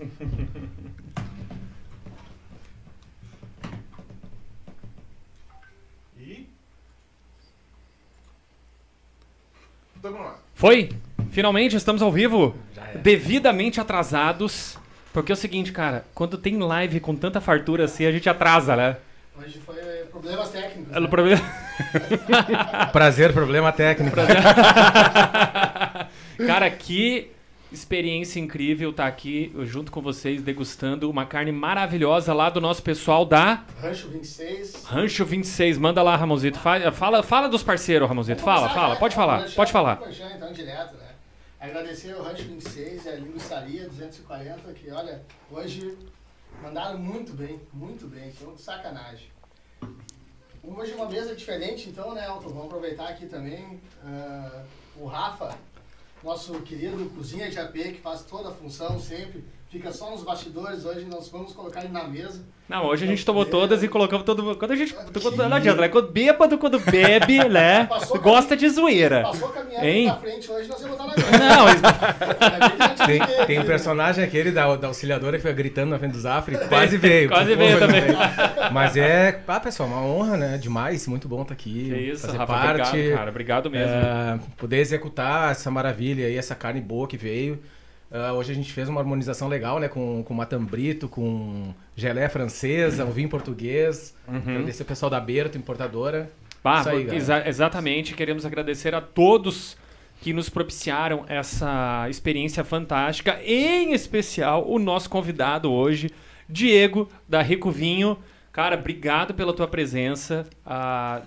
E. Então vamos lá. Foi? Finalmente estamos ao vivo, devidamente atrasados. Porque é o seguinte, cara, quando tem live com tanta fartura assim, a gente atrasa, né? Hoje foi eh, problemas técnicos. O né? problema... Prazer, problema técnico. Cara, que experiência incrível estar aqui junto com vocês, degustando uma carne maravilhosa lá do nosso pessoal da Rancho 26. Rancho 26. Manda lá, Ramonzito. Fa- Fala, fala dos parceiros, Ramonzito. Fala, começar, fala. né? Pode falar, pode falar. merchan, então, direto, né? Agradecer ao Rancho 26 e a Linguiçaria 240, que, olha, hoje mandaram muito bem, muito bem. Foi um sacanagem. Hoje uma mesa diferente, então, né, Elton? Vamos aproveitar aqui também ah, o Rafa, nosso querido cozinha de AP, que faz toda a função sempre. Fica só nos bastidores, hoje nós vamos colocar ele na mesa. Não, hoje a gente tomou todas e colocamos todo mundo. Quando a gente. Quando, não adianta, né? Quando bêbado, quando bebe, né? Passou Gosta de zoeira. Passou caminhando Hein? na frente hoje, nós vamos botar na mesa. Não, gente Tem, tem- tem um personagem aquele da, da auxiliadora que fica gritando na frente do Zafre, quase veio. Quase veio também. Mas é, ah, pessoal, uma honra, né? Demais, muito bom estar aqui. Que isso, fazer Rafa. parte, Obrigado, cara. Obrigado mesmo. é, poder executar essa maravilha aí, essa carne boa que veio. Ah, hoje a gente fez uma harmonização legal, né? Com, com matambrito, com geleia francesa, um vinho português. Agradecer o pessoal da Berto, importadora. Bah, aí, exa- exatamente. Queremos agradecer a todos que nos propiciaram essa experiência fantástica, em especial o nosso convidado hoje, Diego da Rico Vinho. Cara, obrigado pela tua presença. Ah,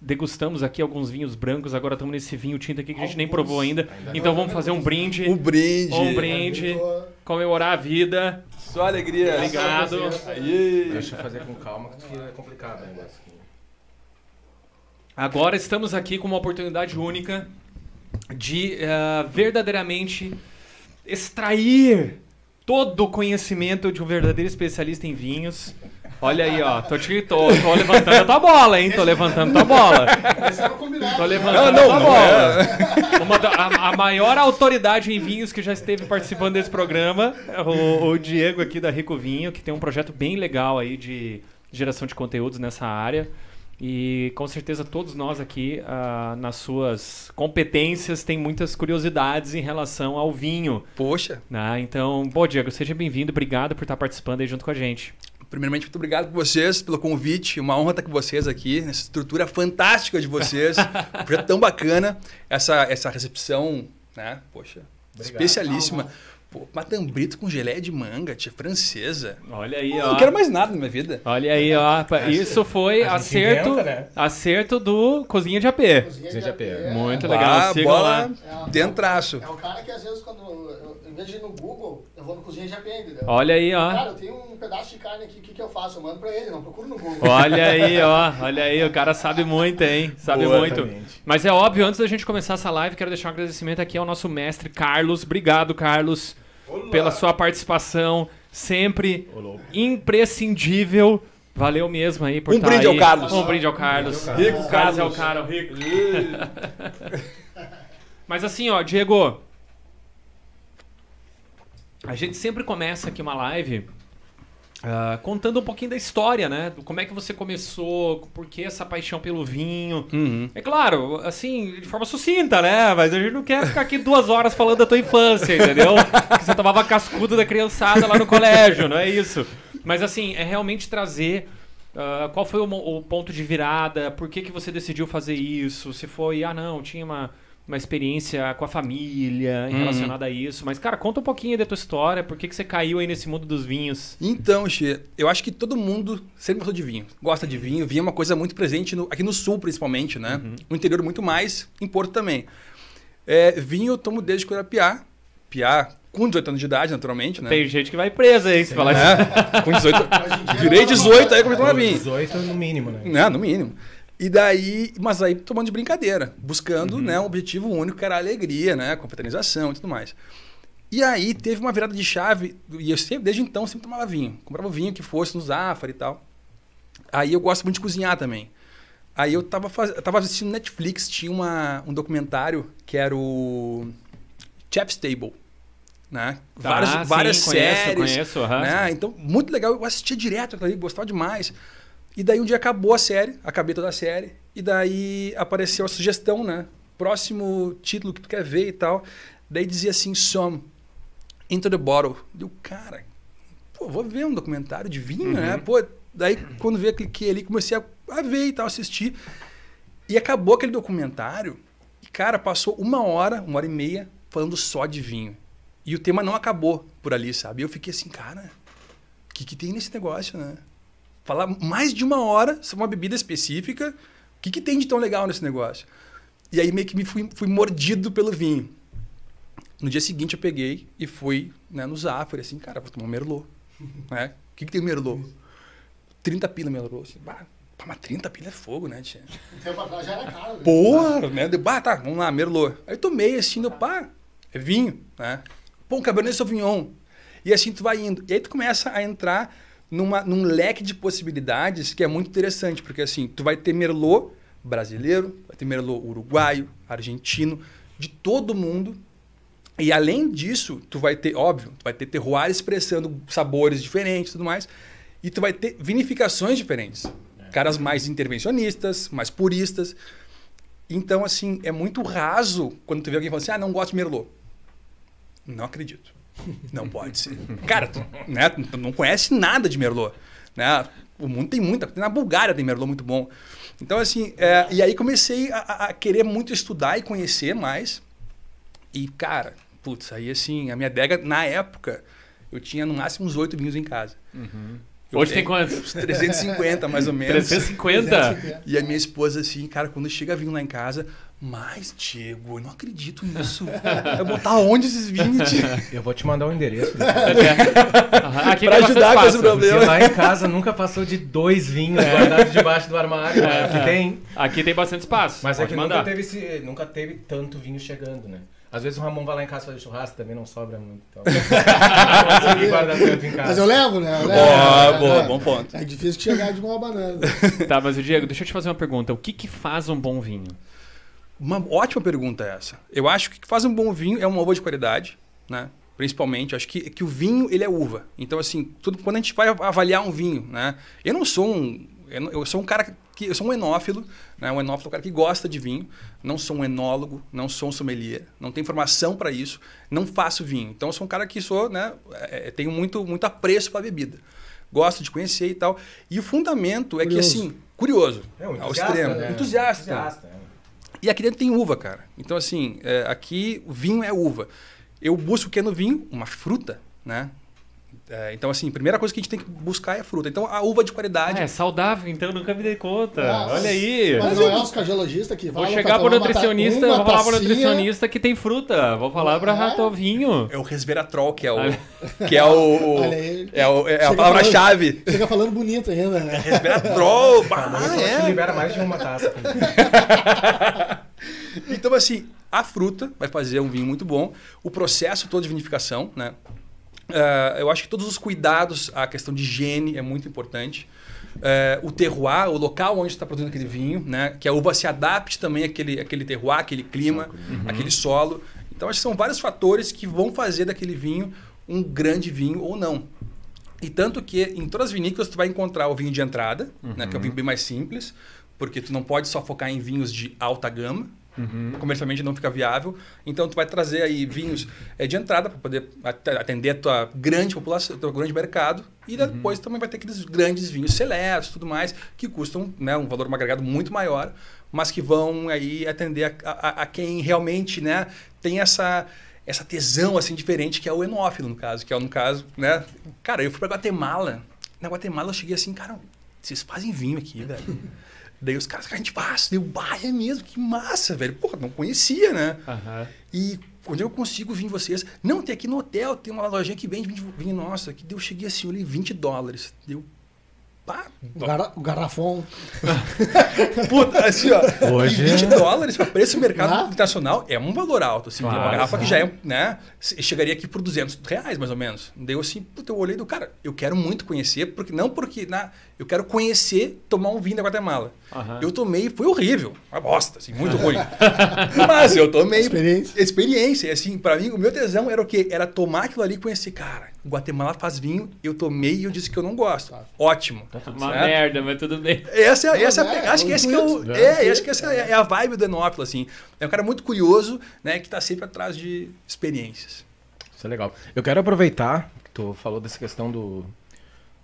degustamos aqui alguns vinhos brancos, agora estamos nesse vinho tinto aqui que a gente nem provou ainda. Então vamos fazer um brinde, Um brinde. um brinde, comemorar a vida. Só alegria. Obrigado. Aí. Deixa eu fazer com calma, que é complicado o negócio aqui. Agora estamos aqui com uma oportunidade única de eh, verdadeiramente extrair todo o conhecimento de um verdadeiro especialista em vinhos. Olha aí, ó. Tô, te, tô, tô levantando a tua bola, hein? Tô levantando tua bola. Combinado. Tô levantando Não, a tua bola. Uma da- a, a maior autoridade em vinhos que já esteve participando desse programa, é o, o Diego aqui da Rico Vinho, que tem um projeto bem legal aí de geração de conteúdos nessa área. E com certeza todos nós aqui, ah, nas suas competências, tem muitas curiosidades em relação ao vinho. Poxa, Né? Então, pô, Diego, seja bem-vindo. Obrigado por estar participando aí junto com a gente. Primeiramente, muito obrigado por vocês, pelo convite. Uma honra estar com vocês aqui, nessa estrutura fantástica de vocês. um projeto tão bacana. Essa, essa recepção, né? Poxa, especialíssima. Pô, matambrito com geleia de manga, tia francesa. Olha aí, Pô, ó. não quero mais nada na minha vida. Olha aí, ó. Isso foi A acerto, inventa, né? acerto do Cozinha de AP. Cozinha Seja de AP, é- Muito Ah, legal. Sigam lá. bola dentraço. É o cara que às vezes quando em vez de ir no Google, eu vou no cozinha de AP, entendeu? Olha aí, ó. Cara, eu tenho um pedaço de carne aqui, o que, que eu faço? Eu mando pra ele, não procuro no Google. Olha aí, ó. Olha aí, o cara sabe muito, hein? Sabe Boa, muito. exatamente. Mas é óbvio, antes da gente começar essa live, quero deixar um agradecimento aqui ao nosso mestre Carlos. Obrigado, Carlos, pela sua participação. Sempre louco. imprescindível. Valeu mesmo aí por Um tá brinde ao. Carlos. Um brinde ao Carlos. Rico Carlos é o cara, o rico. Mas assim, ó, Diego. A gente sempre começa aqui uma live ah, contando um pouquinho da história, né? Como é que você começou, por que essa paixão pelo vinho. Uhum. É claro, assim, de forma sucinta, né? Mas a gente não quer ficar aqui duas horas falando da tua infância, entendeu? Que você tomava cascudo da criançada lá no colégio, não é isso. Mas assim, é realmente trazer ah, qual foi o, o ponto de virada, por que, que você decidiu fazer isso, se foi, ah não, tinha uma, uma experiência com a família Uhum. relacionada a isso. Mas, cara, conta um pouquinho aí da tua história, por que, que você caiu aí nesse mundo dos vinhos. Então, Xê, eu acho que todo mundo sempre gostou de vinho. Gosta de vinho. Vinho é uma coisa muito presente no- aqui no sul, principalmente, né? No interior, muito mais. Em Porto também. É, vinho eu tomo desde que eu era piá. Piá com 18 anos de idade, naturalmente, né? Tem gente que vai presa, hein, se falar isso. É, com 18. Hoje em dia Virei não- 18, aí eu comecei a tomar vinho. 18 no mínimo, né? Né, no mínimo. E daí, mas aí tomando de brincadeira, buscando né, um objetivo único que era a alegria, né, a confraternização e tudo mais. E aí teve uma virada de chave, e eu sempre, desde então sempre tomava vinho. Comprava vinho que fosse no Zafari e tal. Aí eu gosto muito de cozinhar também. Aí eu tava, faz... eu tava assistindo Netflix, tinha uma, um documentário que era o Chef's Table. né? Tá, várias sim, várias conheço, séries. conheço, aham. né? Então, muito legal. Eu assistia direto ali, gostava demais. E daí um dia acabou a série, acabei toda a série, e daí apareceu a sugestão, né? Próximo título que tu quer ver e tal. Daí dizia assim, Some, Into the Bottle. Deu, cara, pô, vou ver um documentário de vinho, né? Pô, daí quando veio, cliquei ali, comecei a, a ver e tal, assistir. E acabou aquele documentário, e cara, passou uma hora, uma hora e meia, falando só de vinho. E o tema não acabou por ali, sabe? E eu fiquei assim, cara, o que, que tem nesse negócio, né? Falar mais de uma hora sobre uma bebida específica, o que, que tem de tão legal nesse negócio? E aí meio que me fui, fui mordido pelo vinho. No dia seguinte eu peguei e fui né, no Zafra, falei assim, cara, vou tomar um Merlot. né? O que, que tem Merlot? 30 pila Merlot. Assim, bah, mas 30 pila é fogo, né, tia? Um tempo atrás já era caro. né? Porra, né? Deu, bah, tá, vamos lá, Merlot. Aí tomei assim, deu, pá, é vinho, né? Pô, um Cabernet Sauvignon. E assim tu vai indo. E aí tu começa a entrar numa, num leque de possibilidades que é muito interessante, porque assim, tu vai ter Merlot brasileiro, vai ter Merlot uruguaio, argentino, de todo mundo. E além disso, tu vai ter, óbvio, tu vai ter terroir expressando sabores diferentes e tudo mais. E tu vai ter vinificações diferentes. Caras mais intervencionistas, mais puristas. Então, assim, é muito raso quando tu vê alguém falando assim, ah, não gosto de Merlot. Não acredito. Não pode ser. Cara, tu, né, tu não conhece nada de Merlot. Né? O mundo tem muita. Na Bulgária tem Merlot muito bom. Então, assim, é, e aí comecei a, a- querer muito estudar e conhecer mais. E, cara, putz, aí assim, a minha adega, na época, eu tinha no máximo uns oito vinhos em casa. Eu Hoje tem quantos? Uns 350, mais ou menos. 350? E a minha esposa, assim, cara, quando chega vinho lá em casa, mas, Diego, eu não acredito nisso. Vai botar onde esses vinhos, Diego? Eu vou te mandar o endereço. Aham, Aqui Pra ajudar com esse problema. Porque lá em casa nunca passou de dois vinhos guardados debaixo do armário. né? Que tem. Aqui tem bastante espaço. Mas é Pode que mandar. nunca teve, esse, nunca teve tanto vinho chegando, né? Às vezes o Ramon vai lá em casa fazer churrasco também não sobra muito. Então, não consegui guardar tanto em Mas casa. eu levo, né? Eu levo, Boa, né? boa, É. bom ponto. É difícil chegar de uma banana. Tá, mas o Diego, deixa eu te fazer uma pergunta. O que que faz um bom vinho? Uma ótima pergunta essa. Eu acho que o que faz um bom vinho é uma uva de qualidade, né? Principalmente, acho que, que o vinho ele é uva. Então assim, tudo, quando a gente vai avaliar um vinho, né? Eu não sou um eu não- eu sou um cara que eu sou um enófilo, né? Um enófilo é um cara que gosta de vinho. Não sou um enólogo, não sou um sommelier, não tenho formação para isso, não faço vinho. Então eu sou um cara que sou, né? é, tenho muito muito apreço para bebida. Gosto de conhecer e tal. E o fundamento é que Curioso. assim, curioso, É um ao entusiasta, extremo, né? entusiasta. Entusiasta, é. E aqui dentro tem uva, cara. Então, assim, é, aqui o vinho é uva. Eu busco o que no vinho? Uma fruta, né? É, então, assim, a primeira coisa que a gente tem que buscar é a fruta. Então, a uva de qualidade. Ah, é saudável, então eu nunca me dei conta. Nossa. Olha aí. Mas não é os cardiologistas que Vou falam chegar pro nutricionista, vou falar pro nutricionista que tem fruta. Vou falar pra É? rato vinho. É o resveratrol, que é o. Que é o. É, o- é a palavra-chave. Chega falando bonito ainda, né? Resveratrol. bah, Mas só te é. libera mais de uma taça. Então, assim, a fruta vai fazer um vinho muito bom. O processo todo de vinificação, né? Ah, eu acho que todos os cuidados, a questão de higiene é muito importante. Eh, o terroir, o local onde está produzindo aquele vinho, né? Que a uva se adapte também àquele, àquele terroir, aquele clima, aquele solo. Então, acho que são vários fatores que vão fazer daquele vinho um grande vinho ou não. E tanto que em todas as vinícolas tu vai encontrar o vinho de entrada, né, que é um vinho bem mais simples, porque tu não pode só focar em vinhos de alta gama, comercialmente não fica viável. Então tu vai trazer aí vinhos eh, de entrada para poder at- atender a tua grande população, teu grande mercado, e depois também vai ter aqueles grandes vinhos seletos, tudo mais, que custam né, um valor agregado muito maior, mas que vão aí atender a, a- a quem realmente né, tem essa essa tesão assim diferente que é o enófilo no caso, que é no caso, né? Cara, eu fui para Guatemala. Na Guatemala eu cheguei assim, cara, vocês fazem vinho aqui, velho. Daí os caras, a gente faz. Deu, bah, é mesmo, que massa, velho. Porra, não conhecia, né? Aham. E quando eu consigo vir vocês. Não, tem aqui no hotel, tem uma lojinha que vende vinho, vinho nosso. Que deu, eu cheguei assim, olhei 20 dólares. Deu. Pá, O, garra- o garrafão. puta, assim, ó. Hoje- E 20 dólares pra preço do mercado Ah. internacional é um valor alto, assim. Claro, uma garrafa que já é, né? Chegaria aqui por 200 reais, mais ou menos. Daí eu assim, puta, eu olhei do cara, eu quero muito conhecer, porque não porque, né? Eu quero conhecer, tomar um vinho da Guatemala. Aham. Eu tomei, foi horrível, uma bosta, assim, muito ruim. Mas eu tomei. Experiência. Experiência. E assim, pra mim, o meu tesão era o quê? Era tomar aquilo ali e conhecer. Cara, Guatemala faz vinho, eu tomei e eu disse que eu não gosto. Claro. Ótimo. Uma certo? merda, mas tudo bem. Essa, é- Não, essa é, é, pe- acho que é o esse que é o, intuito. é, acho que essa é a vibe do Enópilo, assim. É um cara muito curioso, né, que tá sempre atrás de experiências. Isso é legal. Eu quero aproveitar que tu falou dessa questão do,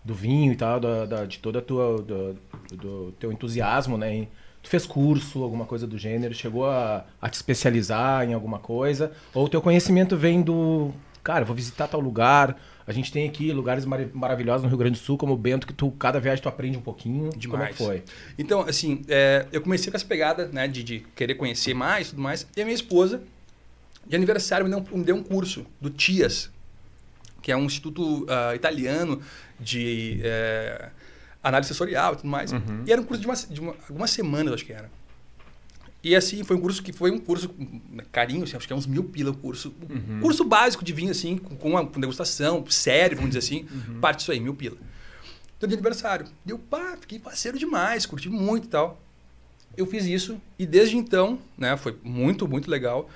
do vinho e tal, da, da- de toda a tua do, do teu entusiasmo, né? em- Tu fez curso, alguma coisa do gênero, chegou a, a te especializar em alguma coisa, ou o teu conhecimento vem do, cara, eu vou visitar tal lugar. A gente tem aqui lugares mari- maravilhosos no Rio Grande do Sul, como o Bento, que tu cada viagem tu aprende um pouquinho. Como é Demais. que foi? Então, assim, é, eu comecei com essa pegada, né, de, de querer conhecer mais e tudo mais. E a minha esposa, de aniversário, me deu um, me deu um curso do TIAS, que é um instituto ah, italiano de é, análise sensorial e tudo mais. E era um curso de, uma, de uma- algumas semanas, acho que era. E assim, foi um curso que foi um curso né, carinho, assim, acho que é uns mil pila o curso. Um curso básico de vinho, assim, com, com, uma, com degustação, sério, vamos dizer assim. Parte disso aí, mil pila. Então, de aniversário. E eu, pá, fiquei parceiro demais, curti muito e tal. Eu fiz isso e desde então, né, foi muito, muito legal.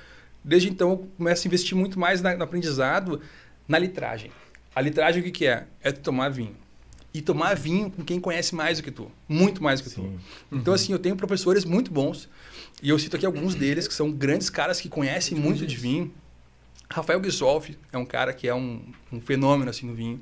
Desde então eu começo a investir muito mais na- no aprendizado, na litragem. A litragem o que, que é? É tomar vinho. E tomar vinho com quem conhece mais do que tu. Muito mais do que Sim. tu. Então, assim, eu tenho professores muito bons. E eu cito aqui alguns deles, que são grandes caras que conhecem muito de vinho. Rafael Gisolfi é um cara que é um, um fenômeno, assim, no vinho.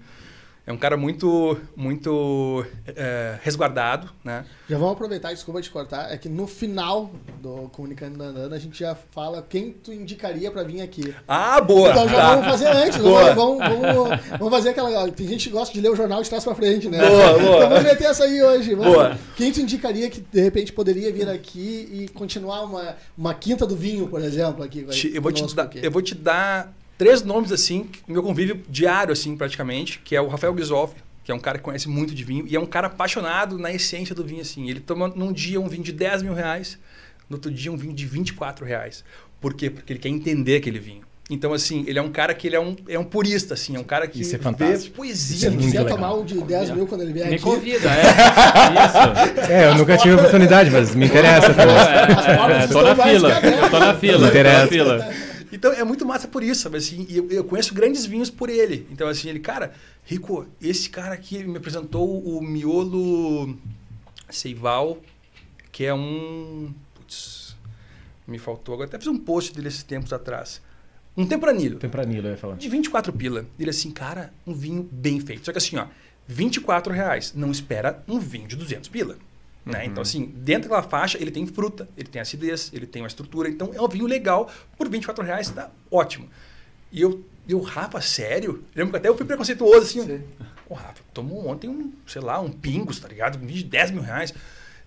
É um cara muito, muito é, resguardado, né? Já vamos aproveitar, desculpa te cortar, é que no final do Comunicando da Andando a gente já fala quem tu indicaria pra vir aqui. Ah, boa! Então já Tá. vamos fazer antes, Boa. vamos, vamos, vamos, vamos fazer aquela. Tem gente que gosta de ler o jornal de trás pra frente, né? Boa, boa. Então vamos meter essa aí hoje. Vamos. Boa. Quem tu indicaria que de repente poderia vir aqui e continuar uma, uma quinta do vinho, por exemplo, aqui? vai eu, vou te dar, aqui? eu vou te dar três nomes, assim, meu convívio diário, assim, praticamente, que é o Rafael Gisolfi, que é um cara que conhece muito de vinho e é um cara apaixonado na essência do vinho, assim. Ele toma num dia um vinho de 10 mil reais, no outro dia um vinho de 24 reais. Por quê? Porque ele quer entender aquele vinho. Então, assim, ele é um cara que ele é um, é um purista, assim, é um cara que Isso é vê fantástico. Se poesia. ele muito quiser legal. tomar um de 10 mil quando ele vier Me aqui. convida, é. Isso. É, eu nunca tive oportunidade, mas me interessa. Pô, também. é, é, tô na fila. Eu tô na fila. Tô interessa. na fila. Então é muito massa por isso, sabe? Assim, e eu, eu conheço grandes vinhos por ele. Então, assim, ele, cara, Rico, esse cara aqui me apresentou o miolo Seival, que é um. Putz, me faltou agora. Até fiz um post dele esses tempos atrás. Um tempranilho. Tempranilo, eu ia falar. De 24 pila. Ele assim, cara, um vinho bem feito. Só que assim, ó, 24 reais. Não espera um vinho de 200 pila. Né? Então, assim, dentro daquela faixa, ele tem fruta, ele tem acidez, ele tem uma estrutura. Então, é um vinho legal. Por 24 reais, tá ótimo. E eu, eu Rafa, sério? Lembro que até eu fui preconceituoso, assim. Ô, Rafa, tomou ontem um, sei lá, um pingos, tá ligado? Um vinho de 10 mil reais.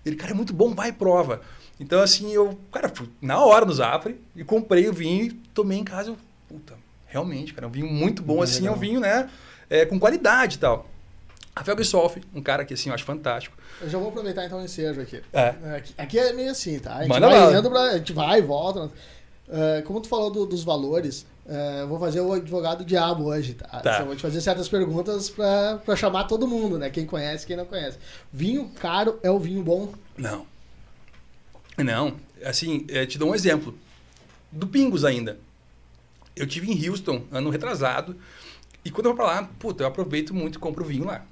Ele, cara, é muito bom, vai e prova. Então, assim, eu, cara, fui na hora no Zafre e comprei o vinho e tomei em casa. Eu, puta, realmente, cara, é um vinho muito bom, assim, legal. é um vinho, né, é, com qualidade e tal. Rafael Bissoff, um cara que, assim, eu acho fantástico. Eu já vou aproveitar então o ensejo aqui. É. Aqui, aqui é meio assim, tá? A gente Manda vai indo pra, a gente vai e volta. É, como tu falou do- dos valores, é, eu vou fazer o advogado diabo hoje, tá? Tá. Então, vou te fazer certas perguntas pra, pra chamar todo mundo, né? Quem conhece, quem não conhece. Vinho caro é o vinho bom? Não. Não. Assim, é, te dou um exemplo. Do Pingos ainda. Eu tive em Houston, ano retrasado, e quando eu vou pra lá, puta, eu aproveito muito e compro vinho lá.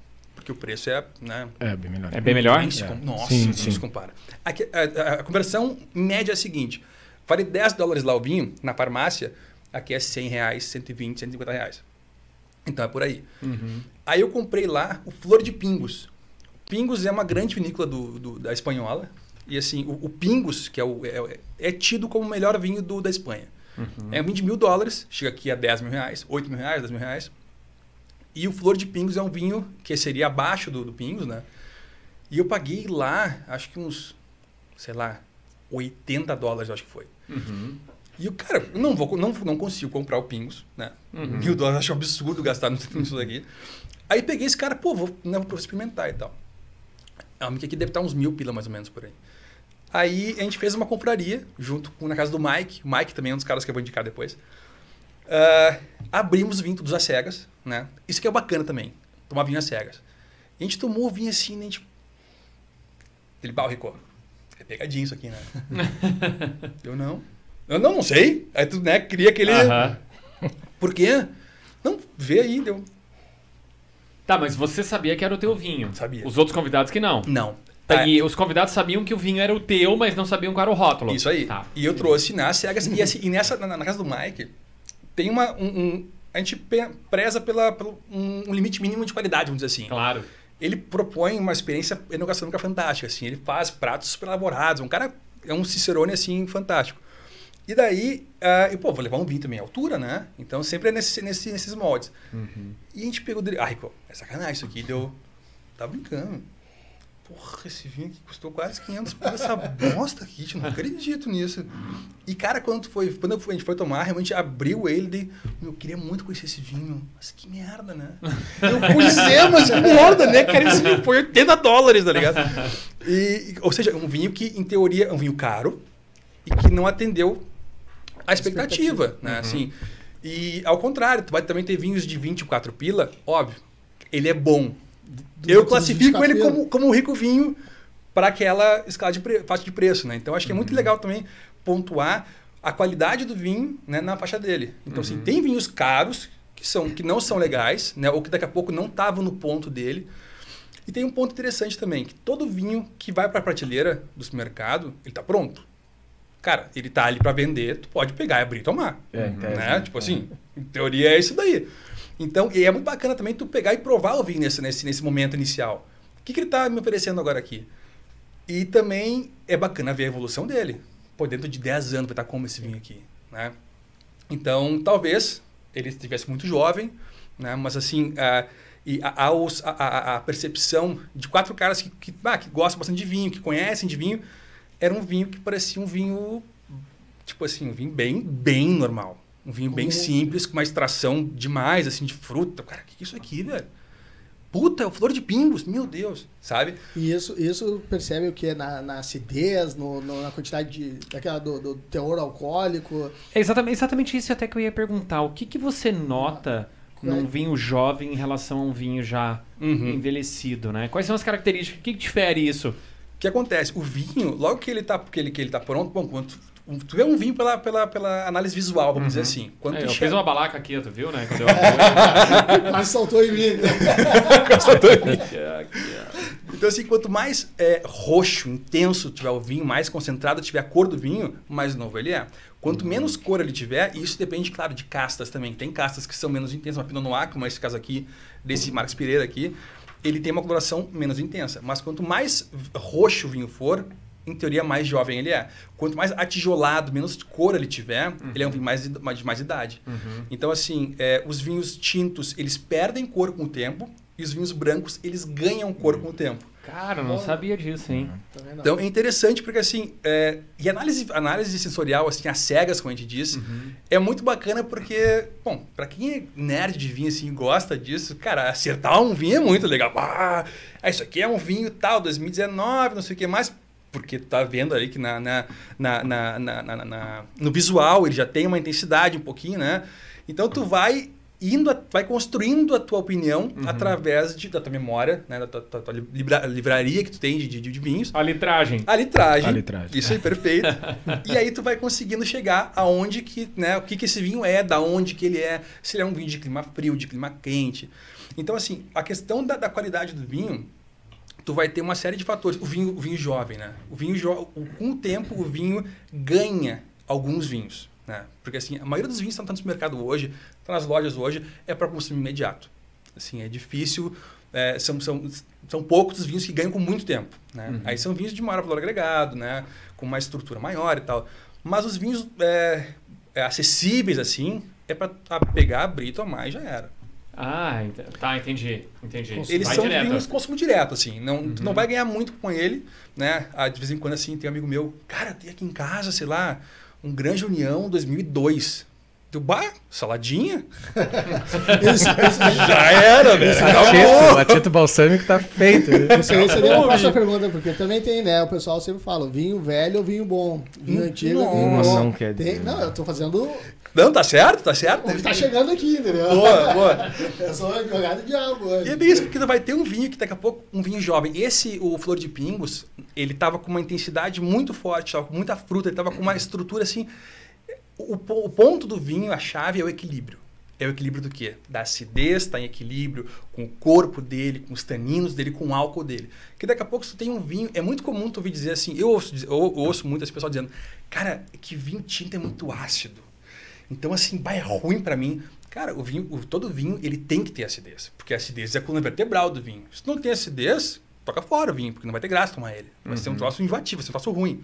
Porque o preço é, né, É, bem melhor. É bem melhor? Nem se É. Nossa, Sim, não sim. se compara. Aqui, a, a- conversão média é a seguinte: vale 10 dólares lá o vinho, na farmácia, aqui é 100 reais, 120, 150 reais. Então é por aí. Aí eu comprei lá o Flor de Pingos. Pingos é uma grande vinícola do, do- da espanhola. E assim, o, o Pingos, que é, o, é, é tido como o melhor vinho do, da Espanha. É um vinho de mil dólares, chega aqui a 10 mil reais, 8 mil reais, 10 mil reais. E o Flor de Pingos é um vinho que seria abaixo do, do Pingos, né? E eu paguei lá, acho que uns, sei lá, 80 dólares, acho que foi. Uhum. E o cara, não, vou, não, não consigo comprar o Pingos, né? Mil dólares, acho um absurdo gastar nisso daqui. Aí peguei esse cara, pô, vou, né, vou experimentar e tal. Mica que deve estar uns mil pila mais ou menos por aí. Aí a gente fez uma compraria junto com na casa do Mike. O Mike também é um dos caras que eu vou indicar depois. Ah, abrimos vinho todos às cegas, né? Isso que é bacana também, tomar vinho às cegas. A gente tomou o vinho assim, né? A gente... Ele, bah, Rico, é pegadinho isso aqui, né? eu não. Eu não, não sei. Aí tu, né, cria aquele... Aham. Por quê? Não, vê aí, deu... Tá, mas você sabia que era o teu vinho. Sabia. Os outros convidados que não. Não. Tá, Ah, E os convidados sabiam que o vinho era o teu, mas não sabiam qual era o rótulo. Isso aí. Tá. E eu trouxe nas cegas. e, assim, e nessa, na, na casa do Mike, tem uma. Um, um- a gente preza pela, pelo um, um limite mínimo de qualidade, vamos dizer assim. Claro. Ele propõe uma experiência enogastronômica fantástica. Assim, ele faz pratos super elaborados. Um cara é um Cicerone assim fantástico. E daí, ah, e, pô, vou levar um vinho também à altura, né? Então sempre é nesse, nesse, nesses moldes. E a gente pegou dele. Ah, Rico, é sacanagem isso aqui. Deu. Tá brincando. Porra, esse vinho aqui custou quase 500 por essa bosta aqui, gente, não acredito nisso. E, cara, quando, foi, quando eu a gente foi tomar, realmente abriu ele, daí, eu queria muito conhecer esse vinho, mas que merda, né? Eu, é, mas que merda, né? Cara, esse vinho foi 80 dólares, tá ligado? E, ou seja, um vinho que, em teoria, é um vinho caro e que não atendeu a expectativa, né? Assim, e, ao contrário, tu vai também ter vinhos de 24 pila, óbvio, ele é bom, eu classifico 24 ele como, como um rico vinho para aquela escala de pre- faixa de preço, né? Então acho que é muito legal também pontuar a qualidade do vinho né, na faixa dele. Então assim, tem vinhos caros que são que não são legais, né? Ou que daqui a pouco não estavam no ponto dele. E tem um ponto interessante também, que todo vinho que vai para a prateleira do supermercado, ele tá pronto. Cara, ele tá ali para vender, tu pode pegar e abrir e tomar. É, né? né? Tipo assim, em teoria é isso daí. Então, e é muito bacana também tu pegar e provar o vinho nesse, nesse, nesse momento inicial. O que, que ele tá me oferecendo agora aqui? E também é bacana ver a evolução dele. Pô, dentro de 10 anos vai estar como esse vinho aqui, né? Então, talvez ele estivesse muito jovem, né? Mas assim, a, a- a- a percepção de quatro caras que, que, ah, que gostam bastante de vinho, que conhecem de vinho, era um vinho que parecia um vinho, tipo assim, um vinho bem, bem normal. Um vinho bem simples, com uma extração demais, assim, de fruta. Cara, o que que é isso aqui, velho? Puta, é o flor de pimbos, meu Deus, sabe? E isso, isso percebe o que? Na, na acidez, no, no- na quantidade de, daquela do, do teor alcoólico. É exatamente, exatamente isso até que eu ia perguntar. O que, que você nota num É. vinho jovem em relação a um vinho já Uhum. envelhecido, né? Quais são as características? O que, que difere isso? O que acontece? O vinho, logo que ele tá, que ele, que ele tá pronto, bom, quando tu, um- tu vê um vinho pela, pela, pela análise visual, vamos dizer assim. Quando É, tu eu enxerga- fiz uma balaca aqui, tu viu, né? Quando eu... Mas saltou em mim. Então, assim, quanto mais é, roxo, intenso tiver o vinho, mais concentrado tiver a cor do vinho, mais novo ele é. Quanto menos cor ele tiver, e isso depende, claro, de castas também. Tem castas que são menos intensas, uma Pinot Noir, como esse caso aqui, desse Marcos Pereira aqui, ele tem uma coloração menos intensa. Mas quanto mais roxo o vinho for, em teoria, mais jovem ele é. Quanto mais atijolado, menos cor ele tiver, ele é um vinho mais, de mais, de mais idade. Então, assim, é, os vinhos tintos, eles perdem cor com o tempo, e os vinhos brancos, eles ganham cor com o tempo. Cara, eu não sabia disso, hein? Tá vendo? Então é interessante porque assim, é, e análise, análise sensorial, assim, às cegas, como a gente diz, é muito bacana porque, bom, pra quem é nerd de vinho assim, e gosta disso, cara, acertar um vinho é muito legal. Ah, ah, isso aqui é um vinho tal, 2019, não sei o que mais. Porque tu tá vendo ali que na, na, na, na, na- na- na- no visual ele já tem uma intensidade um pouquinho, né? Então tu vai indo, a- vai construindo a tua opinião através de, da tua memória, né? Da tua, tua- tua libra- livraria que tu tem de, de, de vinhos. A litragem. A litragem. A litragem. Isso aí, perfeito. e aí tu vai conseguindo chegar aonde que, né, o que, que esse vinho é, da onde que ele é, se ele é um vinho de clima frio, de clima quente. Então, assim, a questão da, da qualidade do vinho, tu vai ter uma série de fatores. O vinho, o vinho jovem, né? O vinho jo com o tempo, o vinho ganha alguns vinhos, né? Porque, assim, a maioria dos vinhos que estão no supermercado hoje, estão nas lojas hoje, é para consumo imediato. Assim, é difícil... é, são, são, são poucos os vinhos que ganham com muito tempo. Né? Aí são vinhos de maior valor agregado, né? com uma estrutura maior e tal. Mas os vinhos é, é, acessíveis, assim, é para pegar, abrir, tomar e já era. Ah, ent- tá, entendi. Entendi. Eles Vai são direto. vinhos consumo direto, assim. Não, Tu não vai ganhar muito com ele, né? Ah, de vez em quando, assim, tem um amigo meu, cara, tem aqui em casa, sei lá, um Grande União 2002. Tu, bah, saladinha? Isso, isso, Já era, velho. Acheto balsâmico tá feito. isso aí seria a próxima pergunta, porque também tem, né? O pessoal sempre fala, vinho velho ou vinho bom. Vinho Hum, antigo ou vinho bom. não quer Tem- dizer. não, eu tô fazendo Não, tá certo, tá certo. o que tá chegando aqui, entendeu? Boa, boa. Eu sou advogado de diabo E é isso, porque vai ter um vinho que daqui a pouco, um vinho jovem. Esse, o Flor de Pingos, ele tava com uma intensidade muito forte, tava com muita fruta, ele tava com uma estrutura assim. O, o ponto do vinho, a chave é o equilíbrio. É o equilíbrio do quê? Da acidez, tá em equilíbrio com o corpo dele, com os taninos dele, com o álcool dele. Que daqui a pouco, se tu tem um vinho, é muito comum tu ouvir dizer assim, eu ouço, eu ouço muito esse pessoal dizendo, cara, que vinho tinto é muito ácido. Então, assim, vai é ruim pra mim. Cara, o vinho, o- todo vinho, ele tem que ter acidez. Porque a acidez é a coluna vertebral do vinho. Se não tem acidez, toca fora o vinho, porque não vai ter graça tomar ele. Vai ser um troço enjoativo, vai ser um troço ruim.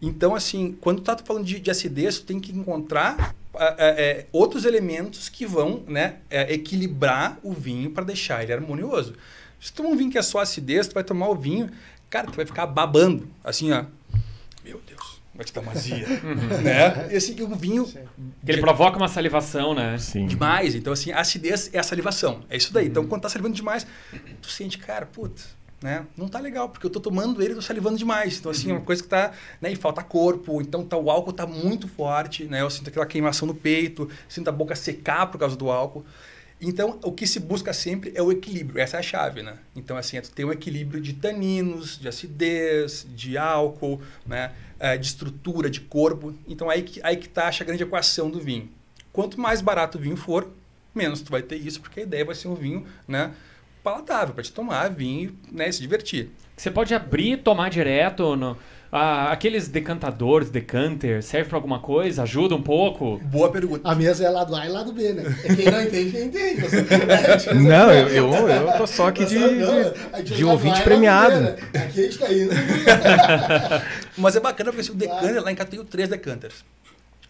Então, assim, quando tu tá falando de, de acidez, tu tem que encontrar ah, é, outros elementos que vão né, é, equilibrar o vinho para deixar ele harmonioso. Se tu tomar um vinho que é só acidez, tu vai tomar o vinho, cara, tu vai ficar babando, assim, ó. Meu Deus, vai te dar mazia. né? E assim, o vinho... Sim. Que ele provoca uma salivação, né? Sim. Demais. Então, assim, a acidez é a salivação. É isso daí. Então, quando tá salivando demais, tu sente, cara, putz, né? Não tá legal, porque eu tô tomando ele e tô salivando demais. Então, assim, é uma coisa que tá, né? E falta corpo. Então, tá, o álcool tá muito forte, né? Eu sinto aquela queimação no peito, sinto a boca secar por causa do álcool. Então, o que se busca sempre é o equilíbrio. Essa é a chave, né? Então, assim, é tu ter um equilíbrio de taninos, de acidez, de álcool, né? Eh, de estrutura, de corpo. Então, aí que, aí que tá a grande equação do vinho. Quanto mais barato o vinho for, menos tu vai ter isso, porque a ideia vai ser um vinho, né? Palatável, para te tomar vinho né, e se divertir. Você pode abrir e tomar direto. No, ah, aqueles decantadores, decanter, serve pra alguma coisa? Ajuda um pouco? Boa pergunta. A mesa é lado A e lado B, né? É Quem não entende, quem entende. Você- Não, eu, eu, eu tô só aqui de, Não, de, de ouvinte e premiado. né? Aqui a gente tá indo. Mas é bacana porque assim, o decanter, lá em casa eu tenho três decanters.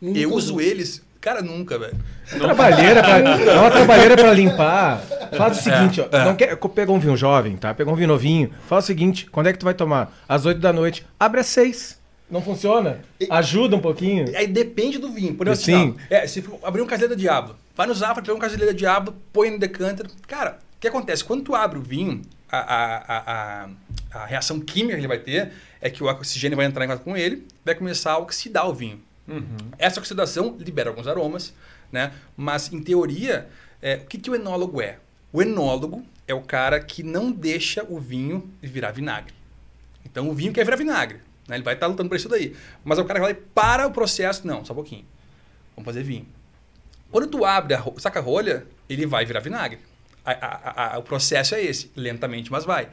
Eu uso eles, cara, nunca, velho. Trabalheira pra, é uma trabalheira pra limpar. Faz o seguinte, ó. é. Não quer, pegou um vinho jovem, tá? Pegou um vinho novinho. Faz o seguinte, quando é que tu vai tomar? Às 8 da noite. Abre às 6. Não funciona? Ajuda um pouquinho. Aí depende do vinho. Por exemplo, Sim. assim, é, se for abrir um caseiro Diablo, vai no Zafra, pega um caseiro Diablo, põe no decanter. Cara, o que acontece? Quando tu abre o vinho, a, a, a, a, a reação química que ele vai ter é que o oxigênio vai entrar em contato com ele, vai começar a oxidar o vinho. Essa oxidação libera alguns aromas, né? Mas, em teoria, é, o que, que o enólogo é? O enólogo é o cara que não deixa o vinho virar vinagre. Então, o vinho quer virar vinagre. Né? Ele vai estar lutando por isso daí. Mas é o cara que vai para o processo. Não, só um pouquinho. Vamos fazer vinho. Quando tu abre a ro- saca-rolha, ele vai virar vinagre. A- a- o processo é esse, lentamente, mas vai.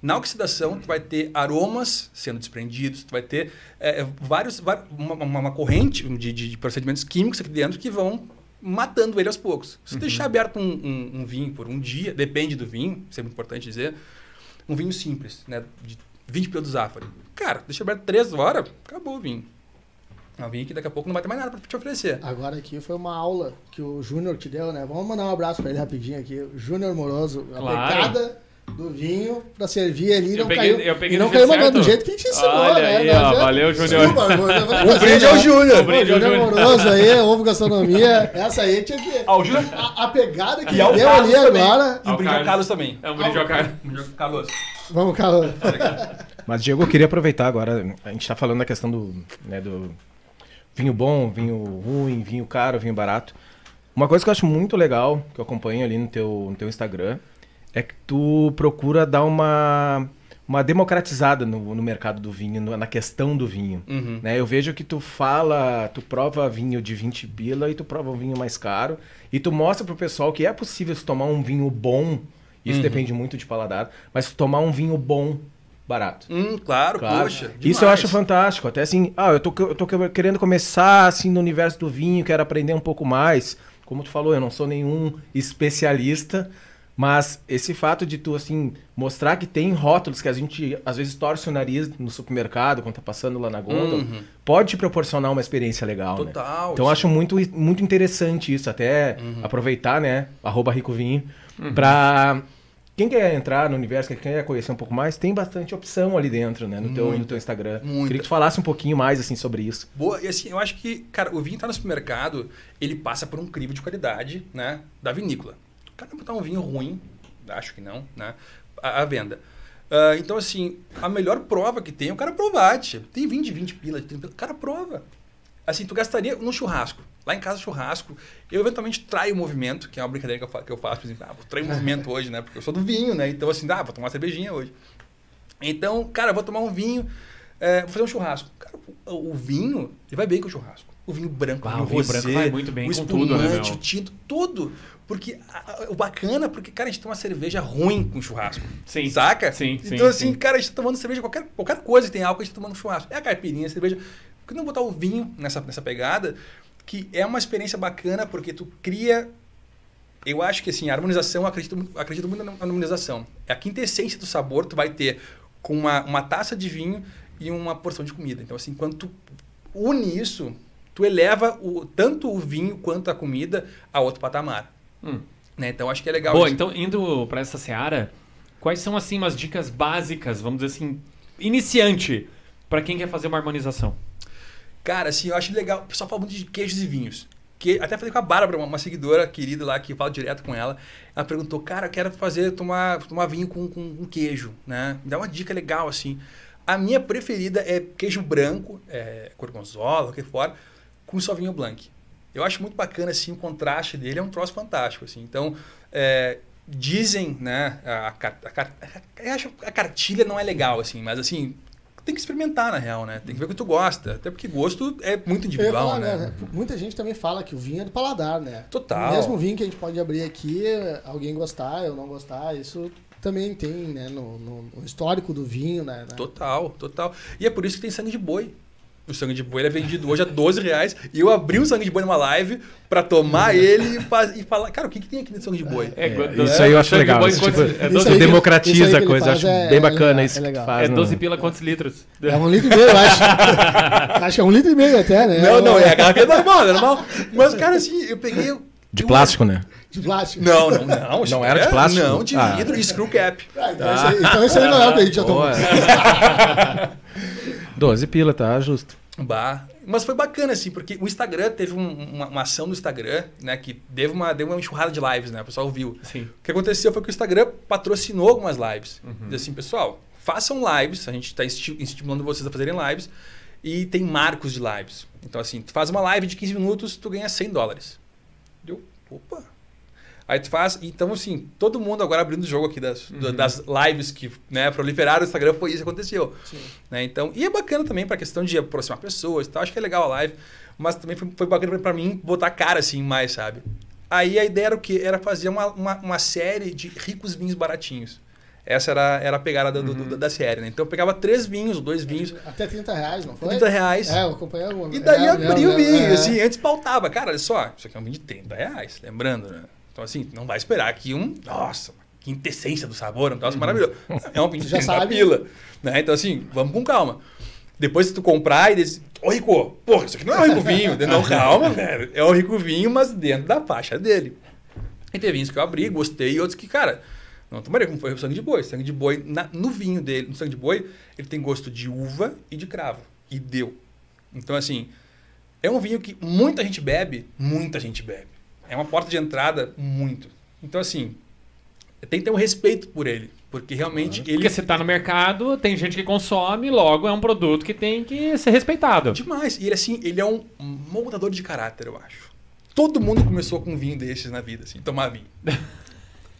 Na oxidação, tu vai ter aromas sendo desprendidos, tu vai ter é, vários, uma, uma- uma corrente de, de- de procedimentos químicos aqui dentro que vão matando ele aos poucos. Se tu deixar aberto um, um- um vinho por um dia, depende do vinho, isso é muito importante dizer, um vinho simples, né, de 20 pelo do Zafari. Cara, deixa aberto 3 horas, acabou o vinho. É um vinho que daqui a pouco não vai ter mais nada pra te oferecer. Agora aqui foi uma aula que o Júnior te deu, né? Vamos mandar um abraço pra ele rapidinho aqui. O Júnior Moroso, a Claro. Do vinho pra servir ali. Eu não peguei- caiu, eu peguei e do não jeito caiu mandando do certo. jeito que a gente ensinou, Olha né? aí, Não ó, adianta. valeu, Júnior. Desculpa, vou- Um fazer, brinde ao né? Júnior! Um brinde Ô, ao Júnior Júnior. Moroso aí, ovo gastronomia. Essa aí tinha que. Ah, o Júnior A, a pegada que E ao ele deu Carlos ali também. agora. E o Ao brinde ao Carlos. Carlos também. É um brinde ao cara. Brinde ao Carlos. Vamos, Carlos. Mas, Diego, eu queria aproveitar agora. A gente tá falando da questão do, né, do vinho bom, vinho ruim, vinho caro, vinho barato. Uma coisa que eu acho muito legal, que eu acompanho ali no teu, no teu Instagram, é que tu procura dar uma, uma democratizada no, no mercado do vinho, no- na questão do vinho. Uhum. Né? Eu vejo que tu fala, tu prova vinho de 20 pila e tu prova um vinho mais caro. E tu mostra pro pessoal que é possível se tomar um vinho bom, isso Uhum. depende muito de paladar, mas tomar um vinho bom, barato. Hum, claro, Claro. poxa. Isso demais. eu acho fantástico. Até assim, ah, eu tô, eu tô querendo começar assim no universo do vinho, quero aprender um pouco mais. Como tu falou, eu não sou nenhum especialista, mas esse fato de tu assim mostrar que tem rótulos que a gente às vezes torce o nariz no supermercado quando tá passando lá na gôndola, Uhum. pode te proporcionar uma experiência legal, né? Total. Então eu acho muito, muito interessante isso, até Uhum. aproveitar, né, arroba Rico Vinho, pra quem quer entrar no universo, quem quer conhecer um pouco mais, tem bastante opção ali dentro, né? No teu, no teu Instagram. muita. Queria que tu falasse um pouquinho mais, assim, sobre isso. Boa, e assim, eu acho que, cara, o vinho tá no supermercado, ele passa por um crivo de qualidade, né, da vinícola. O cara vai botar um vinho ruim, acho que não, né, à, à venda. Ah, então, assim, a melhor prova que tem é o cara provar, tia. Tem vinho de 20 pila, de 30 pila, o cara prova. Assim, tu gastaria no churrasco. Lá em casa, churrasco, eu eventualmente traio o movimento, que é uma brincadeira que eu, fa- que eu faço, por exemplo, ah, vou trair o movimento hoje, né, porque eu sou do vinho, né, então assim, ah, vou tomar uma cervejinha hoje. Então, cara, vou tomar um vinho, é, vou fazer um churrasco. Cara, o, o vinho, ele vai bem com o churrasco. O vinho branco, Ah, vinho o vinho rosé, branco vai muito bem o com tudo, né, espumante, o tinto, tudo. Porque a- a- o bacana, porque, cara, a gente toma cerveja ruim com churrasco. Sim. Saca? Sim, sim, Então, assim, sim. cara, a gente tá tomando cerveja, qualquer, qualquer coisa que tem álcool, a gente tá tomando churrasco. É a caipirinha, a cerveja. Por que não botar o vinho nessa, nessa pegada? Que é uma experiência bacana, porque tu cria. Eu acho que, assim, a harmonização, eu acredito, muito- acredito muito na harmonização. É a quintessência do sabor, tu vai ter com uma, uma taça de vinho e uma porção de comida. Então, assim, quando tu une isso, tu eleva o, tanto o vinho quanto a comida a outro patamar. Hum. Né? Então, acho que é legal Boa, isso. então indo pra essa seara, quais são assim umas dicas básicas, vamos dizer assim, iniciante pra quem quer fazer uma harmonização? Cara, assim, eu acho legal. O pessoal fala muito de queijos e vinhos. Que, até falei com a Bárbara, uma, uma seguidora querida lá, que eu falo direto com ela. Ela perguntou, cara, eu quero fazer, tomar, tomar vinho com, com, com queijo, né? Me dá uma dica legal, assim. A minha preferida é queijo branco, é, gorgonzola, o que for, com Sauvignon Blanc. Eu acho muito bacana, assim, o contraste dele é um troço fantástico, assim. Então, é, dizem, né, a, a, que a cartilha não é legal, assim, mas, assim, tem que experimentar, na real, né? Tem que ver o que tu gosta. Até porque gosto é muito individual, falar, né? né, Muita gente também fala que o vinho é do paladar, né? Total. O mesmo vinho que a gente pode abrir aqui, alguém gostar, eu não gostar, isso também tem, né, no, no- no histórico do vinho, né? né? Total, total. E é por isso que tem sangue de boi. O sangue de boi ele é vendido hoje a 12 reais. E eu abri o sangue de boi numa live pra tomar ele e, e falar, cara, o que, que tem aqui nesse sangue de boi? É, É, isso aí eu acho sangue legal. isso, tipo, é Isso 12, aí democratiza isso aí que a coisa. acho é- bem é bacana isso é que tu faz. é no- 12 pila quantos litros? É um litro e meio, eu acho. acho que é um litro e meio até, né? Não, não, é a garrafinha normal, é normal. Mas, cara, assim, eu peguei. De plástico, né? De plástico. Não, não, não. Não era de plástico? Não, de Ah. vidro e screw cap. Ah, então, esse aí, então esse aí não é o que a gente já tomou. Boa. 12 pila, tá justo. Bah. Mas foi bacana, assim, porque o Instagram teve um- uma, uma ação do Instagram, né? Que deu uma, deu uma enxurrada de lives, né? O pessoal viu. Sim. O que aconteceu foi que o Instagram patrocinou algumas lives. Diz assim, pessoal, façam lives, a gente está estimulando vocês a fazerem lives, e tem marcos de lives. Então, assim, tu faz uma live de 15 minutos, tu ganha 100 dólares. Deu, opa. Aí tu faz, então assim, todo mundo agora abrindo o jogo aqui das, do- das lives que né, proliferaram o Instagram, foi isso que aconteceu. Né? Então, e é bacana também para questão de aproximar pessoas e tal. Acho que é legal a live. Mas também foi, foi bacana para mim botar a cara assim mais, sabe? Aí a ideia era o quê? Era fazer uma, uma, uma série de ricos vinhos baratinhos. Essa era, era a pegada do- do- da série, né? Então eu pegava três vinhos, dois vinhos, Até 30 reais, não foi? 30 reais. É, eu acompanhei alguma E daí é, abriu é, o vinho, é. assim, antes pautava. Cara, olha só, isso aqui é um vinho de 30 reais, lembrando, né? Então, assim, não vai esperar aqui um, nossa, quintessência do sabor, um troço maravilhoso. É um Já 30 sabe. pila. Né? Então, assim, vamos com calma. Depois, se tu comprar e diz, ô Rico, porra, isso aqui não é um rico vinho. não, calma, velho. É um rico vinho, mas dentro da faixa dele. E teve vinhos que eu abri, gostei, e outros que, cara, não tomaria como foi o sangue de boi. Sangue de boi, na- no vinho dele, no sangue de boi, ele tem gosto de uva e de cravo. E deu. Então, assim, é um vinho que muita gente bebe, muita gente bebe. É uma porta de entrada muito. Então, assim, tem que ter um respeito por ele. Porque realmente ele. Porque você tá no mercado, tem gente que consome, logo é um produto que tem que ser respeitado. Demais. E ele, assim, ele é um moldador de caráter, eu acho. Todo mundo começou com um vinho desses na vida, assim, tomar vinho.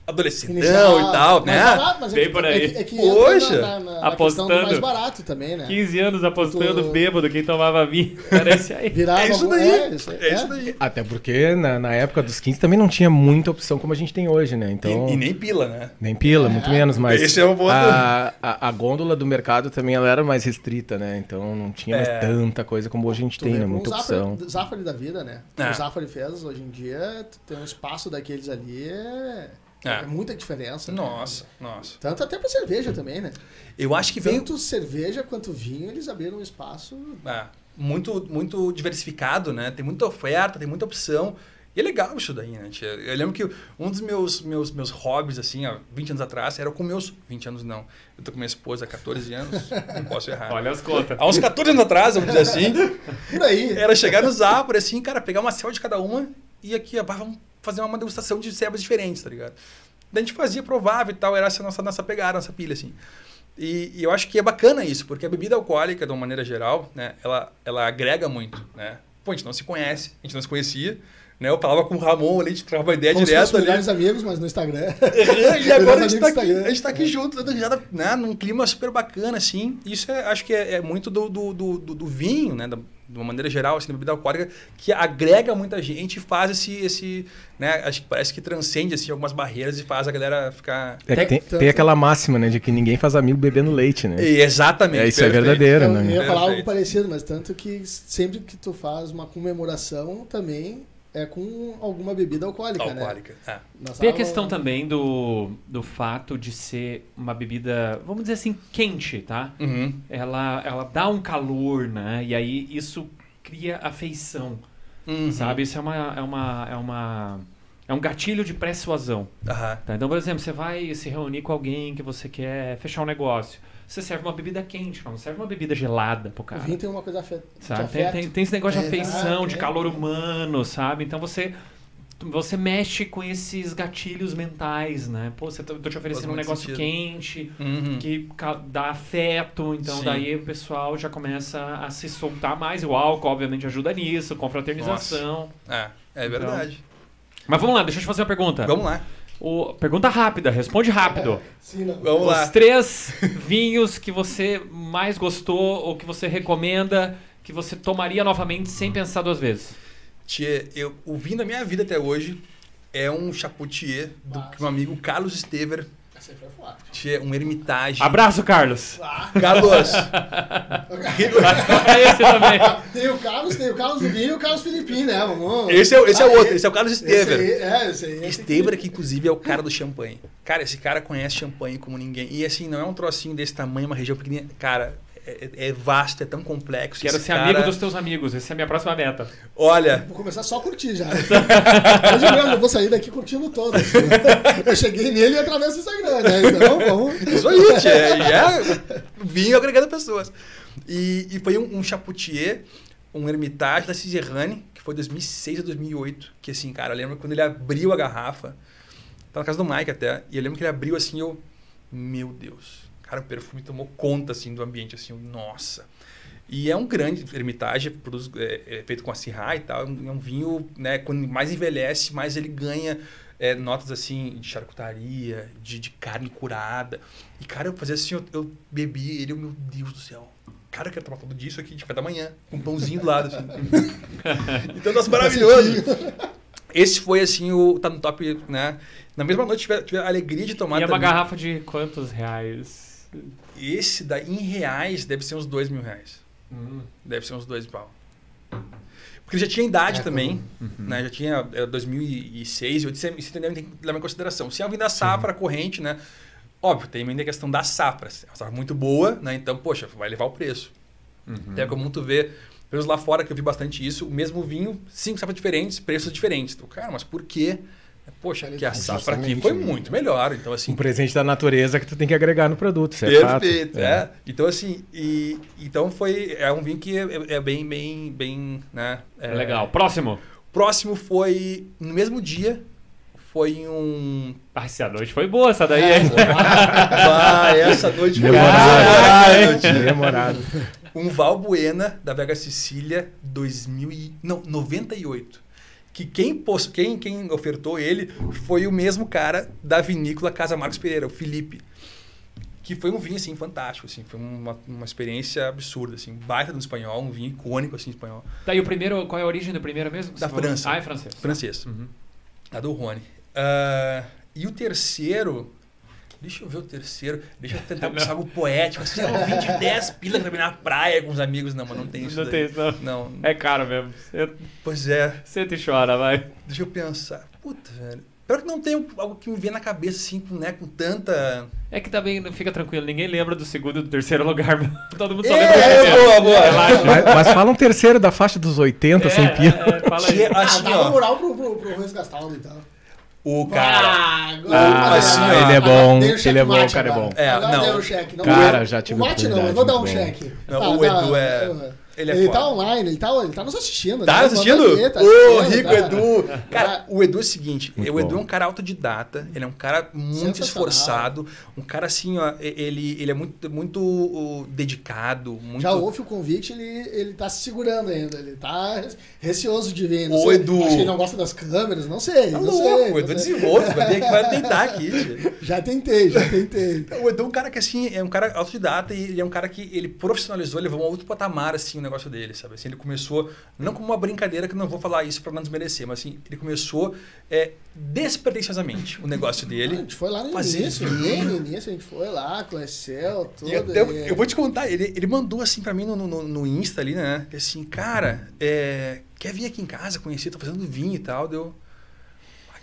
Adolescentão e tal, né? barato, mas é Bem que- por aí. É que, é que Poxa, na, na, na apostando. mais barato também, né? 15 anos apostando Tu- bêbado, quem tomava vinho. Era esse aí. Virava, É isso daí. É, isso, aí, É isso daí. Até porque na, na época dos 15 também não tinha muita opção como a gente tem hoje, né? Então. E, e nem pila, né? Nem pila, muito menos, mas Esse é o ponto. a, a, a gôndola do mercado também ela era mais restrita, né? Então não tinha mais É. tanta coisa como hoje a gente Tu tem, vê né? Muita o opção. Zafari, Zafari da vida, né? É. O Zafari fez hoje em dia, tu tem um espaço daqueles ali, é, É. é muita diferença. né? Nossa, nossa. Tanto até pra cerveja também, né? Eu acho que veio Tanto cerveja quanto vinho, eles abriram um espaço. É, muito, muito diversificado, né? Tem muita oferta, tem muita opção. E é legal isso daí, né? tia? Eu lembro que um dos meus, meus, meus hobbies, assim, ó, 20 anos atrás, era com meus... 20 anos não. Eu tô com minha esposa há 14 anos, não posso errar. Olha as contas. Há uns 14 anos atrás, vamos dizer assim, Por aí. era chegar no Zapper, assim, cara, pegar uma ceva de cada uma e aqui, ó, vamos fazer uma degustação de cevas diferentes, tá ligado? Daí a gente fazia, provava e tal, era essa nossa, nossa pegada, nossa pilha, assim. E, e eu acho que é bacana isso, porque a bebida alcoólica, de uma maneira geral, né, ela, ela agrega muito, né? Pô, a gente não se conhece, a gente não se conhecia, né? Eu falava com o Ramon ali, a gente trocava uma ideia Como ali. melhores amigos, mas no Instagram. e agora a gente, tá amigos aqui, a gente tá aqui junto, dando risada, né, num clima super bacana, assim. Isso é, acho que é, é muito do, do, do, do- do vinho, né? Da, de uma maneira geral, assim, da bebida alcoólica, que agrega muita gente e faz esse, esse né? Acho que parece que transcende, assim, algumas barreiras e faz a galera ficar... É que tem, tem aquela máxima, né? De que ninguém faz amigo bebendo leite, né? E exatamente. É, isso é perfeito. verdadeiro, Eu né? ia falar algo Perfeito. parecido, mas tanto que sempre que tu faz uma comemoração, também é com alguma bebida alcoólica, né? Alcoólica. é. Nós Tem a questão também do, do fato de ser uma bebida, vamos dizer assim, quente, tá? Uhum. Ela, ela dá um calor, né? E aí isso cria afeição, Uhum. sabe? Isso é uma, é uma, é uma... É um gatilho de persuasão. Aham. Tá? Então, por exemplo, você vai se reunir com alguém que você quer fechar um negócio. Você serve uma bebida quente, não serve uma bebida gelada pro O cara. vinho tem uma coisa afeta. Sabe? Tem, tem, tem esse negócio de É, afeição, de é. calor humano, sabe? Então você você mexe com esses gatilhos mentais, né? Pô, você tá, tô te oferecendo um negócio sentido. quente, Uhum. que dá afeto, então Sim. daí o pessoal já começa a se soltar mais. O álcool, obviamente, ajuda nisso, confraternização. É, é verdade. Mas vamos lá, deixa eu te fazer uma pergunta. Vamos lá. O, pergunta rápida, responde rápido. Sim, não. Vamos lá. Os três vinhos que você mais gostou ou que você recomenda, que você tomaria novamente sem pensar duas vezes. Tchê, eu, o vinho da minha vida até hoje é um chapoutier do que meu amigo Carlos Estever. Essa aí foi forte. Tchê, um ermitage. Abraço, Carlos. Carlos! É esse também. Tem o Carlos, tem o Carlos do vinho e o Carlos Filipim, né? Vamos... esse é, o- esse é Ah, o outro, esse é o Carlos esse Estever. aí, é, esse aí. Estever, que inclusive é o cara do champanhe. Cara, esse cara conhece champanhe como ninguém. E assim, não é um trocinho desse tamanho, uma região pequenininha. Cara, é, é vasto, é tão complexo. Quero ser cara- amigo dos teus amigos. Essa é a minha próxima meta. Olha, Vou começar só a curtir já. Hoje mesmo, eu vou sair daqui curtindo todas. Eu cheguei nele através do Instagram, né? Então, vamos. Isso aí, tchê. E é vinho agregando pessoas. E, e foi um, um chapoutier, um ermitage da Cizerrane, que foi 2006 a 2008. Que assim, cara, eu lembro quando ele abriu a garrafa, tá na casa do Mike até, e eu lembro que ele abriu assim, eu, meu Deus. Cara, o perfume tomou conta assim do ambiente, assim, nossa. E é um grande ermitage, produz, é, é feito com a Syrah e tal. É um, é um vinho, né? Quando mais envelhece, mais ele ganha é, notas assim de charcutaria, de, de carne curada. E, cara, eu fazia assim, eu, eu bebi ele, eu, meu Deus do céu. Cara, eu quero tomar todo disso aqui de café da manhã, com um pãozinho do lado, assim. então, nossa, maravilhoso. Esse foi, assim, o. Tá no top, né? Na mesma noite, tive, tive a alegria de tomar E é uma garrafa de quantos reais? Esse daí, em reais, deve ser uns dois mil reais. Hum. Deve ser uns dois pau. Porque ele já tinha idade É, também, Uhum. né? Já tinha é, 2006, eu disse, isso também tem que levar em consideração. Se é um vinho da safra corrente, né? Óbvio, tem ainda a questão das safras. É uma safra muito boa, né? Então, poxa, vai levar o preço. Uhum. Até como tu vê, pelos lá fora que eu vi bastante isso, o mesmo vinho, cinco safras diferentes, preços diferentes. Então, cara, mas por quê? Poxa, que a safra aqui foi muito melhor. Então, assim, Um presente da natureza que tu tem que agregar no produto, isso é. Perfeito, É. é. Então, assim, e, então foi. É um vinho que é, é bem, bem, bem. Né, é- Legal. Próximo. Próximo foi. No mesmo dia, foi um. Ah, essa noite foi boa essa daí, É, hein? Ah, essa noite foi. Caralho. Memorado. Um Valbuena da Vega Sicília 2000 e, não, 98. Que quem, pos, quem, quem ofertou ele foi o mesmo cara da vinícola Casa Marcos Pereira, o Felipe. Que foi um vinho, assim, fantástico, assim. Foi uma, uma experiência absurda, assim. Baita do espanhol, um vinho icônico, assim, espanhol. Tá, e o primeiro, qual é a origem do primeiro mesmo? Da? França. Ah, é francês. Francês. Uhum. A do Rony. Ah, e o terceiro... Deixa eu ver o terceiro. Deixa eu tentar pensar algo poético. Assim, um vinho de 10 pilas pra ir na praia com os amigos. Não, mas não tem isso Não daí. tem isso, não. Não. É caro mesmo. Você- Pois é. Senta e chora, vai. Deixa eu pensar. Puta, velho. Pior que não tem algo que me vem na cabeça, assim, com, né, com tanta... É que também não fica tranquilo, ninguém lembra do segundo e do terceiro lugar. Todo mundo só É, lembra do primeiro. boa, boa. Relaxa. Mas, mas fala um terceiro da faixa dos 80, sem pila. É, é, fala aí. Que, Ah, dá uma moral pro, pro, pro Ruiz Gastaldo, então. O cara... Ah, Ah, assim, ó. ele é bom, ele é bom, o cara é bom. É, não. deu o cheque. Não, Cara, já tive o mate não, eu vou dar um bom. cheque. Não, Tá, o tá, Edu é- ele é ele tá online, ele tá, ele tá nos assistindo. Tá né? assistindo? Aí, tá Ô, assistindo, Rico tá. Edu. Cara, o Edu é o seguinte, Muito o Edu bom. é um cara autodidata, ele é um cara muito esforçado, um cara assim, ó, ele, ele é muito, muito dedicado, muito... Já ouve o convite, ele, ele tá se segurando ainda. Ele tá receoso de vir. Não Ô, sei, Edu. Acho que ele não gosta das câmeras, não sei. Tá não louco, sei, o Edu é sei. desenvolto, vai, ter, vai tentar aqui, tio. Já tentei, já tentei. O Edu é um cara que, assim, é um cara autodidata e ele é um cara que ele profissionalizou, levou a um outro patamar, assim, o negócio dele, sabe? Assim, ele começou, não como uma brincadeira, que não vou falar isso pra não desmerecer, mas assim, ele começou é, despretensiosamente o negócio A dele. gente foi lá no Fazer início, bem no início, a gente foi lá, conheceu tudo. Eu, eu- e- eu vou te contar, ele, ele mandou assim pra mim no, no, no Insta ali, né? Assim, cara, é, quer vir aqui em casa conhecer, tô fazendo vinho e tal, deu. Ah,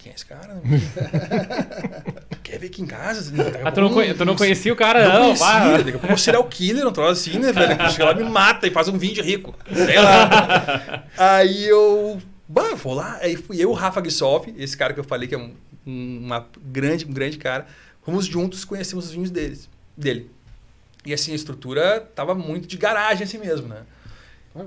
quem é esse cara? quer vir aqui em casa? Ah, tu não, conhe- tu não conhecia o cara, Não não. conhecia, daqui a pouco um serial killer, um troço assim, né, velho? Que chega lá, me mata e faz um vinho de rico. Sei lá. Aí eu. Bah, vou lá. Aí fui eu, o Rafa Grissoff, esse cara que eu falei que é um, um- uma grande, um grande cara. Fomos juntos, conhecemos os vinhos deles, dele. E assim, a estrutura tava muito de garagem assim mesmo, né?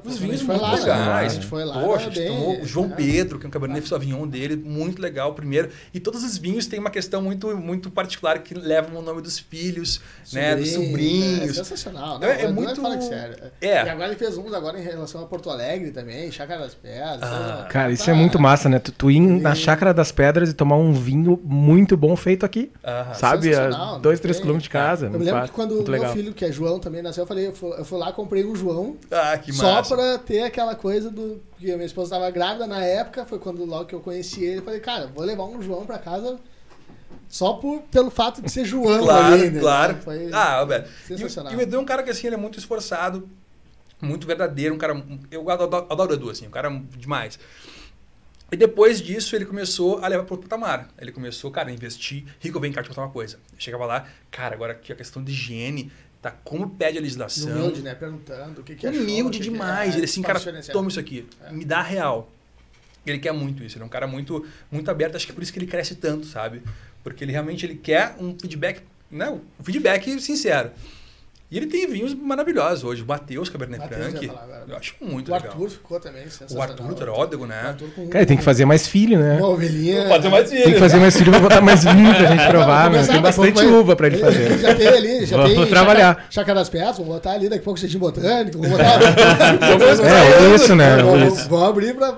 Os vinhos muito lá, né? legais. A gente foi lá. Poxa, a gente bem- tomou o João é. Pedro, que é um Cabernet Sauvignon dele, muito legal, primeiro. E todos os vinhos têm uma questão muito, muito particular que levam o nome dos filhos, né? Dos Sobrinho, sobrinhos. É sensacional. É- Não, é não muito- fala que sério. É. E agora ele fez uns agora em relação a Porto Alegre também, Chácara das Pedras. Ah. Cara, isso Tá- é muito massa, né? Tu, tu ir na Chácara das Pedras e tomar um vinho muito bom feito aqui. Aham. Sabe? sensacional, A dois, três quilômetros de casa. Eu muito me lembro que quando o meu legal. filho, que é João, também nasceu, eu falei, eu fui, eu fui lá, comprei um João, Ah, que só pra ter aquela coisa do. Porque a minha esposa estava grávida na época, foi quando logo que eu conheci ele. Eu falei, cara, vou levar um João pra casa só por, pelo fato de ser João Claro, ali, né? claro. Foi Ah. E, sensacional. e o Edu é um cara que assim, ele é muito esforçado, muito verdadeiro, um cara. Eu adoro, adoro o Edu, assim, um cara demais. E depois disso, ele começou a levar para outro patamar. Ele começou, cara, a investir. Rico, vem cá, te contar uma coisa. Eu chegava lá, cara, agora aqui a questão de higiene, tá como pede a legislação. Humilde, né? Perguntando o que, que achou, humilde o que que demais. é, ele assim, cara, toma isso aqui, É. me dá real. Ele quer muito isso, ele é um cara muito, muito aberto, acho que é por isso que ele cresce tanto, sabe? Porque ele realmente ele quer um feedback, né? Um feedback sincero. E ele tem vinhos maravilhosos hoje. O Matheus Cabernet Matheus, Franc, eu falar acho muito O legal. Arthur ficou também o. Arthur Teródego, O né? Arthur com Cara, tem que fazer mais filho, né? uma ovelhinha. Fazer mais Tem que fazer mais filho pra botar mais vinho pra gente provar, né? Vamos Tem bastante uva pra ele fazer. Já tem ali, já Vamos tem. trabalhar. Chácara, das Pedras, vamos botar ali, daqui a pouco jardim botânico, vamos botar. É, isso, né? Vamos, vamos abrir pra.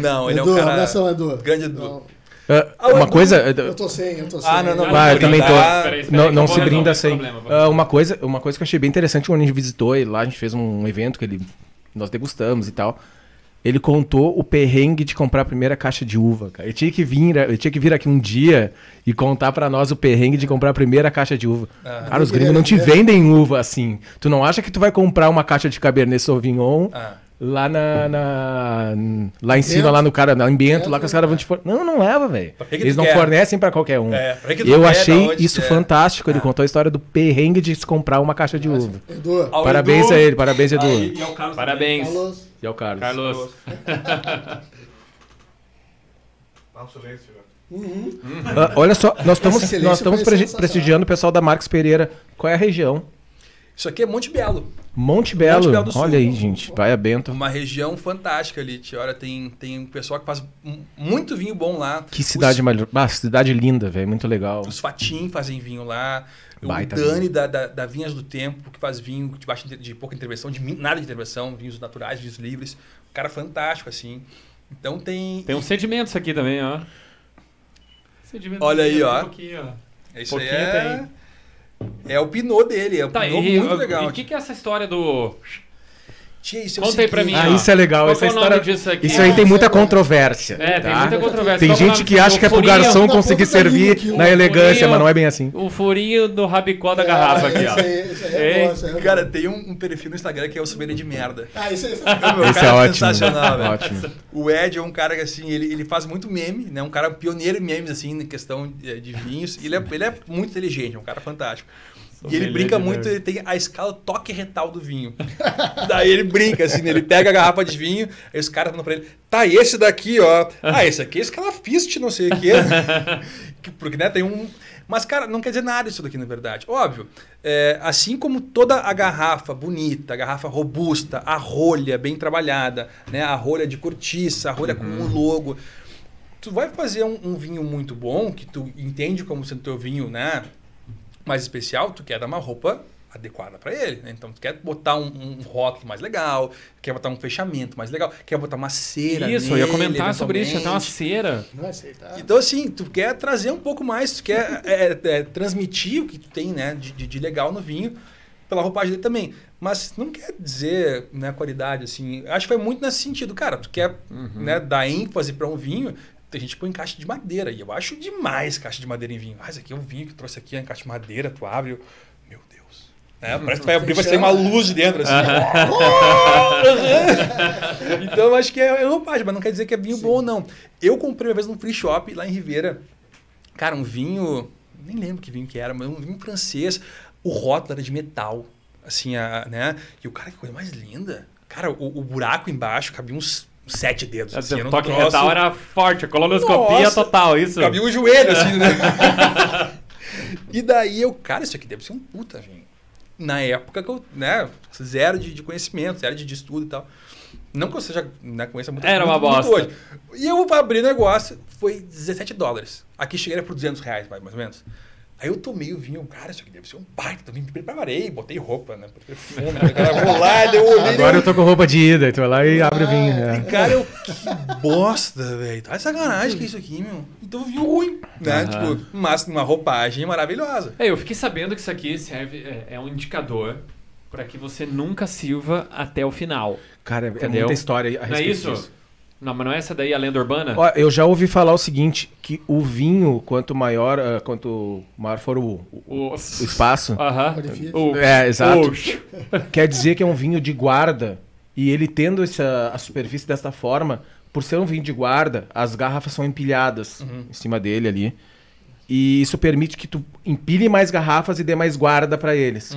Não, ele Edu, é um cara... abração, Edu. Grande Edu. Não, Ah, Ah, o uma coisa. eu tô sem, eu tô sem. Ah, não, não, Vai, eu também tô. Ah, Peraí, espera Não, não eu se brinda sem. problema. Ah, uma, coisa, uma coisa que eu achei bem interessante quando a gente visitou ele lá, a gente fez um evento que ele, nós degustamos e tal. Ele contou o perrengue de comprar a primeira caixa de uva, cara. Ele tinha que vir, ele tinha que vir aqui um dia e contar pra nós o perrengue de comprar a primeira caixa de uva. Ah. Cara, os gringos não te vendem uva assim. Tu não acha que tu vai comprar uma caixa de Cabernet Sauvignon Ah. Lá na, na- lá em cima, lá no cara, no Bento, lá que os caras vão te for... Não, não leva, velho. Eles não quer? fornecem pra qualquer um. É, pra que tu Eu achei isso quer? fantástico. Ele Ah. contou a história do perrengue de se comprar uma caixa de uva. Edu, Parabéns Edu. a ele, parabéns, Edu. Aí, e ao Carlos Parabéns. Carlos. E ao Carlos. Carlos. Um. Uhum. Ah, olha só, nós estamos, nós estamos prestigiando o pessoal da Marcos Pereira. Qual é a região? Isso aqui é Monte Belo. Monte Belo. Monte Belo do Sul. olha aí, gente. Vai a Bento. Uma região fantástica ali, tia. Olha, tem, tem um pessoal que faz muito vinho bom lá. Que cidade Os, mais. Ah, cidade linda, velho. Muito legal. os Fatim fazem vinho lá. Baita o Dani da, da, da Vinhas do Tempo, que faz vinho de, baixa, de pouca intervenção, de nada de intervenção, vinhos naturais, vinhos livres. Um cara fantástico, assim. Então tem. Tem uns sedimentos aqui também, ó. Sedimento Olha aí, ó. Um pouquinho, ó. Isso aí pouquinho é. É o pinot dele, é o Tá, pinot e muito o legal. que, que é essa história do. Tia, isso é Conta aí pra mim, Ah, ó. isso é legal. Qual essa é história... nome disso aqui? Isso aí tem muita controvérsia. É, tem tá? muita controvérsia. Tem Qual é gente que acha que é pro furinho- garçom conseguir servir aqui, na elegância, furinho. mas não é bem assim. O furinho do rabicó da garrafa aqui, ó. Esse aí, esse aí é bom, é bom. Cara, tem um, um perfil no Instagram que é o sommelier de merda. Ah, esse aí. Meu, o Esse cara é ótimo. sensacional, velho. Ótimo. O Ed é um cara que, assim, ele, ele faz muito meme, né? Um cara pioneiro em memes, assim, na questão de, de vinhos. Ele é, ele é muito inteligente, é um cara fantástico. E ele brinca de muito, ele tem a escala toque retal do vinho. Daí ele brinca, assim, né? ele pega a garrafa de vinho, aí os caras falam pra ele, tá, esse daqui, ó. Ah, esse aqui é escala Fist, não sei o quê. Que- Porque, né, tem um... Mas, cara, não quer dizer nada isso daqui, na verdade. Óbvio, é, assim como toda a garrafa bonita, a garrafa robusta, a rolha bem trabalhada, né? A rolha de cortiça, a rolha com o logo. Tu vai fazer um, um vinho muito bom, que tu entende como sendo teu vinho, né? Mais especial, tu quer dar uma roupa adequada para ele. né? Então, tu quer botar um, um rótulo mais legal, quer botar um fechamento mais legal, quer botar uma cera Isso, eu ia nele, comentar sobre isso. Até uma eventualmente. cera. Tá. Então, assim, tu quer trazer um pouco mais, tu quer é, é, transmitir o que tu tem, né, de, de- de legal no vinho, pela roupagem dele também. Mas não quer dizer, né, qualidade, assim. Acho que vai muito nesse sentido. Cara, tu quer né, dar ênfase para um vinho, tem gente que põe caixa de madeira. E eu acho demais caixa de madeira em vinho. Ah, esse aqui é um vinho que trouxe aqui, em caixa de madeira, tu abre. eu- Meu Deus. É, parece que vai abrir, vai sair uma luz de dentro, assim. então eu acho que é, é roupagem, mas não quer dizer que é vinho bom ou não. Eu comprei uma vez num free shop lá em Ribeira. Cara, um vinho. Nem lembro que vinho que era, mas um vinho francês. O rótulo era de metal. Assim, a, né? E o cara, que coisa mais linda. Cara, o, o buraco embaixo cabia uns sete dedos. Assim, era o um toque troço- retal era forte, a colonoscopia Nossa, total, isso. Cabia o joelho, assim, né? e daí eu, cara, isso aqui deve ser um puta vinho. Na época que eu, né, zero de, de conhecimento, zero de, de estudo e tal. Não que eu seja, né, conheça muito Era uma muito, muito bosta. hoje. E eu abri o negócio, foi 17 dólares. Aqui cheguei por 200 reais, mais ou menos. Aí eu tomei o vinho, cara, isso aqui deve ser um baita. Também me preparei, botei roupa, né? Perfume, né, cara, vou lá, daí eu olhei. Agora eu eu tô com roupa de ida, tu vai lá e abre o vinho. e, é. cara, eu, que bosta, velho. Tá sacanagem que é isso aqui, meu. Então vinho ruim, né? Aham. Tipo, mas uma roupagem maravilhosa. É, eu fiquei sabendo que isso aqui serve, é, é um indicador para que você nunca sirva até o final. Cara, é Entendeu? muita história a Não é respeito isso? disso. Não, mas não é essa daí a lenda urbana? Ó, eu já ouvi falar o seguinte, que o vinho, quanto maior, ah, quanto maior for o, o- O... espaço. Orifício. O... é, exato, o- quer dizer que é um vinho de guarda. E ele tendo essa, a superfície desta forma, por ser um vinho de guarda, as garrafas são empilhadas em cima dele ali. E isso permite que tu empilhe mais garrafas e dê mais guarda para eles.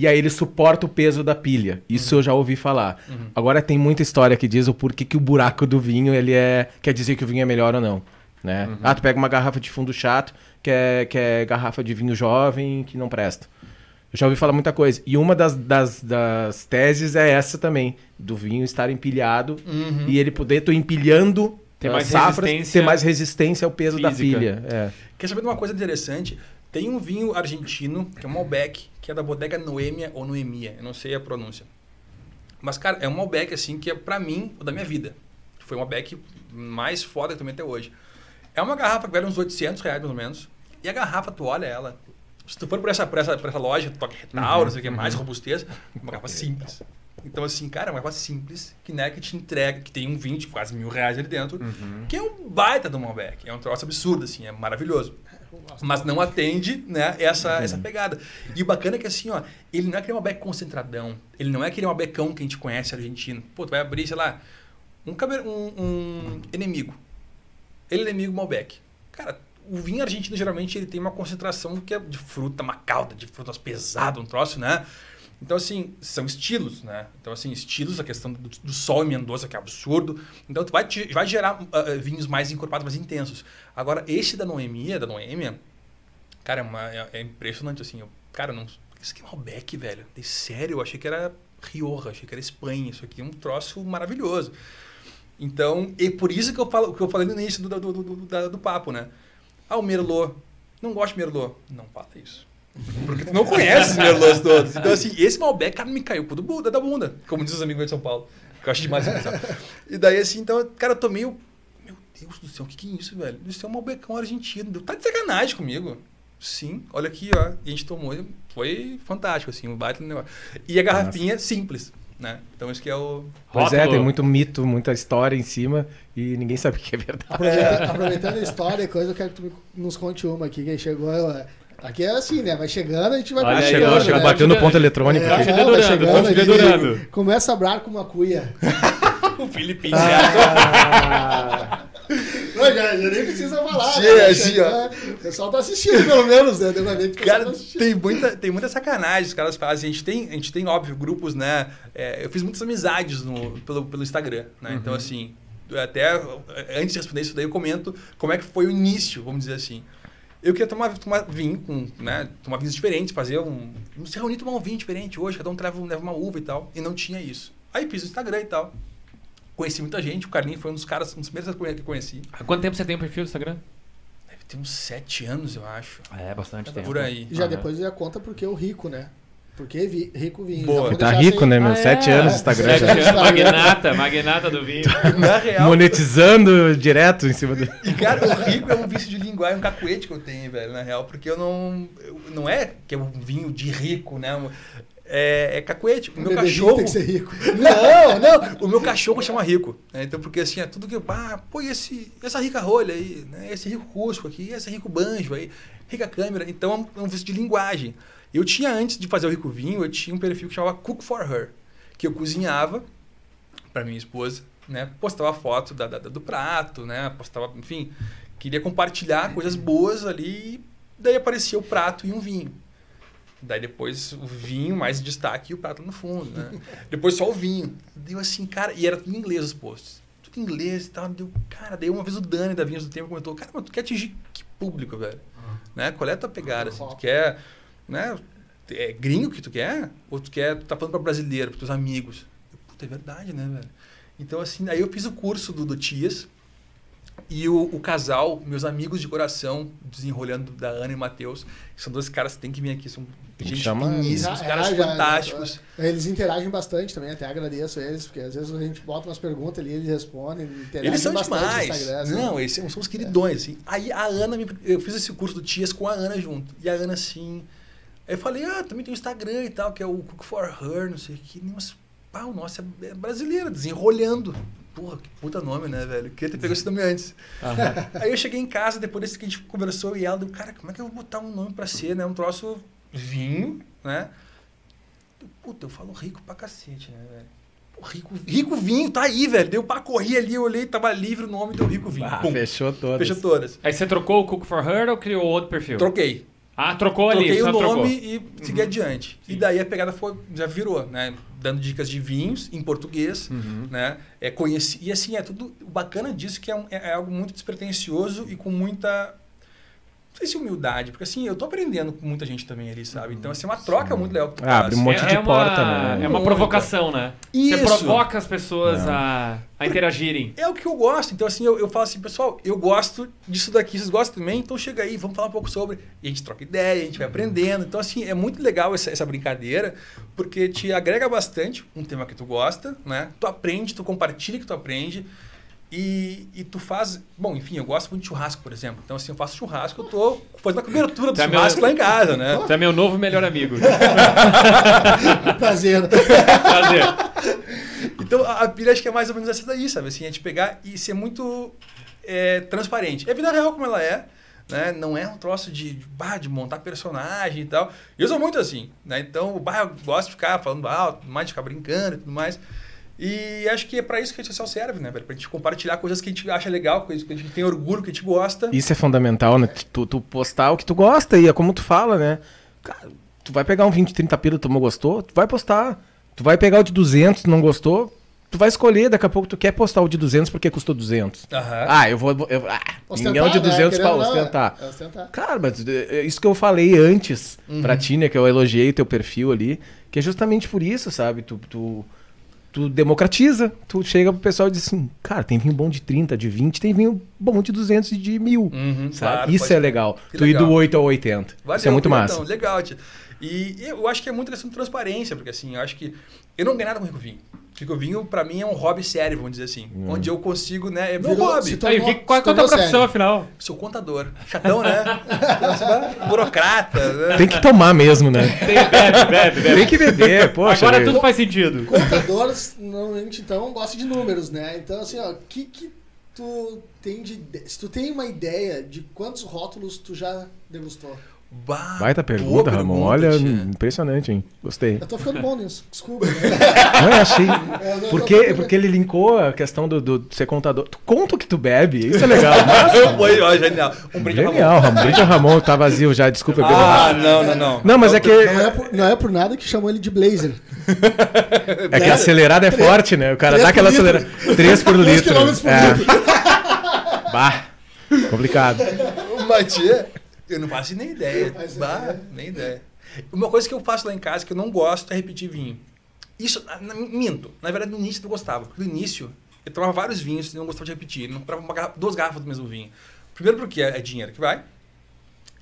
E aí ele suporta o peso da pilha. Isso eu já ouvi falar. Agora tem muita história que diz o porquê que o buraco do vinho ele é quer dizer que o vinho é melhor ou não, né? Ah, tu pega uma garrafa de fundo chato, que é, que é garrafa de vinho jovem que não presta. Eu já ouvi falar muita coisa. E uma das, das, das teses é essa também, do vinho estar empilhado e ele poder, tu empilhando Ter mais safras, resistência ter mais resistência ao peso da física. pilha. É. Quer saber de uma coisa interessante? Tem um vinho argentino, que é um Malbec, que é da bodega Noemia ou Noemia, eu não sei a pronúncia. Mas, cara, é um Malbec, assim, que é pra mim, o da minha vida. Foi um Malbec mais foda que eu tomei até hoje. É uma garrafa que vale uns 800 reais, mais ou menos. E a garrafa, tu olha ela. Se tu for por essa, por essa, por essa loja, toque retal, não sei o que, mais robustez, é uma garrafa simples. Então, assim, cara, é uma garrafa simples, que, né, que te entrega, que tem um vinho de quase mil reais ali dentro, que é um baita do Malbec. É um troço absurdo, assim, é maravilhoso. Mas não atende, né, essa, essa pegada. E o bacana é que assim, ó, ele não é aquele Malbec concentradão. Ele não é aquele Malbecão que a gente conhece argentino. Pô, tu vai abrir, sei lá, um, um, um inimigo. Ele é inimigo Malbec. Cara, o vinho argentino geralmente ele tem uma concentração que é de fruta macalda, de frutas pesadas, um troço, né? Então, assim, são estilos, né? Então, assim, estilos, a questão do, do sol em Mendoza, que é absurdo. Então, tu vai, te- vai gerar ah, vinhos mais encorpados, mais intensos. Agora, esse da Noemia, da Noêmia, cara, é, uma- é- é impressionante, assim. Eu, cara, não, isso aqui é Malbec, velho. De sério, eu achei que era Rioja, achei que era Espanha. Isso aqui é um troço maravilhoso. Então, e por isso que eu, falo, que eu falei no início do, do, do, do, do papo, né? Ah, o Merlot. Não gosto de Merlot. Não fala isso. Porque tu não conhece os Merlots todos. Então, assim, esse Malbec, cara, me caiu por bunda, da bunda, como diz os amigos de São Paulo. Que eu acho demais. E daí, assim, então, cara, eu tomei o. Meu Deus do céu, o que, que é isso, velho? Isso é um Malbecão argentino. Deu- Tá de sacanagem comigo. Sim, olha aqui, ó. E a gente tomou. Foi fantástico, assim, um baita negócio. E a garrafinha simples. né? Então isso que é o... Pois é, tem muito mito, muita história em cima e ninguém sabe o que é verdade. Aproveitando, aproveitando a história e coisa, eu quero que tu nos conte uma aqui, que chegou. eu- Aqui é assim, né? Vai chegando, a gente vai Olha comentando, chegou, chegou, né? bateu no ponto eletrônico É, aqui. tá chegando ali, dedurando. Começa a brar com uma cuia. O Felipe Ah, não, já, já nem precisa falar. Sim, né? assim, Chega- O pessoal tá assistindo, pelo menos, né? Cara, tá tem muita, tem muita sacanagem os caras fazem. A gente tem, a gente tem óbvio, grupos, né? É, eu fiz muitas amizades no, pelo, pelo Instagram, né? Então, assim, até antes de responder isso daí, eu comento como é que foi o início, vamos dizer assim. Eu queria tomar, tomar vinho, com, né? Tomar vinhos diferentes, fazer um. Se reunir tomar um vinho diferente hoje, cada um leva, leva uma uva e tal. E não tinha isso. Aí fiz o Instagram e tal. Conheci muita gente, o Carlinho foi um dos caras, um dos primeiros que eu conheci. Há quanto tempo você tem o perfil do Instagram? Deve ter uns sete anos, eu acho. É, bastante tempo. Por aí. Já depois já conta porque o rico, né? Porque vi, rico vinho. Boa. Tá rico, sem- né, meu? Ah, Sete é. anos no Instagram Sete anos, magnata, magnata do vinho. Na real, Monetizando direto em cima do. E, cara, o rico é um vício de linguagem, um cacuete que eu tenho, velho, na real, porque eu não. eu- não é que é um vinho de rico, né? É, é cacuete. O O meu bebezinho cachorro. tem que ser rico. Não, não. O meu cachorro chama rico. né? Então, porque assim, é tudo que. Ah, pô, e esse, essa rica rolha aí, né? Esse rico cusco aqui, esse rico banjo aí, rica câmera. Então, é um vício de linguagem. Eu tinha, antes de fazer o rico vinho, eu tinha um perfil que chamava Cook for Her, que eu cozinhava para minha esposa, né? Postava foto da, da- do prato, né? Postava, enfim, queria compartilhar coisas boas ali. Daí aparecia o prato e um vinho. Daí depois o vinho, mais destaque e o prato no fundo, né? depois só o vinho. Deu assim, cara, e era tudo em inglês os posts. Tudo em inglês e tal. Deu, cara, daí uma vez o Dani da Vinhos do Tempo comentou, cara, mas tu quer atingir que público, velho? Né? Qual é a tua pegada? Assim? Tu quer, né? É gringo que tu quer? Ou tu quer, tu tá falando pra brasileiro, pros teus amigos? Eu, Puta, é verdade, né, velho? Então, assim, aí eu fiz o curso do, do Tias e o, o casal, meus amigos de coração, desenrolhando da Ana e Matheus, que são dois caras que tem que vir aqui, são gente Chama- caras é, já- fantásticos. Eles interagem bastante também, até agradeço eles, porque às vezes a gente bota umas perguntas ali, eles respondem, interagem Eles são bastante no demais. Instagram. assim. Não, eles são, são os queridões, assim. Aí a Ana, me- eu fiz esse curso do Tias com a Ana junto. E a Ana, assim. Aí eu falei, ah, também tem o Instagram e tal, que é o Cook for Her, não sei o que. Mas, pá, o nosso é, brasileiro, desenrolhando. Porra, que puta nome, né, velho? Queria ter pegado esse nome antes. Aí eu cheguei em casa, depois desse que a gente conversou, e ela deu, cara, como é que eu vou botar um nome pra ser, né? Um troço vinho, né? Puta, eu falo rico pra cacete, né, velho? Pô, rico, rico vinho, tá aí, velho. Deu pra correr ali, eu olhei, tava livre o nome, deu rico vinho. Ah, Pum, fechou todas. fechou todas. Aí você trocou o Cook for Her ou criou outro perfil? Troquei. Ah, trocou ali, Troquei o trocou. nome e segui adiante. E daí a pegada foi, já virou, né? Dando dicas de vinhos em português, Uhum. né? É, conheci, e assim, é tudo. O bacana disso que é, um- é- é algo muito despretensioso e com muita. Não sei se humildade, porque assim, eu tô aprendendo com muita gente também ali, sabe? Então, assim, é uma troca muito legal que tu Ah, abre um monte é, de é uma, porta, né? É uma provocação, né? Você Isso. provoca as pessoas a, a interagirem. É o que eu gosto. Então, assim, eu, eu falo assim, pessoal, eu gosto disso daqui, vocês gostam também? Então chega aí, vamos falar um pouco sobre. E a gente troca ideia, a gente vai aprendendo. Então, assim, é muito legal essa, essa brincadeira, porque te agrega bastante um tema que tu gosta, né? Tu aprende, tu compartilha o que tu aprende. E, e tu faz. Bom, enfim, eu gosto muito de churrasco, por exemplo. Então, assim, eu faço churrasco, eu tô fazendo a cobertura do Tá, meu- churrasco lá em casa, né? Você é meu novo melhor amigo. Prazer. Prazer. Então, a, a pilha acho que é mais ou menos essa daí, sabe? Assim, a gente pegar e ser muito é, transparente. É a vida real como ela é, né? Não é um troço de, de, bah, de montar personagem e tal. Eu sou muito assim, né? Então, bah, eu gosto de ficar falando alto, mais de ficar brincando e tudo mais. E acho que é pra isso que a rede social serve, né, velho? Pra gente compartilhar coisas que a gente acha legal, coisas que a gente tem orgulho, que a gente gosta. Isso é fundamental, né? Tu, tu postar o que tu gosta e é como tu fala, né? Cara, tu vai pegar um 20, 30 pila, tu não gostou, tu vai postar. Tu vai pegar o de 200, tu não gostou, tu vai escolher, daqui a pouco tu quer postar o de 200 porque custou 200. Aham. Ah, eu vou... Eu, ah, milhão de né? 200 pra Querendo ou não, ostentar. é ostentar. Cara, mas é isso que eu falei antes pra ti, né? Que eu elogiei teu perfil ali. Que é justamente por isso, sabe? Tu, tu, tu democratiza. Tu chega pro pessoal e diz assim, cara, tem vinho bom de 30, de 20, tem vinho bom de 200 e de 1000. Uhum, claro, isso é legal. Que tu ir legal. do 8 ao 80. Valeu, isso é muito massa. Legal, tia. E eu acho que é muito questão de transparência, porque assim, eu acho que eu não ganhei nada com o Rico Vinho. Porque o vinho, pra mim, é um hobby sério, vamos dizer assim. Hum. Onde eu consigo, né? É meu Virou- hobby. se Aí, qual é a tua tornou profissão, sério. afinal? Sou contador. Chatão, né? Burocrata. Né? Tem que tomar mesmo, né? Tem, bebe, bebe, bebe. Tem que beber, poxa. Agora tudo faz sentido. Contadores, normalmente, então, gosta de números, né? Então, assim, ó, o que que tu tem de... Se tu tem uma ideia de quantos rótulos tu já degustou? Bah, Baita boa pergunta, Ramon. Olha, tia. impressionante, hein? Gostei. Eu tô ficando bom nisso, desculpa. Né? Não, eu achei. Eu não tô Porque, porque ele linkou a questão do, do ser contador. Tu conta o que tu bebe, isso é legal. Nossa, Foi, ó, genial. Um brinde ao genial, Ramon. Brinde ao Ramon, tá vazio já, desculpa. Ah, não, não, não. Não, mas é que, Não é, por, não é por nada que chamou ele de Blazer. é que acelerado é forte, né? O cara dá aquela acelerada. 3 por Três litro. quilômetros por É. litro. Bah, complicado. Mas, tia, eu não faço nem ideia. Mas é. Bah, nem ideia. Uma coisa que eu faço lá em casa que eu não gosto é repetir vinho. Isso, na- na- minto. Na verdade, no início eu gostava. Porque no início, eu tomava vários vinhos e não gostava de repetir. Eu não comprava garrafa- duas garrafas do mesmo vinho. Primeiro porque é é dinheiro que vai.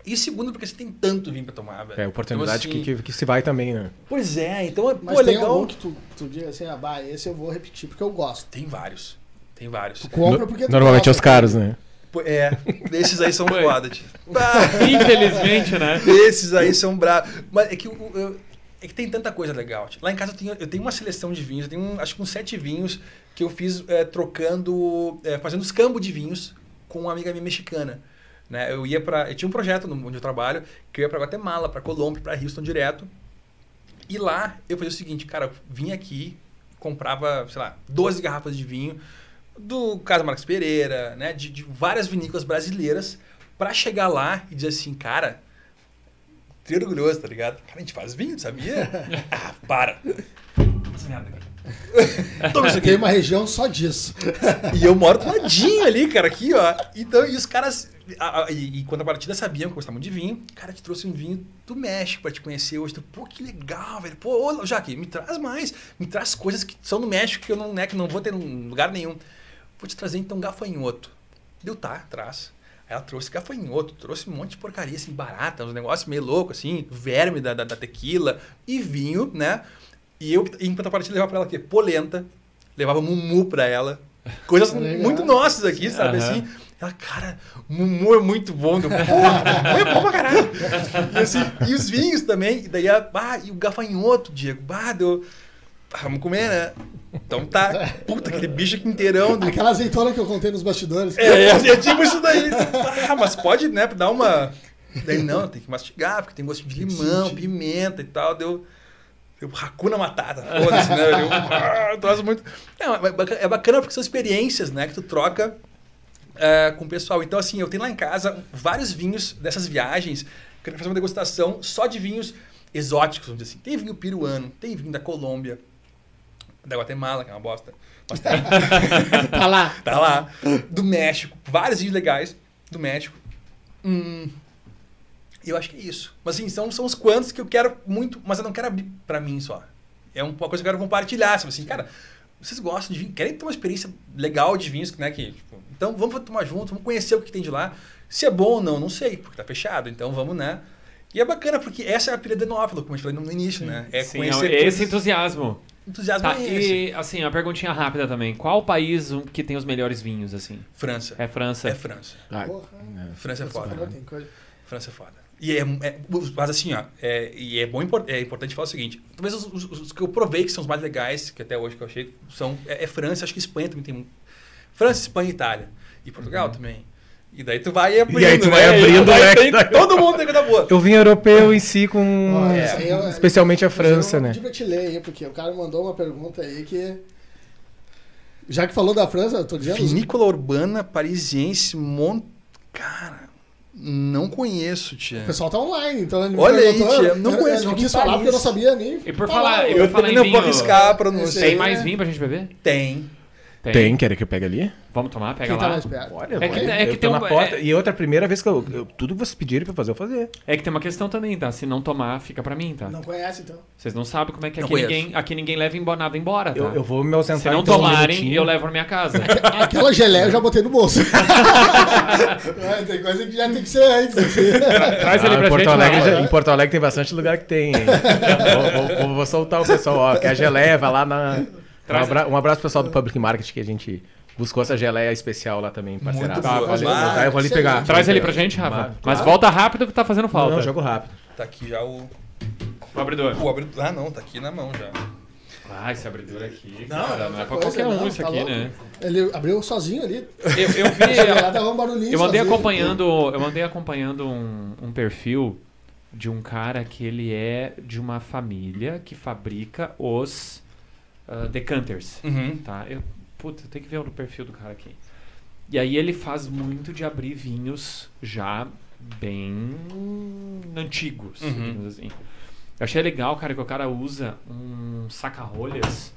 E segundo porque você tem tanto vinho pra tomar, velho. É oportunidade Então, assim, que, que, que se vai também, né? Pois é, então é Mas pô, tem legal. algum que tu, tu diga assim, ah, bah, esse eu vou repetir porque eu gosto. Tem vários. Tem vários. Tu compra No- porque tu Normalmente é os caros, né? É, esses aí são foda, tio. Bah, Infelizmente, né? Esses aí são bravos. Mas é que, é que tem tanta coisa legal. tio. Lá em casa eu tenho, eu tenho uma seleção de vinhos, eu tenho um- acho que uns sete vinhos que eu fiz é, trocando, é, fazendo escambo de vinhos com uma amiga minha mexicana. Né? Eu ia para, eu tinha um projeto no- onde eu trabalho que eu ia para Guatemala, para Colômbia, para Houston direto. E lá eu fazia o seguinte, cara, eu vinha aqui, comprava, sei lá, 12 garrafas de vinho do Casa Marques Pereira, né, de, de várias vinícolas brasileiras, para chegar lá e dizer assim, cara, tri orgulhoso, tá ligado? Cara, a gente faz vinho, sabia? ah, para. Essa merda aqui. Toma isso Tem aqui. uma região só disso. E eu moro do ladinho ali, cara, aqui, ó. Então, e os caras. a- a- e, e quando a partida sabiam que eu gostava muito de vinho, cara, te trouxe um vinho do México pra te conhecer hoje. Tu, Pô, que legal, velho. Pô, ô, Jaque, me traz mais. Me traz coisas que são do México que eu não, né, que não vou ter em lugar nenhum. Vou te trazer então gafanhoto. Deu, tá, traz. Aí ela trouxe gafanhoto, trouxe um monte de porcaria, assim, barata, uns negócios meio loucos, assim, verme da, da, da tequila e vinho, né? E eu, em contrapartida, levava pra ela o quê? Polenta, levava mumu pra ela. Coisas Legal. muito nossas aqui, sabe? Aham. Assim, ela, cara, mumu é muito bom. Deu, Porra, mumu é bom pra caralho. E, assim, e os vinhos também. E daí, a, bah, e o gafanhoto, Diego. Bah, deu... Vamos comer, né? Então tá. Puta, aquele bicho aqui inteirão. Do... Aquela azeitona que eu contei nos bastidores. É, é, é tipo isso daí. Ah, mas pode, né, dar uma. Daí não, tem que mastigar, porque tem gosto de limão, pimenta e tal. Deu. Deu racuna matata, foda-se, né? Eu, ah, troço muito. Não, é bacana- é bacana porque são experiências, né, que tu troca é, com o pessoal. Então, assim, eu tenho lá em casa vários vinhos dessas viagens. quero fazer uma degustação só de vinhos exóticos, vamos dizer assim. Tem vinho peruano, tem vinho da Colômbia, da Guatemala, que é uma bosta. Mas tem. Tá lá. Tá lá. Do México. Vários vídeos legais do México. Hum, eu acho que é isso. Mas assim, são, são os quantos que eu quero muito, mas eu não quero abrir pra mim só. É uma coisa que eu quero compartilhar. Sabe assim, cara, vocês gostam de vinho, querem ter uma experiência legal de vinhos, né? Que, tipo, então vamos tomar junto, vamos conhecer o que tem de lá. Se é bom ou não, não sei, porque tá fechado. Então vamos, né? E é bacana, porque essa é a pilha de Nófilo, como a gente falou no início, né? É Sim, conhecer é esse entusiasmo. Entusiasmo Tá, é esse. e assim, a perguntinha rápida também. Qual o país que tem os melhores vinhos, assim? França. É França. É França. Ah, Porra. França é foda. Coisa. França é foda. E é, é- mas assim, ó, é, e é, bom, é importante falar o seguinte: talvez os, os- os que eu provei que são os mais legais, que até hoje que eu achei, são é, é França, acho que Espanha também tem. um- França, Espanha e Itália. E Portugal também. E daí tu vai abrindo. Uhum. aí tu vai né? abrindo tem- da- Todo mundo tem coisa boa. O vinho europeu em si, com eu- especialmente a França, eu né? pra te ler aí, porque o cara mandou uma pergunta aí que. Já que falou da França, eu tô dizendo. Vinícola Urbana Parisiense Mont. Cara, não conheço, tia. O pessoal tá online, então ele me Olha aí, tia, eu- não eu- conheço, Eu não quis falar porque eu não sabia nem. E por falar, falar- eu- eu Eu falar também não vou arriscar a pronúncia. Tem mais é- vinho pra gente beber? Tem. Tem, quer que eu pegue ali? Vamos tomar? Pega Quem tá lá. mais perto? Olha, É que- vai, é que eu tem tô um- na porta. é- E outra primeira vez que eu, eu- Tudo que vocês pedirem pra fazer, eu fazer. É que tem uma questão também, tá? Se não tomar, fica pra mim, tá? Não conhece, então. Vocês não sabem como é que Não aqui conheço. ninguém, aqui ninguém leva nada embora, tá? Eu, eu vou me ausentar Se não então, um tomarem, minutinho. eu levo na minha casa. Aquela geleia eu já botei no bolso. É, tem coisa que já tem que ser antes. assim. Traz ele Ah, pra em, Porto gente. Alegre, já- em Porto Alegre tem bastante lugar que tem. hein? vou, vou- vou- vou soltar o pessoal, ó. Quer geleia, vai lá na, Traz- Um, abra- um abraço pro pessoal do Public Market que a gente buscou essa geleia especial lá também, parceiraço. boa. Vale- Ah, eu vou ali pegar. Traz ele pra gente, Rafa. Claro. Mas volta rápido que tá fazendo falta. Não, jogo rápido. Tá aqui já o. O abridor. O abridor. Ah, não, tá aqui na mão já. Ah, esse abridor aqui, Não, cara, não é pra outra qualquer coisa, um não, isso tá aqui, louco. né? Ele abriu sozinho ali. Eu, eu vi... barulhinho Eu andei sozinho. acompanhando, eu andei acompanhando um, um perfil de um cara que ele é de uma família que fabrica os ah, decanters, Uhum. tá? Eu, puta, eu tenho que ver o perfil do cara aqui. E aí ele faz muito de abrir vinhos já bem antigos, Uhum. digamos assim. Eu achei legal, cara, que o cara usa um saca-rolhas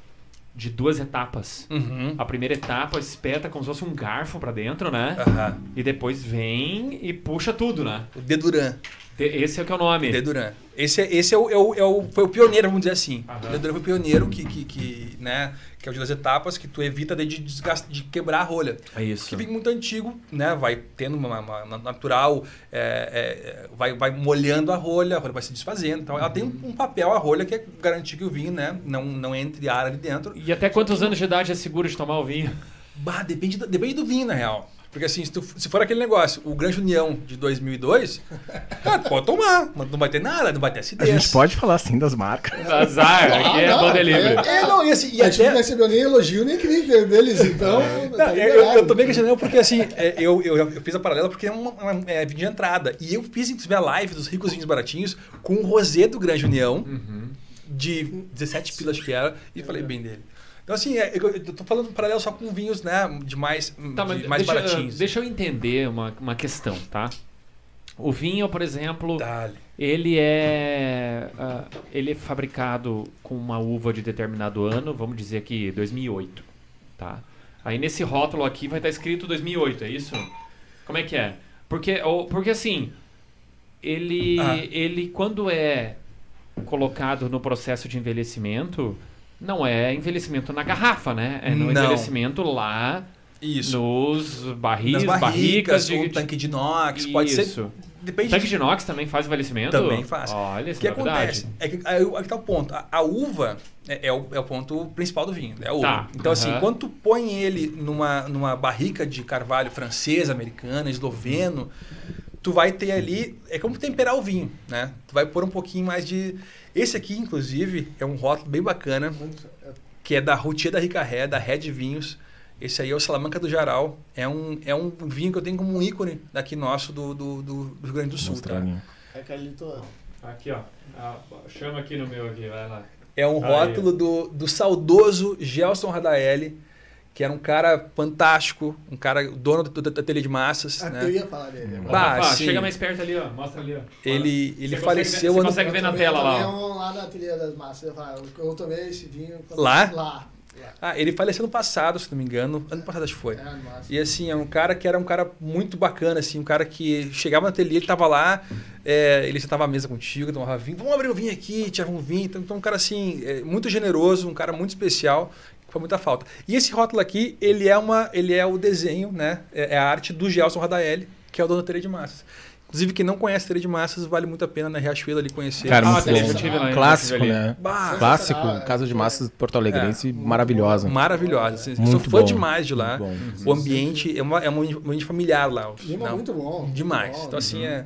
de duas etapas. Uhum. A primeira etapa espeta como se fosse um garfo pra dentro, né? Aham. E depois vem e puxa tudo, né? O Deduran. Esse é o que é o nome. Deduran. Esse, é, esse é, o, é, o, é o- foi o pioneiro, vamos dizer assim. Aham. O Deduran foi o pioneiro que, que, que, né, que é o de duas etapas, que tu evita de, desgastar, de quebrar a rolha. É isso. Que vem muito antigo, né? Vai tendo uma, uma- uma natural, é, é, vai, vai molhando a rolha, a rolha vai se desfazendo. Então ela tem um, um papel, a rolha, que é garantir que o vinho, né? Não, não entre ar ali dentro. E até quantos anos de idade é seguro de tomar o vinho? Bah, depende do, depende do vinho, na real. Porque assim, se, tu- se for aquele negócio, o Grande União de 2002, cara, pode tomar, mas não vai ter nada, não vai ter A acidez. gente pode falar assim das marcas. Azar, aqui é não, banda livre. É, não, e assim, e a gente não recebeu nem elogio nem crítica deles, então. Não, tá eu, eu, eu tô bem questionando porque assim, é, eu, eu, eu fiz a paralela porque é uma, uma é, vídeo de entrada. E eu fiz, inclusive, a live dos ricos vinhos baratinhos com o Rosé do Grande União, Uhum. de 17 pilas que era, e falei bem dele. Então, assim, é, eu, tô falando paralelo só com vinhos, né, de mais, Tá, de mais deixa, baratinhos. deixa eu entender uma, uma questão, tá? O vinho, por exemplo, Dale. ele é ah, ele é fabricado com uma uva de determinado ano, vamos dizer aqui 2008, tá? Aí nesse rótulo aqui vai estar escrito 2008, é isso? Como é que é? Porque ou- porque assim, ele Ah. ele quando é colocado no processo de envelhecimento, não é envelhecimento na garrafa, né? É no Não. envelhecimento lá Isso. nos barris, Nas barricas, barricas, de, ou tanque de inox, pode ser... Isso. Depende Tanque de inox também faz envelhecimento? Também faz. Olha, O isso que é novidade. acontece? É que aí, aí que tá o ponto. A, a uva é, é o, é o ponto principal do vinho, é a uva. Tá, Então, assim, aham. quando tu põe ele numa, numa barrica de carvalho francesa, americana, esloveno, tu vai ter ali. É como temperar o vinho, né? Tu vai pôr um pouquinho mais de. Esse aqui, inclusive, é um rótulo bem bacana, que é da Routier da Ricarré, da Red Vinhos. Esse aí é o Salamanca do Jaral. É um, é um vinho que eu tenho como um ícone daqui nosso do, do, do- do Rio Grande do Sul. Tá? ali. É. Aqui, ó. Ah, chama aqui no meu aqui, vai lá. É um Aí. rótulo do, do saudoso Gelson Radaeli, que era um cara fantástico, um cara dono do, do, do ateliê de massas. Ah, né? Eu ia falar dele. Ô, Bah, sim. chega mais perto ali, ó. Mostra ali, ó. Ele, ele Você faleceu consegue Você consegue ver na tela também lá, ó. um lá da Trilha das Massas. Eu, falo, eu tomei esse vinho. Lá? Lá. lá. Ah, ele faleceu ano passado, se não me engano. Ano passado acho que foi. É, no. E assim, é um cara que era um cara muito bacana, assim, um cara que chegava no ateliê, ele tava lá, é, ele sentava à mesa contigo, tomava vinho, vamos abrir o vinho aqui, tirava um vinho. Então, um cara assim, é, muito generoso, um cara muito especial, foi muita falta. E esse rótulo aqui, ele é uma. Ele é o desenho, né? É, é a arte do Gelson Radaeli, que é o dono da ateliê de massas. Inclusive, quem não conhece a ateliê de massas, vale muito a pena na Riachuelo ali conhecer. Cara, Ah, muito bom. lá, eu Clássico, né? Bah, Clássico, Ah, Casa de Massas Porto Alegrense, É. maravilhosa. maravilhosa. Assim, eu sou Muito fã bom, demais de lá. muito bom. O ambiente é, uma, é um ambiente familiar lá. Lima Não, muito bom. Demais. Bom, Então, assim, é.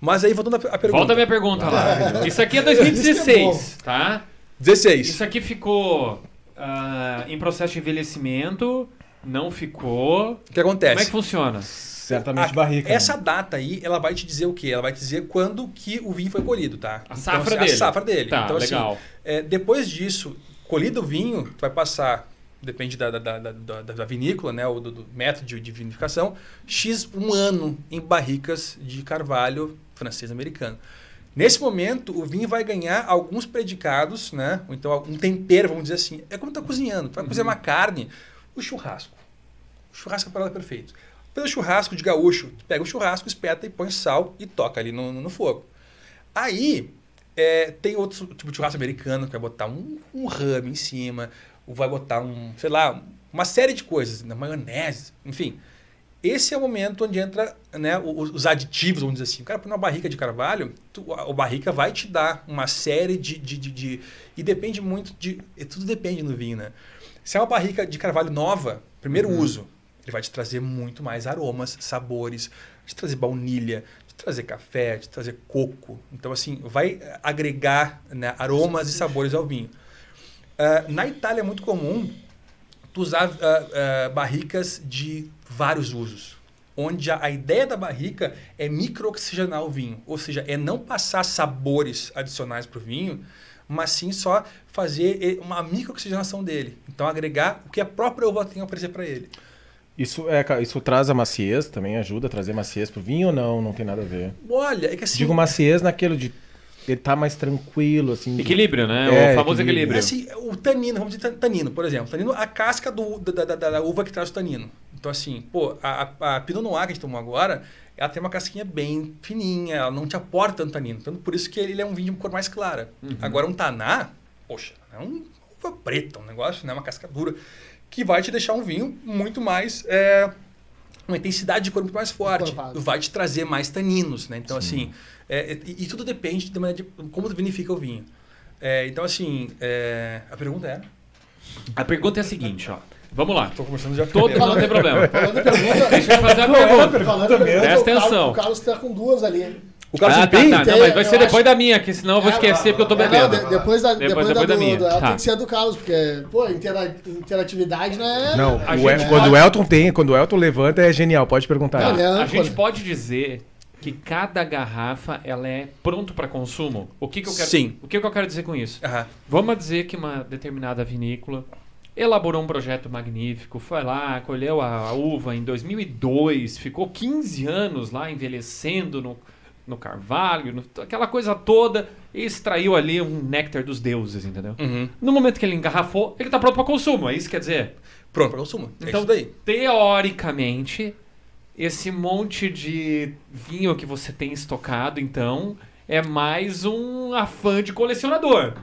Mas aí, voltando à pergunta. Volta a minha pergunta lá. Isso aqui é é 2016, tá? 16. Isso aqui ficou ah, em processo de envelhecimento, não ficou. O que acontece? Como é que funciona? Certamente A- barrica. né? Essa data aí, ela vai te dizer o quê? Ela vai te dizer quando que o vinho foi colhido, tá? A safra assim, dele. A safra dele. Tá, então, assim, legal. é, depois disso, colhido o vinho, tu vai passar, depende da, da, da, da- da vinícola, né? Ou do, do método de, de vinificação, X um ano em barricas de carvalho francês-americano. Nesse momento, o vinho vai ganhar alguns predicados, né? Ou então um tempero, vamos dizer assim. É como tá cozinhando. Tu vai cozinhar uma carne, o churrasco. O churrasco é a parada perfeita. Pelo churrasco de gaúcho, tu pega o churrasco, espeta e põe sal e toca ali no, no fogo. Aí, é, tem outros tipo de churrasco americano que vai botar um, um rame em cima, ou vai botar um, sei lá, uma série de coisas, na maionese, enfim. Esse é o momento onde entra né, os, os aditivos, vamos dizer assim. O cara põe uma barrica de carvalho, tu, a, a barrica vai te dar uma série de, de, de, de- E depende muito de. Tudo depende no vinho, né? Se é uma barrica de carvalho nova, primeiro uso, ele vai te trazer muito mais aromas, sabores, vai te trazer baunilha, vai te trazer café, vai te trazer coco. Então, assim, vai agregar né, aromas e sabores ao vinho. Ah, na Itália é muito comum tu usar ah, ah, barricas de vários usos. Onde a, a ideia da barrica é microoxigenar o vinho. Ou seja, é não passar sabores adicionais para o vinho, mas sim só fazer uma microoxigenação dele. Então, agregar o que a própria uva tem a oferecer para ele. Isso, é, isso traz a maciez, também ajuda a trazer maciez pro vinho ou não? Não tem nada a ver. Olha, é que assim. Digo maciez naquilo de ele tá mais tranquilo, assim. de- Equilíbrio, né? É, o famoso equilíbrio. equilíbrio. Assim, o tanino, vamos dizer tan- tanino, por exemplo. Tanino, a casca do, da, da- da- da uva que traz o tanino. Então, assim, pô, a, a, a Pinot Noir que a gente tomou agora, ela tem uma casquinha bem fininha, ela não te aporta tanto tanino. Então, por isso que ele é um vinho de cor mais clara. Agora, um taná, poxa, é um uva preta, um negócio, né? Uma casca dura, que vai te deixar um vinho muito mais... é, uma intensidade de cor muito mais forte. Vai te trazer mais taninos, né? Então, assim, é, e, e tudo depende da maneira de como vinifica o vinho. É, então, assim, é, a pergunta era... A pergunta é a seguinte, ó. Vamos lá. Tô conversando já Todo, não tem problema. Falando em pergunta, Deixa eu fazer a pergunta. falando pergunta, Presta atenção. O Carlos tá com duas ali. O Carlos ah, tá, tá. tem, Não, mas vai ser depois acho- da minha, que senão eu vou esquecer porque eu tô Não, bebendo. de- depois da, depois, depois da, da do, minha. do- ela Tá. tem que ser do Carlos, porque, pô, intera- interatividade não é. Não, o gente quando o Elton tem, quando o Elton levanta é genial, pode perguntar. Não, é A gente pode dizer que cada garrafa ela é pronto para consumo. O que, que eu quero? Sim. O que, que eu quero dizer com isso? Aham. Vamos dizer que uma determinada vinícola elaborou um projeto magnífico, foi lá, colheu a uva em 2002, ficou 15 anos lá envelhecendo no, no carvalho, no- aquela coisa toda, e extraiu ali um néctar dos deuses, entendeu? Uhum. No momento que ele engarrafou, ele está pronto para consumo, é isso que quer dizer? Pronto, para consumo. É Então, isso daí. teoricamente, esse monte de vinho que você tem estocado, então, é mais um afã de colecionador.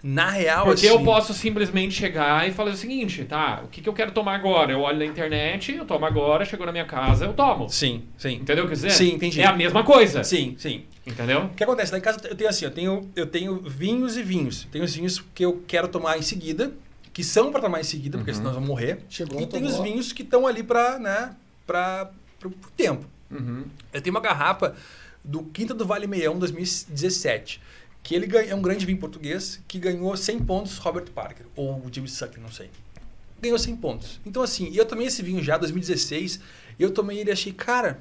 Na real, Porque assim, eu posso simplesmente chegar e falar o seguinte, tá? O que, que eu quero tomar agora? Eu olho na internet, eu tomo agora, chegou na minha casa, eu tomo. Sim, sim. Entendeu o que eu quis dizer? Sim, entendi. É a mesma coisa. Sim, sim. Entendeu? O que acontece? Lá em casa eu tenho assim, eu tenho, eu tenho vinhos e vinhos. Tenho os vinhos que eu quero tomar em seguida, que são para tomar em seguida, porque senão nós vamos morrer. Chegou, e tem os vinhos que estão ali para, né, para o tempo. Uhum. Eu tenho uma garrafa do Quinta do Vale Meião 2017, que ele ganha, é um grande vinho português que ganhou 100 pontos Robert Parker, ou Jimmy Sucker, não sei. Ganhou 100 pontos. Então, assim, eu tomei esse vinho já, 2016, e eu tomei ele e achei, cara,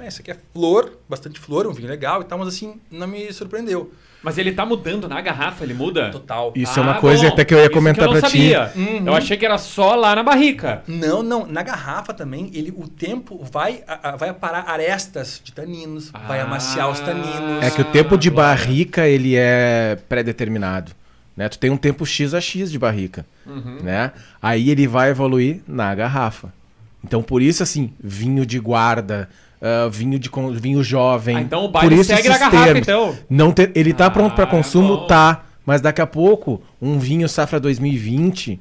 ah, esse aqui é flor, bastante flor, um vinho legal e tal, mas assim, não me surpreendeu. Mas ele tá mudando na garrafa, ele muda? Total. Isso é Ah, uma coisa bom. até que eu ia comentar eu não pra ti. sabia. Uhum. Eu achei que era só lá na barrica. Não, não. Na garrafa também, ele, o tempo vai, a- a- vai aparar arestas de taninos, vai Ah. amaciar os taninos. É que o tempo de barrica, ele é pré-determinado. Né? Tu tem um tempo X a X de barrica. Uhum. Né? Aí ele vai evoluir na garrafa. Então, por isso, assim, vinho de guarda, ah, vinho de vinho jovem. Ah, então o por baile isso segue na esses garrafa, termos. então. Não ter- ele tá pronto para Ah, consumo? bom. Tá. Mas daqui a pouco, um vinho safra 2020,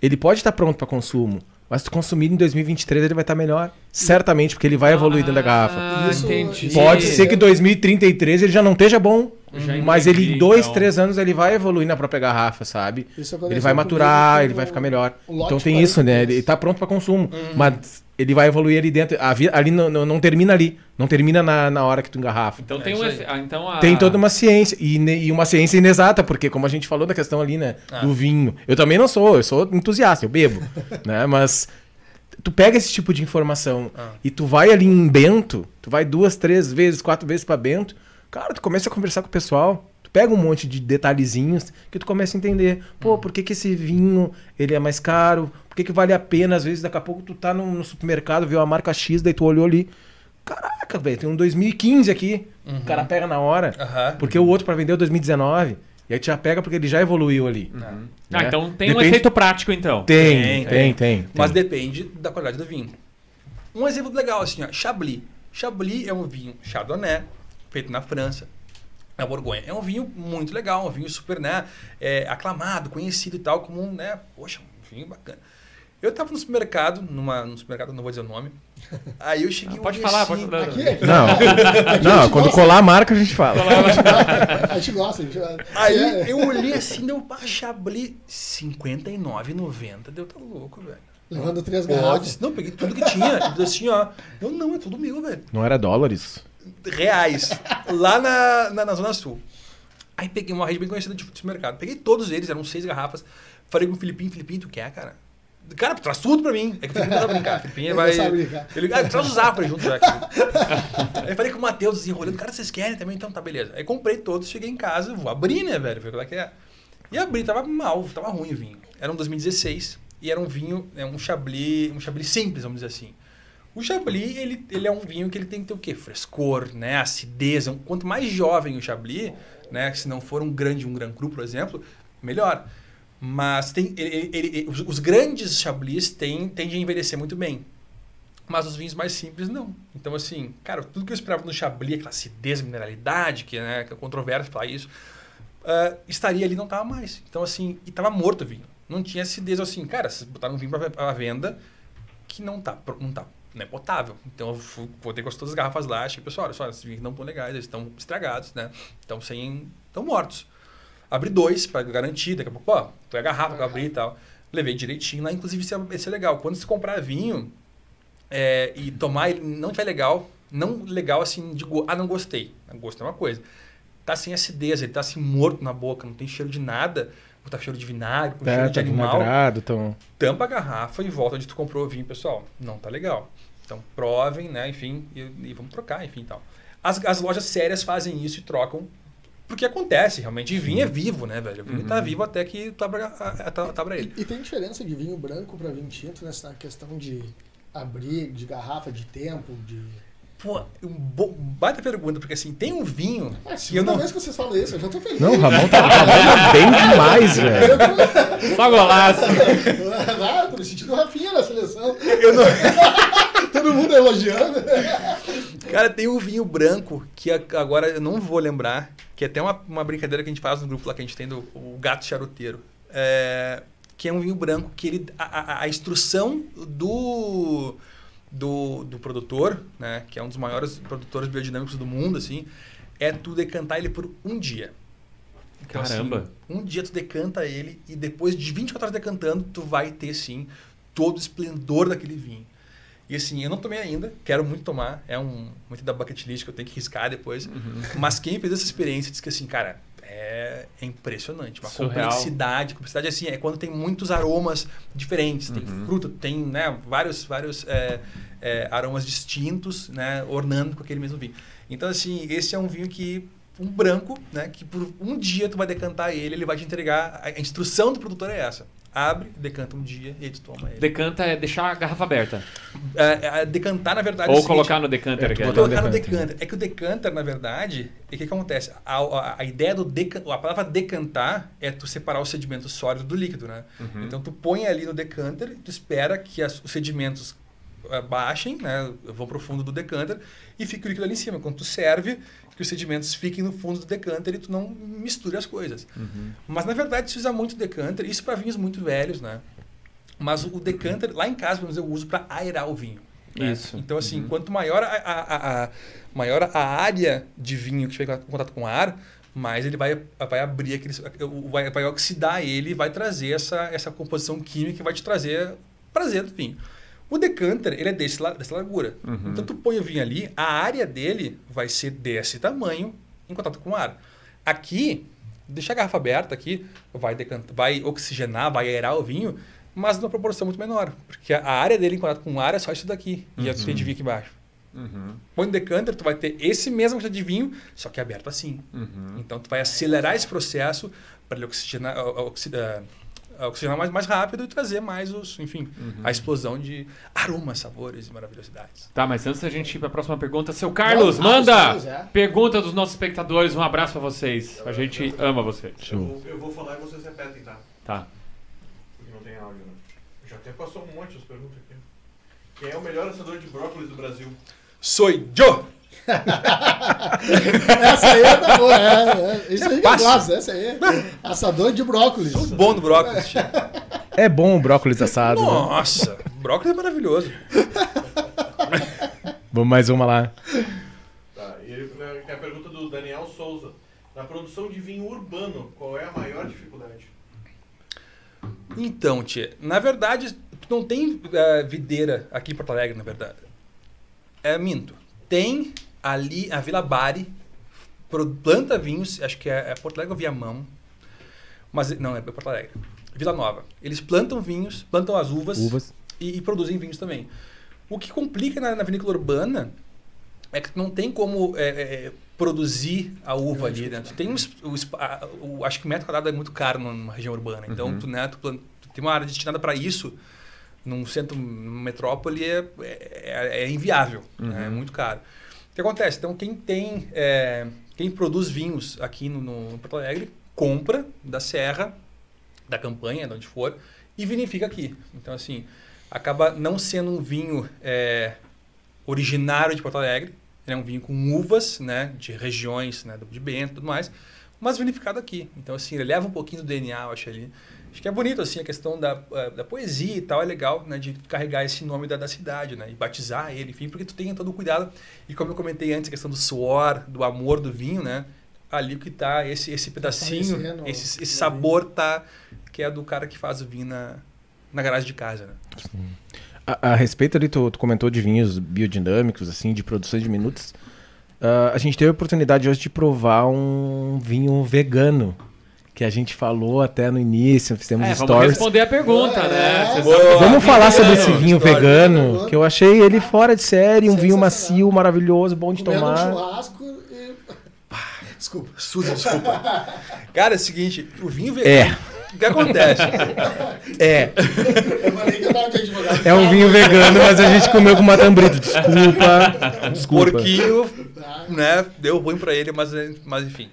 ele pode estar pronto para consumo. Mas se tu consumir em 2023, ele vai estar melhor. Certamente, porque ele vai evoluir dentro da garrafa. Ah, Isso- entendi. isso Pode é- ser que 2033 ele já não esteja bom. Já mas entendi, ele em dois, então. três anos ele vai evoluir na própria garrafa, sabe? Isso Ele vai maturar, ele vai ficar melhor. lote Então tem isso, né? 43. Ele tá pronto para consumo. Mas ele vai evoluir ali dentro. A vi- ali não, não, não termina ali. Não termina na, na hora que tu engarrafa. Então É tem um ah, então a... Tem toda uma ciência. E, e uma ciência inexata, porque como a gente falou da questão ali, né? Ah. Do vinho. Eu também não sou, eu sou entusiasta, eu bebo. né? Mas tu pega esse tipo de informação Ah. e tu vai ali em Bento, tu vai duas, três vezes, quatro vezes para Bento, cara, tu começa a conversar com o pessoal. Tu pega um monte de detalhezinhos que tu começa a entender. Pô, por que, que esse vinho ele é mais caro? Por que, que vale a pena? Às vezes, daqui a pouco tu tá no, no supermercado, viu a marca X, daí tu olhou ali. Caraca, velho, tem um 2015 aqui. O cara pega na hora. Aham. Porque o outro para vender é o 2019. E aí tu já pega porque ele já evoluiu ali. Ah, né? então tem um Depende- efeito prático, então. Tem, Tem, tem, tem. Mas tem. depende da qualidade do vinho. Um exemplo legal, assim, ó, Chablis. Chablis é um vinho Chardonnay, feito na França, na Borgonha. É um vinho muito legal, um vinho super, né, é, aclamado, conhecido e tal, como um, né, poxa, um vinho bacana. Eu tava no supermercado, numa, no supermercado, não vou dizer o nome. Aí eu cheguei Ah, pode falar, assim, pode falar. Aqui, aqui. Não, não, quando gosta. colar a marca a gente fala. A gente gosta. A gente... Aí É. eu olhei assim, deu pra Chablis 59,90. Deu, tá louco, velho. Levando três garrafas. Não, peguei tudo que tinha. Assim, ó. Eu não, é tudo meu, velho. Não era dólares? Reais. Lá na, na, na Zona Sul. Aí peguei uma rede bem conhecida de supermercado. Peguei todos eles, eram seis garrafas. Falei com o Filipinho, Filipinho, tu quer, cara? Cara, traz tudo pra mim. É que o Filipinho não sabe brincar. O Filipinho vai. brincar. Ele, ah, traz os Zafra junto já. Aí falei com o Matheus, assim, enrolando. Cara, vocês querem também? Então tá, beleza. Aí comprei todos, cheguei em casa, vou abrir, né, velho? Ver qual é que é. E abri, tava mal, tava ruim o vinho. Era um 2016 e era um vinho, é um Chablis, um Chablis simples, vamos dizer assim. O Chablis, ele, ele é um vinho que ele tem que ter o quê? Frescor, né? Acidez. Um- Quanto mais jovem o Chablis, né? Se não for um grande, um Grand Cru, por exemplo, melhor. Mas tem, ele- ele- os, os grandes Chablis têm, tendem a envelhecer muito bem. Mas os vinhos mais simples, não. Então, assim, cara, tudo que eu esperava no Chablis, aquela acidez, mineralidade, que, né, que é controverso falar isso, ah, estaria ali não estava mais. Então, assim, e estava morto o vinho. Não tinha acidez assim. Cara, vocês botaram um vinho para venda que não tá, não tá não é potável. Então, eu botei com as todas as garrafas lá, achei, pessoal, olha só, esses vinhos não estão legais, eles estão estragados, né? Estão sem... estão mortos. Abri dois para garantir, daqui a pouco, pô, foi a garrafa que eu abri e tal. Levei direitinho lá, inclusive isso é, isso é legal. Quando você comprar vinho é, e tomar ele não tiver legal, não legal assim de ah, não gostei. Gosto é uma coisa. Tá sem acidez, ele tá assim morto na boca, não tem cheiro de nada, ou tá cheiro de vinagre, com Tá, cheiro de tá animal. então... Tampa a garrafa e volta onde tu comprou o vinho, pessoal. Não tá legal. Então provem, né, enfim, e, e vamos trocar, enfim, e tal. As, as lojas sérias fazem isso e trocam porque acontece, realmente. E vinho é vivo, né, velho? O vinho tá vivo até que tá pra, a- a- tá, tá pra ele. E, e tem diferença de vinho branco para vinho tinto nessa questão de abrir, de garrafa, de tempo, de... Pô, um bo- baita pergunta, porque assim, tem um vinho É a que eu segunda não. vez que vocês falam isso, eu já tô feliz. Não, o Ramon tá, o Ramon tá bem demais, velho. Só golaço. ah, tô me sentindo Rafinha na seleção. Eu não... Todo mundo elogiando. Cara, tem um vinho branco que agora eu não vou lembrar, que é até uma, uma brincadeira que a gente faz no grupo lá que a gente tem do o gato charuteiro. É, que é um vinho branco que ele a, a- a instrução do, do do produtor, né, que é um dos maiores produtores biodinâmicos do mundo, assim, é tu decantar ele por um dia. Então, assim, Caramba. um dia tu decanta ele e depois de 24 horas decantando, tu vai ter sim todo o esplendor daquele vinho. E assim, eu não tomei ainda, quero muito tomar, é um muito da bucket list que eu tenho que riscar depois. Mas quem fez essa experiência disse que assim, cara, é, é impressionante, uma Surreal. complexidade, complexidade assim, é quando tem muitos aromas diferentes, tem fruta, tem, né, vários vários é, é, aromas distintos, né, ornando com aquele mesmo vinho. Então assim, esse é um vinho que um branco, né, que por um dia tu vai decantar ele, ele vai te entregar, a instrução do produtor é essa. Abre, decanta um dia e aí tu toma ele. Decanta é deixar a garrafa aberta. É, é, decantar, na verdade, é Ou o seguinte, colocar no decanter. É, que é- no colocar no decanter. decanter. É que o decanter, na verdade, o que, que acontece? A, a, a ideia do decantar, a palavra decantar é tu separar o sedimento sólido do líquido, né? Uhum. Então tu põe ali no decanter, tu espera que as- os sedimentos eh, baixem, né? Vão pro fundo do decanter e fica o líquido ali em cima. Quando tu serve, que os sedimentos fiquem no fundo do decanter e tu não misture as coisas. Uhum. Mas na verdade se usa muito decanter, isso para vinhos muito velhos, né? Mas o decanter, lá em casa, pelo menos, eu uso para aerar o vinho. né? Isso. Então, assim, Uhum. quanto maior a, a, a- maior a área de vinho que tiver em contato com ar, mais ele vai, vai abrir aquele. Vai, vai oxidar ele e vai trazer essa, essa composição química que vai te trazer prazer do vinho. O decanter, ele é desse, dessa largura. Uhum. Então, tu põe o vinho ali, a área dele vai ser desse tamanho em contato com o ar. Aqui, deixar a garrafa aberta aqui, vai, decantar, vai oxigenar, vai aerar o vinho, mas numa proporção muito menor. Porque a área dele em contato com o ar é só isso daqui. E a Uhum. tem de vinho aqui embaixo. Uhum. Põe no decanter, tu vai ter esse mesmo quantidade de vinho, só que aberto assim. Uhum. Então, tu vai acelerar esse processo para ele oxigenar, oxida- oxigenar mais, mais rápido e trazer mais os, enfim, Uhum. a explosão de aromas, sabores e maravilhosidades. Tá, mas antes da gente ir pra próxima pergunta, seu Carlos, Não, manda! Carlos, é. Pergunta dos nossos espectadores, um abraço pra vocês. A gente ama você. Eu vou, eu vou falar e vocês repetem, tá? Tá. Porque não tem áudio, né? Já até passou um monte as perguntas aqui. Quem é o melhor assador de brócolis do Brasil? Sou eu! Essa aí é da boa, é, é. Isso aí que eu fácil. gosto, essa aí. Assador de brócolis. Sou bom no brócolis. É bom o brócolis assado. né? Nossa, brócolis é maravilhoso. Vamos mais uma lá. Tá, e ele, né, tem a pergunta do Daniel Souza. Na produção de vinho urbano, qual é a maior dificuldade? Então, tia, na verdade, não tem eh, videira aqui em Porto Alegre, na verdade. É minto. Tem ali a Vila Bari, planta vinhos, acho que é, é Porto Alegre ou Viamão. Mas não, é Porto Alegre. Vila Nova. Eles plantam vinhos, plantam as uvas, Uvas. E, e produzem vinhos também. O que complica na, na vinícola urbana é que não tem como é, é, produzir a uva ali, né? Tu tem um, o, o- acho que o metro quadrado é muito caro numa região urbana. Então, Uhum. tu, né, tu, tu tem uma área destinada para isso, num centro, numa metrópole, é, é- é inviável. né? É muito caro. Que acontece? Então, quem tem... é, quem produz vinhos aqui no, no Porto Alegre, compra da serra, da campanha, de onde for, e vinifica aqui. Então, assim, acaba não sendo um vinho é, originário de Porto Alegre, é um vinho com uvas, né, de regiões, né, de Bento e tudo mais, mas vinificado aqui. Então, assim, ele leva um pouquinho do DNA, eu acho ali. Acho que é bonito, assim, a questão da, eh, da poesia e tal, é legal, né, de carregar esse nome da, da cidade, né, e batizar ele, enfim, porque tu tem todo o cuidado. E como eu comentei antes, a questão do suor, do amor do vinho, né, ali que tá esse, esse pedacinho, Aparecendo esse, esse sabor tá, que é do cara que faz o vinho na, na garagem de casa, né. A, a respeito ali, tu, tu comentou de vinhos biodinâmicos, assim, de produções de minutos. Ah, a gente teve a oportunidade hoje de provar um vinho vegano. Que a gente falou até no início, fizemos É, vamos stories. responder a pergunta, né? É. Boa. sabem- Vamos falar sobre esse vinho história. vegano, que eu achei ele fora de série, um vinho macio, maravilhoso, bom de Comendo um tomar. churrasco e... Desculpa. Suzy, desculpa. Cara, é o seguinte, o vinho vegano. É. O que acontece? é. Eu falei que eu tava de advogado. É um vinho vegano, mas a gente comeu com matambrito. Desculpa. Desculpa. Porquinho, né? Deu ruim pra ele, mas, mas enfim.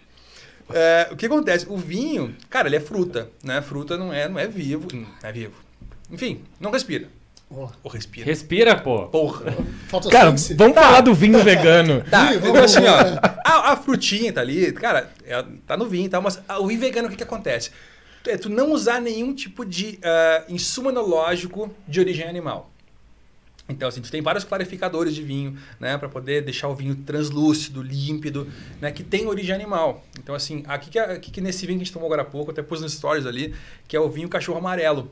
É, o que acontece? O vinho, cara, ele é fruta, né? Fruta não é, não é vivo, não é vivo. Enfim, não respira. Ou respira. Respira, pô. Porra. Falta Cara, vamos falar do vinho vegano. Tá, então assim, ó. A, a frutinha tá ali, cara, ela tá no vinho e tal, mas a- o vinho vegano, o que que acontece? É tu não usar nenhum tipo de ah, insumo enológico de origem animal. Então, assim, tu tem vários clarificadores de vinho, né, para poder deixar o vinho translúcido, límpido, né, que tem origem animal. Então, assim, aqui que, aqui que nesse vinho que a gente tomou agora há pouco, até pus nos stories ali, que é o vinho Cachorro Amarelo.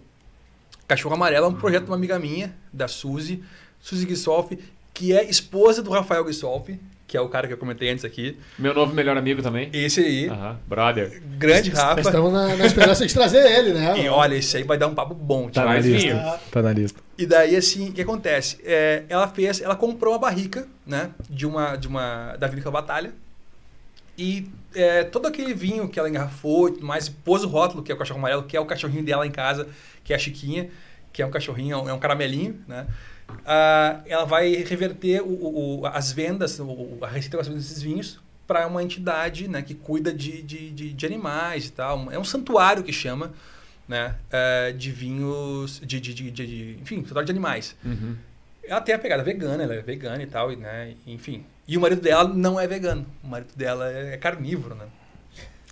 Cachorro Amarelo é um projeto de uma amiga minha, da Suzy, Suzy Guisolfi, que é esposa do Rafael Guisolfi, que é o cara que eu comentei antes aqui. Meu novo melhor amigo também. Esse aí, Aham, brother. grande Rafa. Estamos na, na esperança de trazer ele, né? E olha, esse aí vai dar um papo bom. Tá na Mais lista. vinho. Tá na lista. E daí, assim, o que acontece? É, ela fez, ela comprou uma barrica, né, de uma, de uma, da Vinícola Batalha, e é, todo aquele vinho que ela engarrafou e tudo mais, pôs o rótulo, que é o cachorro amarelo, que é o cachorrinho dela em casa, que é a Chiquinha, que é um cachorrinho, é um, é caramelinho, né? Ah, ela vai reverter o- o- as vendas, o- a receita das vendas desses vinhos para uma entidade né, que cuida de, de, de, de animais e tal. É um santuário que chama, né? eh, de vinhos, de, de, de, de- enfim, santuário de animais. Uhum. Ela tem a pegada vegana, ela é vegana e tal, e, né? Enfim. E o marido dela não é vegano. O marido dela é carnívoro, né?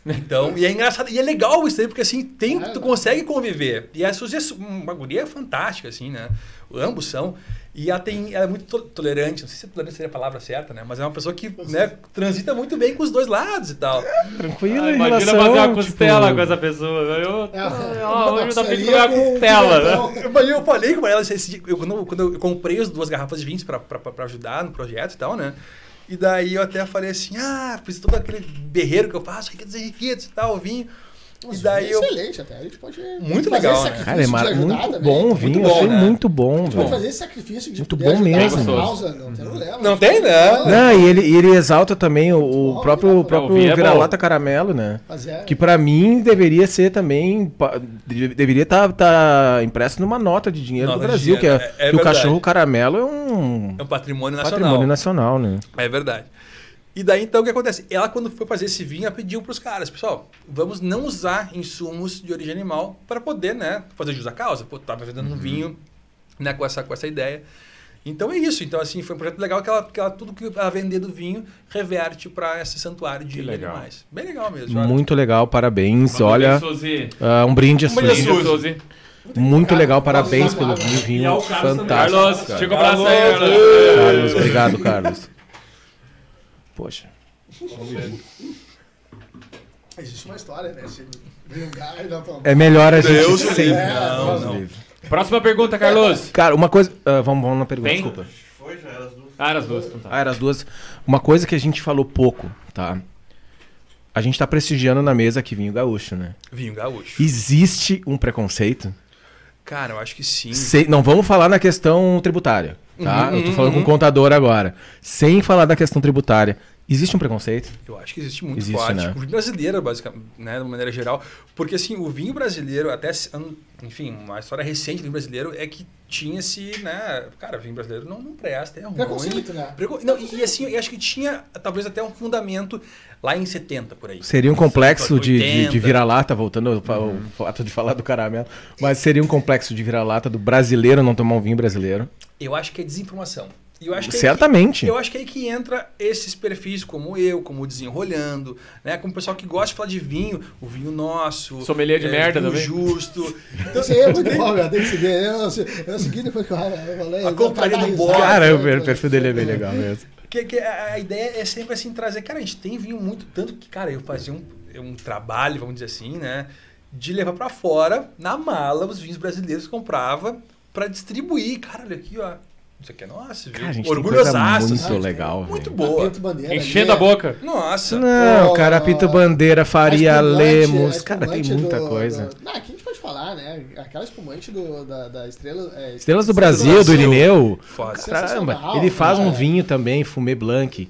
Então, e é engraçado, e é legal isso aí, porque assim, tem, tu consegue conviver. E a Suzy é su- uma guria fantástica, assim, né? Ambos são. E ela, tem, ela é muito to- tolerante, não sei se tolerante seria a palavra certa, né? Mas é uma pessoa que né, transita muito bem com os dois lados e tal. Tranquilo Ah, imagina relação, fazer uma tipo, costela com essa pessoa. Eu, É, hoje eu tô comer uma costela, né? Mas eu falei com ela, esse dia, eu, quando, quando eu comprei as duas garrafas de vinhos pra, pra, pra ajudar no projeto e tal, né? E daí eu até falei assim, ah, fiz todo aquele berreiro que eu faço, riquetos e riquetos e tal, vinho. Mas E daí eu- Excelente até. A gente pode Muito fazer legal, esse né? sacrifício Cara, é de mar- ajudar muito também. bom vinho, bom, achei né? muito bom, Pode velho. fazer esse sacrifício de Muito bom mesmo. causa, não tem problema. Não tem, né? Não, e ele, ele exalta também o, o bom, próprio, bom. próprio vinho é vira-lata bom. caramelo, né? É, Que pra mim deveria ser também. Deveria estar impresso numa nota de dinheiro Nota do Brasil, dinheiro, que, é, é- é que o cachorro caramelo é um É um patrimônio nacional. patrimônio nacional, né? É verdade. E daí, então, o que acontece? Ela, quando foi fazer esse vinho, ela pediu para os caras, pessoal, vamos não usar insumos de origem animal para poder, né, fazer jus à causa. Pô, tava vendendo um vinho, né, com essa, com essa ideia. Então é isso. Então, assim, foi um projeto legal que ela, que ela tudo que ela vender do vinho reverte para esse santuário de legal. animais. Bem legal mesmo. olha. Muito legal, parabéns. Vamos Olha, ver, ah, um brinde a Um Suzy. Suzy. Muito legal, parabéns pelo vinho, fantástico. Carlos, chega o braço aí, Carlos. Carlos, obrigado, Carlos. Poxa. Existe uma história, né? E não tomar. É melhor a gente Deus sempre. livre. Não, não. livre. Próxima pergunta, Carlos. Cara, uma coisa. ah, vamos, vamos na pergunta, Bem? desculpa. Foi, já era as duas. Ah, era as duas. Então tá. Ah, eram as duas. Uma coisa que a gente falou pouco, tá? A gente tá prestigiando na mesa aqui vinho gaúcho, né? Vinho gaúcho. Existe um preconceito? Cara, eu acho que sim. Não vamos falar na questão tributária, tá? Uhum, Eu tô falando uhum. com o contador agora. Sem falar da questão tributária. Existe um preconceito? Eu acho que existe muito Existe, forte. né? O vinho brasileiro, basicamente, né, de uma maneira geral. Porque, assim, o vinho brasileiro, até, enfim, uma história recente do vinho brasileiro é que tinha-se, né? Cara, vinho brasileiro não, não presta, é ruim. Preconceito, né? Preco- Não, e, assim, eu acho que tinha talvez até um fundamento lá em 70, por aí. Seria um complexo de, de, 80. de vira-lata, voltando ao ao fato de falar do caramelo, mas seria um complexo de vira-lata do brasileiro não tomar um vinho brasileiro. Eu acho que é desinformação. E eu acho que aí Certamente. que- eu acho que é aí que entra esses perfis como eu, como o Desenrolhando, né? Como o pessoal que gosta de falar de vinho, o vinho nosso. Sommelier de merda vinho também. justo. Então, aí é muito bom, meu. Tem que seguir. Eu, eu segui depois que eu falei. A companhia do Bob. Cara, o perfil dele é bem legal mesmo. Que, que a, ideia é sempre assim trazer, cara, a gente tem vinho muito tanto que, cara, eu fazia um, um trabalho, vamos dizer assim, né, de levar pra fora na mala os vinhos brasileiros que comprava pra distribuir. Cara, olha aqui, ó. Isso aqui é nosso, viu? Cara, a gente tem coisa Orgulhosaço, muito assim. legal, Muito velho. boa. Bandeira, Enchendo a ali, boca. Nossa. Não, Pô, cara, Pinto Bandeira, Faria Lemos. Cara, tem muita do- coisa. do- Não, aqui a gente pode falar, né? Aquela espumante do, da, da estrela. é, Estrelas do Brasil, do Irineu. Foda. Caramba, ele faz um cara. vinho também, Fumê Blanc.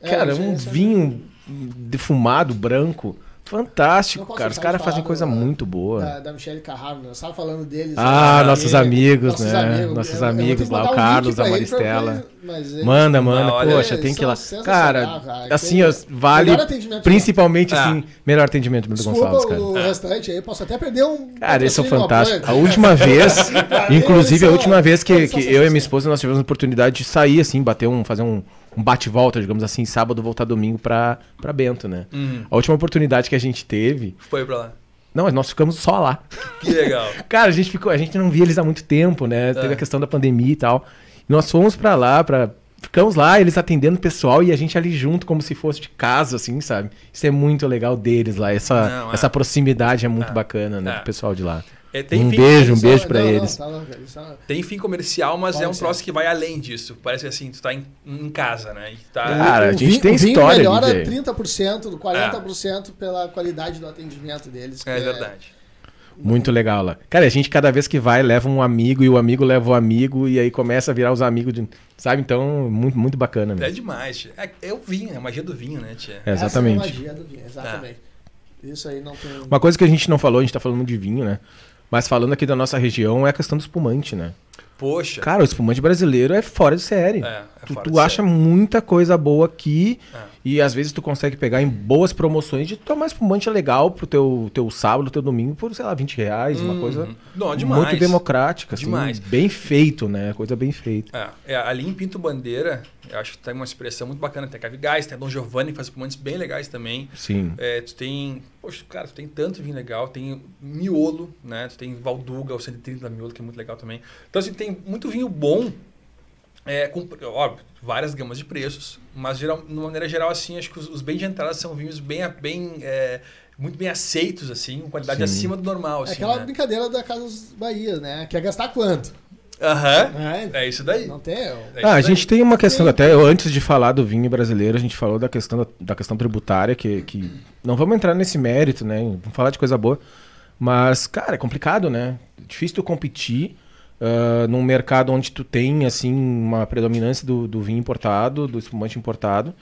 É, Cara, aí, um vinho defumado, branco. Fantástico, cara. Os caras fazem coisa do- muito boa. Da, da Michelle Carraro, né? Eu estava falando deles. Ah, né? nossos amigos, nossos né? amigos. Nossos Eu- eu amigos que lá, o um Carlos, pra a Maristela. ele- Manda, manda, Não, olha, poxa, tem que ir lá. Cara, cara. assim, Tem- vale melhor atendimento. principalmente Ah. assim, melhor atendimento do Desculpa Gonçalves, cara. o restante aí, posso até perder um. Cara, eles são um fantásticos. A última vez, inclusive a última vez que, que eu e minha esposa nós tivemos a oportunidade de sair assim, bater um, fazer um, um bate-volta, digamos assim, sábado voltar domingo pra, pra Bento, né? Hum, A última oportunidade que a gente teve, foi pra lá. não, nós ficamos só lá. Que legal. Cara, a gente ficou, a gente não via eles há muito tempo, né? Teve É. a questão da pandemia e tal. E nós fomos pra lá, pra, ficamos lá, eles atendendo o pessoal e a gente ali junto como se fosse de casa, assim, sabe? Isso é muito legal deles lá, essa, Não, é. essa proximidade é muito É. baiana, né, É. do pessoal de lá. É, tem um fim- beijo, um Eles beijo são- pra não, não, eles. tá eles são- Tem fim comercial, mas Pode é um ser. troço que vai além disso. Parece assim, tu tá em, em casa, né? E tá... Cara, a gente vinho- tem história melhora velho. 30%, 40% pela qualidade do atendimento deles. que É verdade. Muito legal lá. Cara, a gente cada vez que vai leva um amigo e o amigo leva o amigo e aí começa a virar os amigos, de, sabe? Então, muito, muito bacana É mesmo. demais. tia. É, é o vinho, é a magia do vinho, né, tia? É, Essa exatamente. é a magia do vinho, exatamente. Isso aí não tem. Uma coisa que a gente não falou, a gente tá falando de vinho, né? Mas falando aqui da nossa região é a questão do espumante, né? Poxa. Cara, o espumante brasileiro é fora de série. É, é tu tu acha série. muita coisa boa aqui É. e às vezes tu consegue pegar em boas promoções de tomar espumante legal pro teu, teu sábado, teu domingo por, sei lá, 20 reais, uma Hum, coisa Não, demais. muito democrática, assim, Demais. bem feito, né? Coisa bem feita. É, é, ali em Pinto Bandeira, eu acho que tem uma expressão muito bacana. Tem a Cavigás, tem a Dom Giovanni, que faz espumantes bem legais também. Sim. É, tu tem, poxa, cara, tu tem tanto vinho legal, tem miolo, né? Tu tem Valduga, o 130 da miolo, que é muito legal também. Então, assim, tem muito vinho bom, é, com, óbvio, várias gamas de preços, mas geral, de uma maneira geral, assim, acho que os, os bem de entrada são vinhos bem, bem é, muito bem aceitos, assim, com qualidade Sim. acima do normal, É assim, aquela né? brincadeira da Casas Bahia, né? Quer gastar quanto? Aham, É, é isso daí. Não tem. É isso Ah, a daí. gente tem uma questão, até antes de falar do vinho brasileiro, a gente falou da questão, da, da questão tributária, que, que não vamos entrar nesse mérito, né? Vamos falar de coisa boa. Mas, cara, é complicado, né? Difícil tu competir ah, num mercado onde tu tem, assim, uma predominância do, do vinho importado, do espumante importado,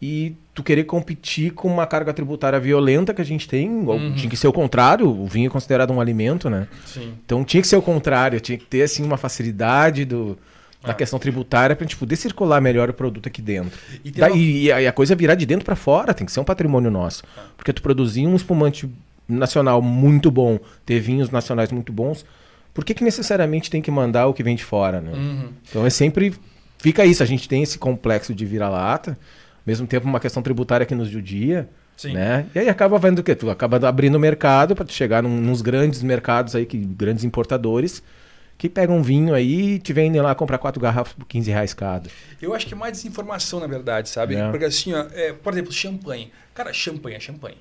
e tu querer competir com uma carga tributária violenta que a gente tem, Uhum. tinha que ser o contrário, o vinho é considerado um alimento, né? Sim. Então tinha que ser o contrário, tinha que ter assim uma facilidade do, da Ah. questão tributária pra gente poder circular melhor o produto aqui dentro. E Daí, uma- e, a, e a coisa virar de dentro pra fora, tem que ser um patrimônio nosso. Porque tu produzir um espumante nacional muito bom, ter vinhos nacionais muito bons, por que, que necessariamente tem que mandar o que vem de fora, né? Uhum. Então é sempre. Fica isso, a gente tem esse complexo de vira-lata, mesmo tempo uma questão tributária que nos judia. Sim. Né? E aí acaba vendo o quê? Tu acaba abrindo mercado para chegar num, nos grandes mercados aí, que, grandes importadores, que pegam um vinho aí e te vendem lá comprar quatro garrafas por 15 reais cada. Eu acho que é mais desinformação, na verdade, sabe? É. Porque assim, ó, é, por exemplo, champanhe. Cara, champanhe é champanhe.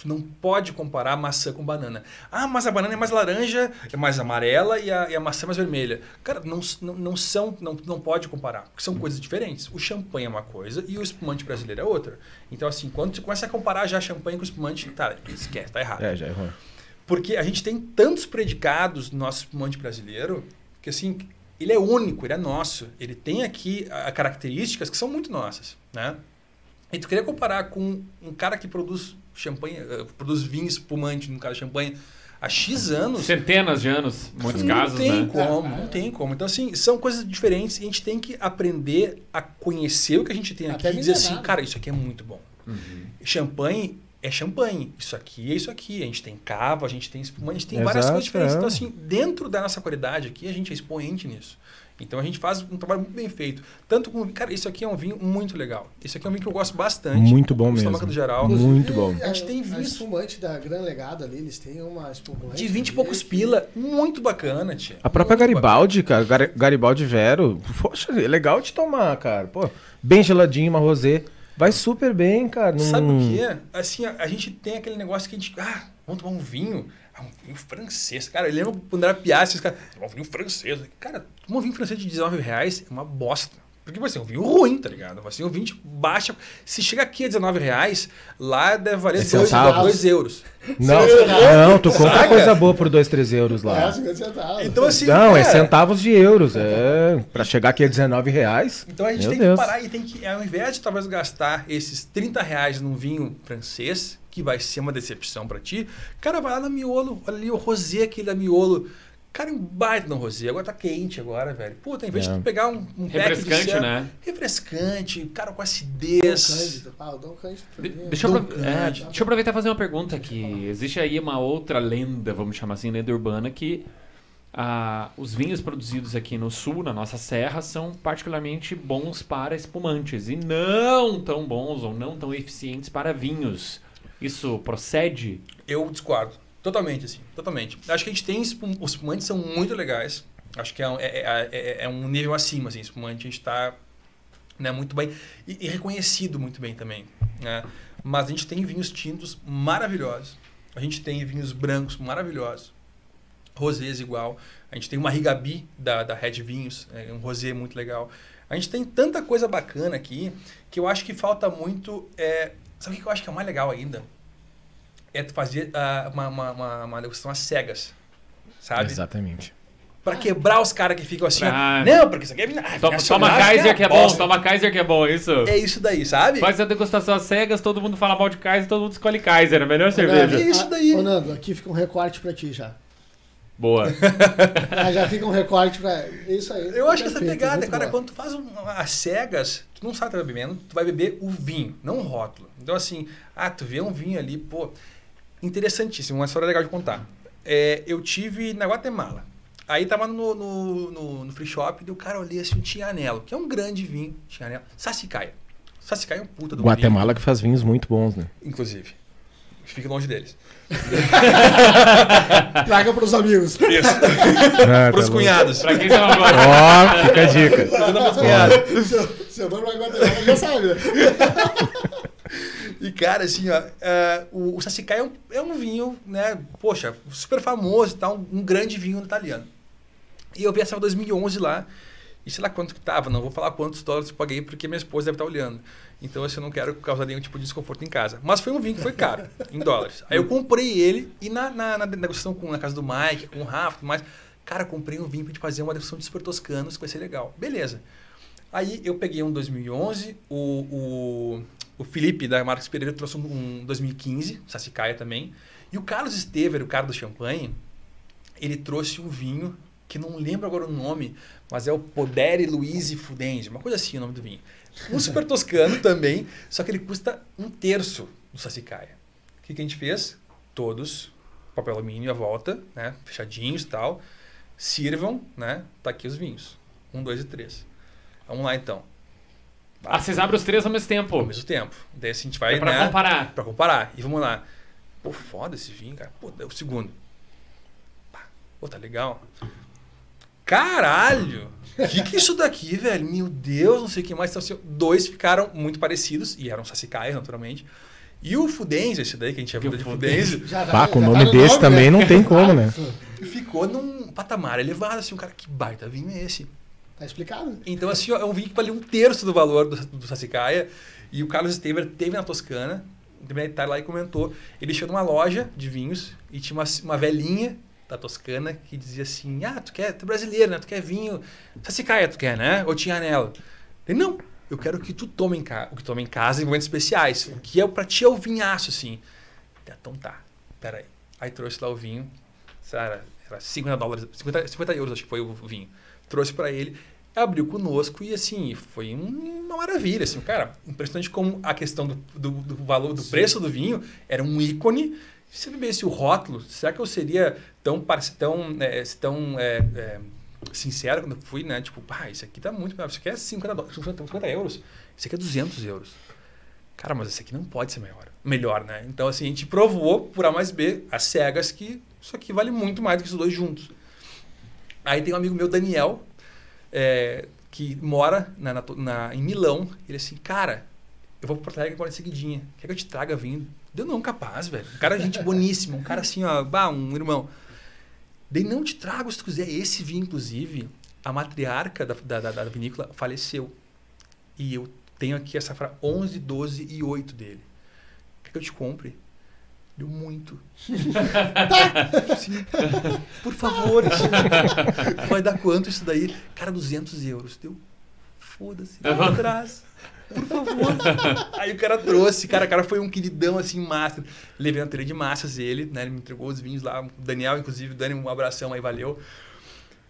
Tu não pode comparar maçã com banana. Ah, mas a banana é mais laranja, é mais amarela e a, e a maçã é mais vermelha. Cara, não, não, não são, não, não pode comparar, porque são coisas diferentes. O champanhe é uma coisa e o espumante brasileiro é outra. Então, assim, quando tu começa a comparar já champanhe com espumante, tá, esquece, tá errado. É, já errou. Porque a gente tem tantos predicados no nosso espumante brasileiro que assim, ele é único, ele é nosso. Ele tem aqui ah, características que são muito nossas, né? E tu queria comparar com um cara que produz champanhe, eh, produz vinho espumante, no caso champanhe, há X anos. Centenas de anos, em muitos não casos, tem né? como, não tem como. Então, assim, são coisas diferentes e a gente tem que aprender a conhecer o que a gente tem aqui Até e dizer assim, né? cara, isso aqui é muito bom. Champanhe é champanhe. Isso aqui é isso aqui. A gente tem cava, a gente tem espumante, a gente tem várias Exato, coisas diferentes. é. Então, assim, dentro da nossa qualidade aqui, a gente é expoente nisso. Então a gente faz um trabalho muito bem feito. Tanto com. Cara, isso aqui é um vinho muito legal. Isso aqui é um vinho que eu gosto bastante. Muito bom O mesmo. Estômago do geral. Muito bom. A gente tem A visto. espumante da Gran Legado ali, eles têm uma espumante. De 20 e poucos que- pila. Muito bacana, tia. A própria Muito Garibaldi, cara, Gar- Garibaldi Vero, poxa, é legal de tomar, cara. Pô, bem geladinho, uma rosé. Vai super bem, cara. Sabe por quê? Assim, a, a gente tem aquele negócio que a gente. Ah, vamos tomar um vinho. Ah, um vinho francês. Cara, eu lembro quando era piada, os caras. Um vinho francês. Cara, um vinho francês de 19 reais é uma bosta. Porque vai ser um vinho ruim, tá ligado? Vai ser um vinho de baixa. Se chega aqui a 19 reais, lá deve valer É 2 centavos. euros. Não, não, tu compra Saca? coisa boa por 2, 3 euros É, lá. 50 centavos. Então, assim. Não, é cara, centavos de euros. É, pra chegar aqui a 19 reais. Então a gente tem Deus. que parar e tem que, ao invés de talvez gastar esses 30 reais num vinho francês, que vai ser uma decepção pra ti, cara, vai lá no miolo, olha ali o rosé aquele da miolo. Cara, um baita no rosé, agora tá quente agora, velho. Puta, em vez É. de tu pegar um, um pack de Refrescante, cera- né? Refrescante, cara, com acidez. Ah, Cândido também. deixa, eu é, deixa eu aproveitar e fazer uma pergunta aqui. Existe aí uma outra lenda, vamos chamar assim, lenda urbana, que ah, os vinhos produzidos aqui no sul, na nossa serra, são particularmente bons para espumantes e não tão bons ou não tão eficientes para vinhos. Isso procede? Eu discordo. Totalmente, assim. Totalmente. Acho que a gente tem espum- os espumantes são muito legais. Acho que é, é- é- é- é um nível acima, assim. Espumante a gente está né, muito bem. E, e reconhecido muito bem também. Né? Mas a gente tem vinhos tintos maravilhosos. A gente tem vinhos brancos maravilhosos. Rosés igual. A gente tem uma Rigabi da, da Red Vinhos, é um rosé muito legal. A gente tem tanta coisa bacana aqui que eu acho que falta muito. É, sabe o que eu acho que é mais legal ainda? É tu fazer ah, uma, uma, uma, uma degustação às cegas. Sabe? Exatamente. Pra quebrar os caras que ficam assim. ó, Ah. Não, porque isso aqui é. ah, Toma, toma Kaiser que é bom, bosta." toma Kaiser que é bom, isso? É isso daí, sabe? Faz a degustação às cegas, todo mundo fala mal de Kaiser, todo mundo escolhe Kaiser, a melhor cerveja. É isso daí. Ô, Nando, aqui fica um recorte pra ti já. Boa. Ah, já fica um recorte pra. Isso aí. Eu acho que essa pegada, cara, bom. quando tu faz um, as cegas, tu não sabe o que tá bebendo, tu vai beber o vinho, não o rótulo. Então, assim, ah, tu vê um vinho ali, pô, interessantíssimo, uma história legal de contar. É, eu tive na Guatemala. Aí tava no, no, no, no free shop e o cara olhei assim, um Tianello, que é um grande vinho, Tianello, Sassicaia. Sassicaia é um puta do Guatemala que faz vinhos muito bons, né? vinho, inclusive. Fique longe deles. Traga pros amigos. Isso. Ah, Pros tá cunhados. pra quem você não gosta. Ó, fica a dica. Fazendo pros cunhados. Se eu for pra Guatemala, já sabe, né? E, cara, assim, ó, é, o, o Sassicaia é um, é um vinho, né, poxa, super famoso e tal, um, um grande vinho italiano. E eu vi essa 2011 lá, e sei lá quanto que tava, não vou falar quantos dólares eu paguei, porque minha esposa deve estar olhando. Então, assim, eu não quero causar nenhum tipo de desconforto em casa. Mas foi um vinho que foi caro, em dólares. Aí eu comprei ele, e na, na, na negociação com, na casa do Mike, com o Rafa e tudo mais, cara, comprei um vinho pra gente fazer uma degustação de super toscanos, que vai ser legal. Beleza. Aí eu peguei um 2011, o, o, o Felipe da Marcos Pereira trouxe um, um 2015, Sassicaia também. E o Carlos Estever, o cara do champanhe, ele trouxe um vinho que não lembro agora o nome, mas é o Podere Luiz Fudense, uma coisa assim o nome do vinho. Um super toscano também, só que ele custa um terço do Sassicaia. O que, que a gente fez? Todos, papel alumínio à volta, né, fechadinhos e tal. Sirvam, né? Tá aqui os vinhos. Um, dois e três. Vamos lá então. Ah, vocês abrem os três ao mesmo tempo. Ao mesmo tempo. Daí assim, a gente vai, É pra né? comparar. Pra comparar. E vamos lá. Pô, foda esse vinho, cara. Pô, daí o segundo. Pô, tá legal. Caralho! O que, que é isso daqui, velho? Meu Deus, não sei o que mais. Então, assim, dois ficaram muito parecidos, e eram sacicaias, naturalmente. E o Fudense, esse daí que a gente chama de Fudense, Já Pá, com o nome no desse também não tem como, né? ficou num patamar elevado, assim, um cara, que baita vinho é esse? Tá explicado. Então, assim, ó, é um vinho que vale um terço do valor do, do Sassicaia. E o Carlos Estever teve na Toscana, na Itália lá e comentou. Ele chegou numa loja de vinhos e tinha uma, uma velhinha da Toscana que dizia assim: Ah, tu quer, tu é brasileiro, né? Tu quer vinho. Sassicaia, tu quer, né? Ou tinha anela. Ele, não, eu quero que tu tome em o que tome em casa em momentos especiais. O que é pra ti é o vinhaço, assim. Então tá, peraí. Aí trouxe lá o vinho, era, era 50 dólares, 50, 50 euros acho que foi o vinho. Trouxe pra ele, abriu conosco e assim, foi um- uma maravilha. Assim, cara, impressionante como a questão do, do, do valor, do preço do vinho era um ícone. Se eu bebesse o rótulo, será que eu seria tão, tão, é, tão é, é, sincero quando eu fui, né? Tipo, pá, isso aqui tá muito melhor. Isso aqui é 50, dólares, 50, 50 euros. Isso aqui é 200 euros. Cara, mas esse aqui não pode ser maior. Melhor, né? Então, assim, a gente provou por A mais B, as cegas, que isso aqui vale muito mais do que os dois juntos. Aí tem um amigo meu, Daniel, é, que mora na, na- na- em Milão. Ele assim, cara, eu vou para Porto Alegre agora em seguidinha. Quer que eu te traga vinho? Deu não, capaz, velho. Um cara, gente boníssima. Um cara assim, ó, bah, um irmão. Dei, não te trago se tu quiser. Esse vinho, inclusive, a matriarca da, da, da- da vinícola faleceu. E eu tenho aqui a safra 11, 12 e 8 dele. Quer que eu te compre? Deu muito. Sim. Por favor. Vai dar quanto isso daí? Cara, 200 euros. Deu. Foda-se. Vai atrás. Por favor. Aí o cara trouxe, cara, o cara foi um queridão assim, master. Levei na teoria de massas ele, né? Ele me entregou os vinhos lá. O Daniel, inclusive, Dani, um abração aí, valeu.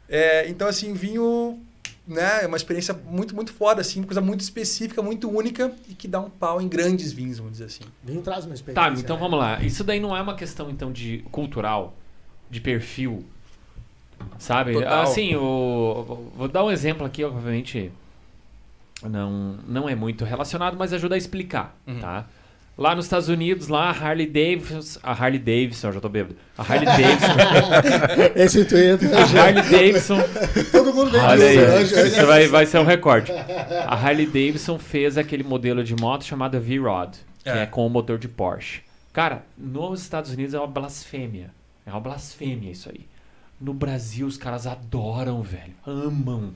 É, então, assim, vinho, né? É uma experiência muito, muito foda, assim, uma coisa muito específica, muito única e que dá um pau em grandes vinhos, vamos dizer assim. Vinho traz uma experiência. Tá, então né? vamos lá. Isso daí não é uma questão então de cultural, de perfil, sabe? Total. Assim, o, vou dar um exemplo aqui, obviamente não não é muito relacionado, mas ajuda a explicar, Uhum. tá? Lá nos Estados Unidos, lá a Harley Davidson, a Harley Davidson, eu já tô bêbado. A Harley Davidson, Esse tweet, a Harley Davidson todo mundo vem Olha aí, hoje- isso vai, vai ser um recorde. A Harley Davidson fez aquele modelo de moto chamado V-Rod, que é. É. com o motor de Porsche. Cara, nos Estados Unidos é uma blasfêmia. É uma blasfêmia isso aí. No Brasil os caras adoram, velho. Amam.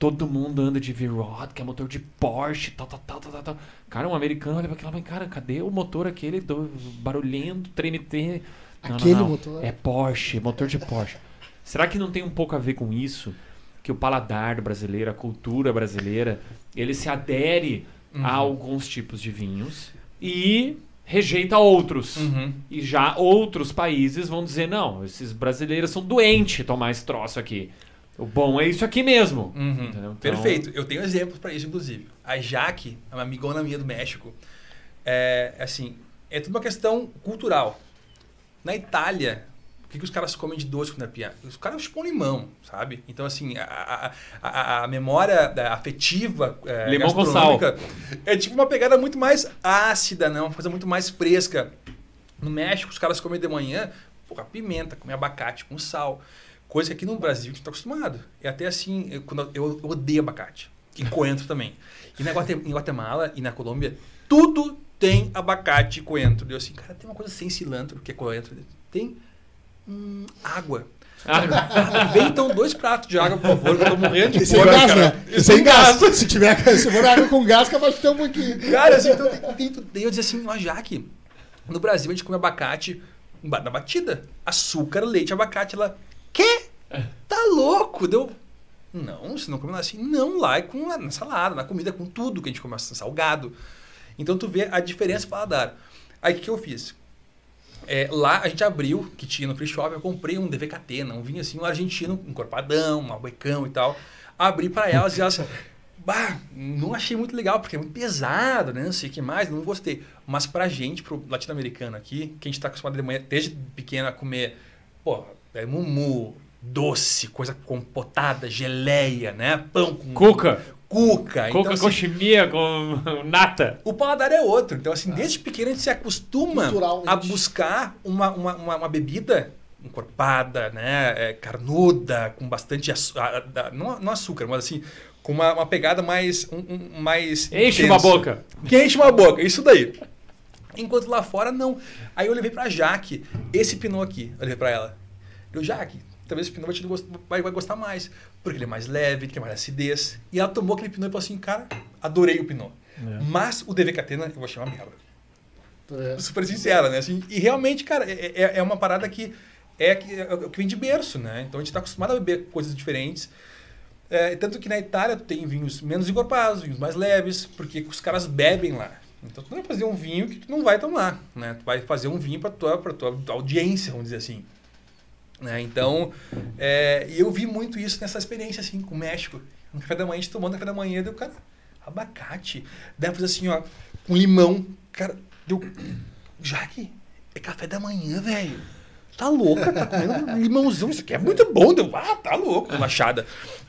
Todo mundo anda de V-Rod, que é motor de Porsche, tal, tal, tal, tal, tal, tal. Cara, um americano olha pra aquilo e fala, cara, cadê o motor aquele do barulhento, TNT? Não, Aquele não, não. motor. É Porsche, motor de Porsche. Será que não tem um pouco a ver com isso? Que o paladar do brasileiro, a cultura brasileira, ele se adere Uhum. a alguns tipos de vinhos e rejeita outros. Uhum. E já outros países vão dizer, não, esses brasileiros são doentes tomar esse troço aqui. O bom é isso aqui mesmo. Uhum. Então- Perfeito. Eu tenho exemplos para isso, inclusive. A Jaque, uma amigona minha do México, é assim, é tudo uma questão cultural. Na Itália, o que, que os caras comem de doce quando é piada? Os caras chupam limão, sabe? Então, assim, a, a, a, a memória da- afetiva é, Limão com gastronômica é tipo uma pegada muito mais ácida, né? Uma coisa muito mais fresca. No México, os caras comem de manhã, porra, pimenta, comem abacate com sal. Coisa que aqui no Brasil a gente tá acostumado. É até assim, eu, quando eu, eu odeio abacate. E coentro também. E na Guate- em Guatemala e na Colômbia, tudo tem abacate e coentro. Eu assim, cara, tem uma coisa sem cilantro, que é coentro. Tem hum, água. Ah, Vem então dois pratos de água, por favor, que eu tô morrendo de sem fome, gás, cara. né? E sem gás. Se tiver se for água com gás, capaz de ter um pouquinho. Cara, assim, então tem, tem tudo. Daí eu dizia assim, ó, Jaque, no Brasil a gente come abacate ba- na batida. Açúcar, leite, abacate. Ela, quê? Tá louco? Deu. Não, você não come assim. Não, lá é com na, salada, na comida, com tudo que a gente come assim, salgado. Então tu vê a diferença paladar. Aí o que, que eu fiz? É, lá a gente abriu, que tinha no free shop, eu comprei um DVKT, não vinha assim, um argentino, um corpadão, um albecão e tal. Abri para elas e elas, bah, não achei muito legal, porque é muito pesado, né? Não sei o que mais, não gostei. Mas pra gente, pro latino-americano aqui, que a gente tá acostumado de manhã, desde pequeno a comer, pô, é mumu, doce, coisa compotada, geleia, né? Pão com... Cuca. cuca. Coca então, assim, com chimia, com nata. o paladar é outro. Então, assim, desde pequeno a gente se acostuma Culturalmente. a buscar uma, uma, uma, uma bebida encorpada, né? é, carnuda, com bastante açúcar. Não, não açúcar, mas assim, com uma, uma pegada mais. Um, um- mais Enche intensa. uma boca. Que enche uma boca, isso daí. Enquanto lá fora, não. Aí eu levei pra Jaque esse pinot aqui. Eu levei pra ela. Eu, Jaque, talvez esse pinot vai, te gost- vai, vai gostar mais. Porque ele é mais leve, tem mais acidez. E ela tomou aquele pinot e falou assim, cara, adorei o pinot. Mas o DVKT, né, eu vou chamar merda. É. Super sincera, né? Assim, e realmente, cara, é, é- é uma parada que é, que é o que vem de berço, né? Então a gente tá acostumado a beber coisas diferentes. É, tanto que na Itália tu tem vinhos menos encorpados, vinhos mais leves, porque os caras bebem lá. Então tu não vai fazer um vinho que tu não vai tomar, né? Tu vai fazer um vinho para tua para tua audiência, vamos dizer assim. Né? Então, é, eu vi muito isso nessa experiência assim com o México. No café da manhã, a gente tomando café da manhã, deu cara, abacate. Daí eu fazer assim, ó, com limão, cara, deu Jaque, é café da manhã, velho. Tá louca, tá comendo limãozão, isso aqui é muito bom. Deu, ah, tá louco, machada.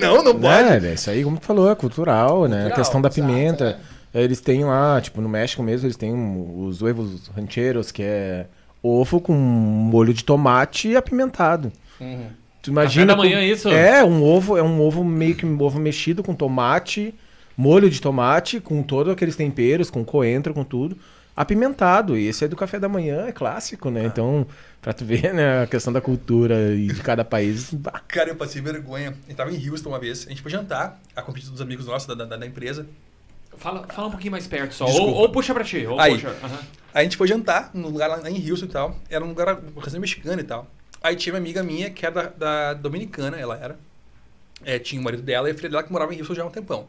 não, não pode. É, isso aí, como tu falou, é cultural, né? A Cultural, questão da exato, pimenta. Eles têm lá, tipo, no México mesmo, eles têm os huevos rancheros, que é ovo com molho de tomate apimentado. Uhum. Tu imagina. da manhã, com- isso? É, um ovo, é um ovo meio que um ovo mexido com tomate, molho de tomate, com todos aqueles temperos, com coentro, com tudo, apimentado. E esse é do café da manhã, é clássico, né? Então, pra tu ver, né, a questão da cultura e de cada país. bah, Cara, eu passei vergonha. Eu tava em Houston uma vez, a gente foi jantar, a convite dos amigos nossos da, da, da empresa. Fala, fala um pouquinho mais perto só. Ou, ou puxa pra ti. Ou Aí. puxa. Aí a gente foi jantar num lugar lá em Houston e tal. Era um lugar, um restaurante mexicano e tal. Aí tinha uma amiga minha que era da, da Dominicana, ela era. É, tinha o marido dela e a filha dela que morava em Houston já há um tempão.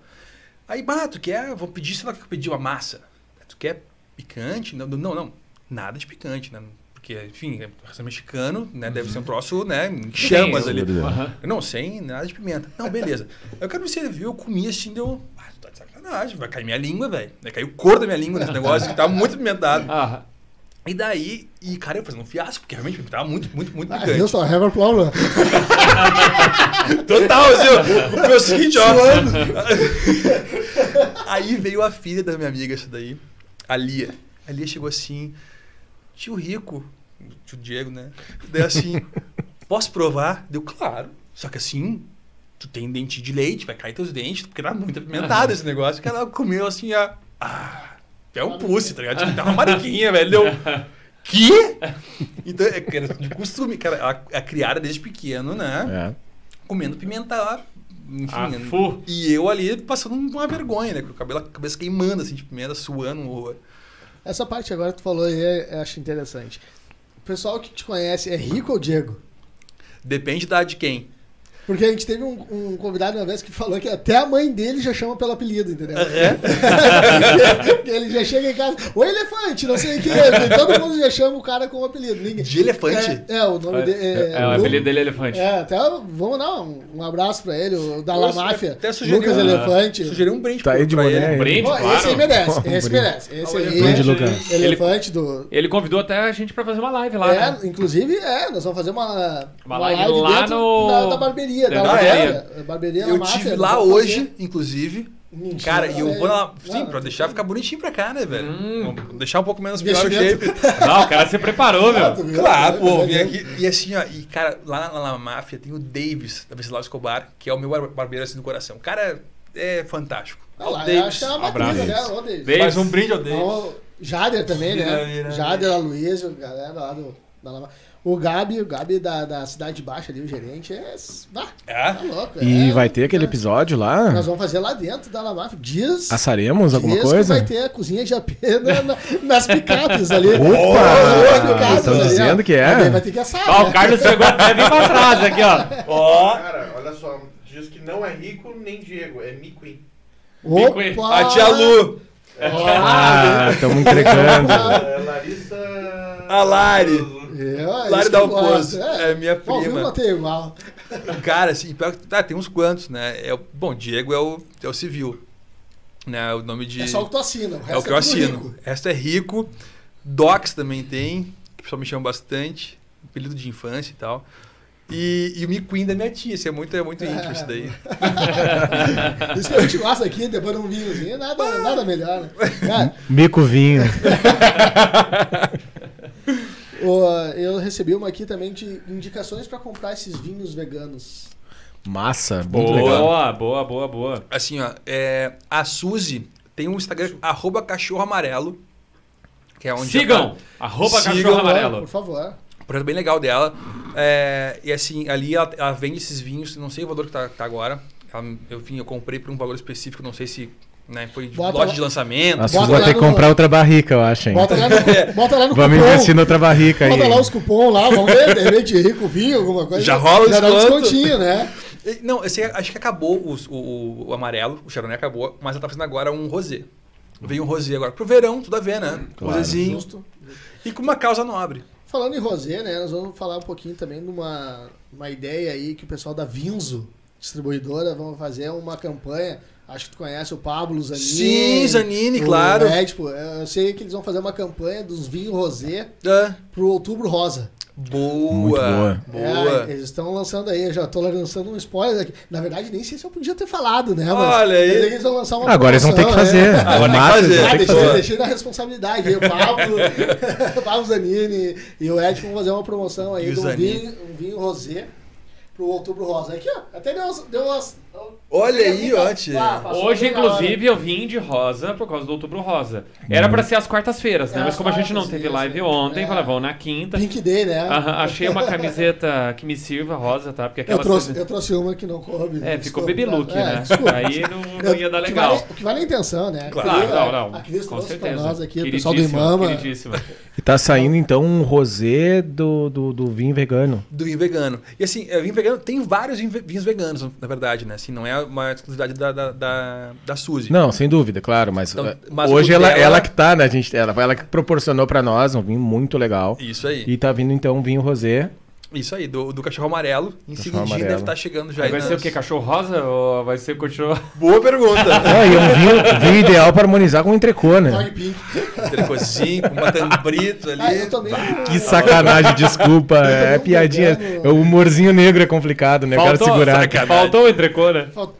Aí, bah, tu quer? Vou pedir, sei lá o que eu pedi, uma massa. Tu quer picante? Não, não, não. Nada de picante, né? Porque, enfim, é mexicano, né? Deve ser um troço, né? Em chamas Sim, ali. aham. Não, sem nada de pimenta. Não, beleza. Eu quero me servir, eu comi assim, deu. Ah, sacanagem, vai cair minha língua, velho. Vai cair o cor da minha língua nesse negócio que tá muito apimentado. Aham. E daí, e cara, eu fazendo um fiasco, porque realmente tava muito, muito, muito Ah, picante. Houston, I have a problem. Total, assim, o meu seguinte, ó. Aí veio a filha da minha amiga, essa daí, a Lia. A Lia chegou assim, tio Rico, tio Diego, né? Daí assim, posso provar? Deu, claro. Só que assim, tu tem dente de leite, vai cair teus dentes, porque tá muito apimentado esse negócio. Que ela comeu assim, ó. Ah, é um pussy, tá ligado? Tipo, tá uma mariquinha, velho. Deu. Que? Então, é, cara, de costume, cara, ela é criada desde pequeno, né? é. comendo pimenta, enfim. Ah, né? fu. e eu ali passando uma vergonha, né? Com o cabelo, a cabeça queimando, assim, de pimenta, suando. um horror. Essa parte agora que tu falou aí, é- eu acho interessante. O pessoal que te conhece é rico ou Diego? Depende da de quem. Porque a gente teve um, um convidado uma vez que falou que até a mãe dele já chama pelo apelido, entendeu? Que ele já chega em casa, o elefante, não sei o que. Todo mundo já chama o cara com o apelido. Ninguém... De elefante? É, é, o nome dele. É, é, o Lu- apelido dele é elefante. É, até vamos dar um, um abraço pra ele, o da La Máfia. até sugeri Lucas um- Elefante. Sugeri um brinde Tá aí de ele. hein? Brinde, Pô, claro. Esse merece, esse Brinde. merece. Esse aí, Brinde, Lucas. elefante do. Ele convidou até a gente pra fazer uma live lá, É, né? inclusive, é, nós vamos fazer uma, Uma live lá dentro no- da, da barbearia. Da Ah, La é? Máfia. Barbearia La Eu tive lá hoje, fazer. inclusive. Mentira, Cara, e eu vou lá. Sim, Não, pra deixar ficar bonitinho pra cá, né, velho? Hum. Deixar um pouco menos pior o shape. Não, o cara se preparou, meu. viu? Claro, pô, vim aqui. E assim, ó, e cara, lá na, na máfia tem o Davis, da Venceslau Escobar, que é o meu bar- barbeiro assim do coração. O cara é fantástico. Ah lá, eu acho que é uma Abraço. matriz, né? Ô, Davis. Davis. Mais um brinde ao Davis. Ó, Jader também, né? vira, Jader, a Luísa, galera lá do. Da La Máfia. O Gabi, o Gabi da, da Cidade Baixa ali, o gerente, é. Ah, É? tá louco. E é, vai ter aquele episódio lá? Nós vamos fazer lá dentro da La Máfia. Dias. Assaremos alguma dias que coisa? vai ter a cozinha de AP na- na- nas picapes ali. Opa! Picapes Estão ali, ó. dizendo que é? Vai ter que assar. Ó, né? o Carlos chegou até vir pra trás aqui, ó. Ó, Cara, olha só, diz que não é rico nem Diego, é Miquim. Opa! a tia Lu, Ah, estamos entregando. É Larissa. a Lari. Eu, Lari É, isso da que eu gosto, Alpozo. É minha prima. Não tem igual. Cara, assim, pior que- tá, tem uns quantos, né? É, o- bom, Diego é o, é o civil. Né? O nome de. É só o que tu assina. É o que eu tudo assino. rico. O resto é rico. Docs também tem, que o pessoal me chama bastante. Apelido de infância e tal. E, e o miquim da minha tia. Isso é muito, é muito íntimo isso daí. Isso que a gente gosta aqui, depois de um vinhozinho, nada, nada melhor, né? Cara, Mico vinho. eu recebi uma aqui também de indicações pra comprar esses vinhos veganos. Massa, muito legal. Boa, boa, boa, boa. Assim, ó, é, a Suzy tem um Instagram, arroba cachorro amarelo. Que é onde Sigam! já Arroba Sigam, cachorro Por amarelo. favor. Um projeto bem legal dela. É, e assim, ali ela, ela vende esses vinhos, não sei o valor que tá, tá agora. Ela- eu, enfim, eu comprei por um valor específico, não sei se né, foi Bota loja lá- de lançamento. Nossa, Bota vou lá ter que comprar outra barrica, eu acho, hein? Bota lá no, bota lá no Vamos cupom. investir noutra barrica aí. Bota lá os cupons lá, vamos ver, de repente rico vinho, alguma coisa. Já rola o Já dá um descontinho, né? Não, eu sei, acho que acabou os- o, o, o amarelo, o Chardonnay acabou, mas ela tá fazendo agora um rosé. Veio um rosé agora. Pro verão, tudo a ver, né? Claro. Rosézinho. Justo. E com uma causa nobre. Falando em rosé, né, nós vamos falar um pouquinho também de uma, uma ideia aí que o pessoal da Vinzo, distribuidora, vão fazer uma campanha. Acho que tu conhece o Pablo Zanini. Sim, Zanini, o- claro. É, tipo, eu sei que eles vão fazer uma campanha dos vinhos rosé Ah, pro Outubro Rosa. boa. Muito boa. Boa. É, eles estão lançando aí, eu já tô lançando um spoiler aqui. Na verdade, nem sei se eu podia ter falado, né? Mas Olha aí. eles vão lançar uma Agora eles vão ter que fazer. é. Agora fazer. Ah, deixei, fazer. deixei na responsabilidade. aí, O Pablo, o Pablo Zanini e o Ed vão fazer uma promoção aí o de um vinho, um vinho rosé pro Outubro Rosa. Aqui, ó. Até deu. Deu umas Olha aí, ó, tia. Ah, passou Hoje, inclusive, eu vim de rosa por causa do Outubro Rosa. Era pra ser às quartas-feiras, né? É, Mas como a gente não teve live ontem, É. falei, vamos na quinta. Pink Day, né? Aham, achei uma camiseta que me sirva rosa, tá? Porque eu, aquela. trouxe, eu trouxe uma que não coube. É, ficou baby look, É, né? desculpa. Aí não, não ia dar O que legal. vale- O que vale é a intenção, né? Claro, não, não. A Cris Com certeza. nós aqui, o pessoal do Imama. E tá saindo então um rosé do, do, do vinho vegano. Do vinho vegano. E assim, é, vinho vegano, tem vários vinho- vinhos veganos, na verdade, né? Assim, não é uma exclusividade da, da, da, da Suzy. Não, sem dúvida, claro, mas, Então, eh, mas hoje ela, dela- ela que tá, né? A gente, ela, ela que proporcionou pra nós um vinho muito legal. Isso aí. E tá vindo então um vinho rosé. Isso aí, do, do cachorro amarelo. Em Cachorro seguidinho amarelo. deve estar chegando já. aí Vai ser nas- o quê? Cachorro rosa ou vai ser continua? Boa pergunta. Ah, e é um vinho, vinho ideal pra harmonizar com entrecô, né? Trecozinho, com uma tambrito ali. Ah, eu também. Que sacanagem, desculpa. É um piadinha. O humorzinho negro é complicado, né? Eu quero segurar. sacanagem. faltou o entrecô, né? Falt-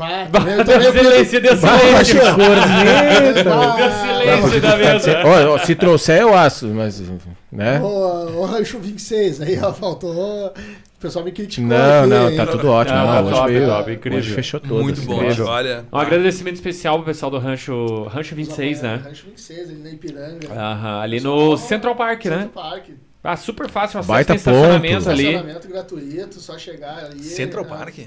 Vai, eu também silêncio, deu silêncio. Deu silêncio da mesa. Ó, se trouxer, eu aço, mas. Né? O, o Rancho 26, aí ó, faltou. O pessoal me criticou. Não, aqui, não, tá tudo ótimo. Não, Não, tá hoje, top, veio- top, incrível. hoje fechou todo. Muito bom. mesmo. Olha. Um agradecimento especial pro pessoal do Rancho, Rancho 26, né? Rancho 26, ali na Ipiranga. Aham, ali no Central Park, Central né? Park. Ah, super fácil, acesso Baita tem estacionamento ponto. ali. Estacionamento gratuito, só chegar ali. Central né? Park.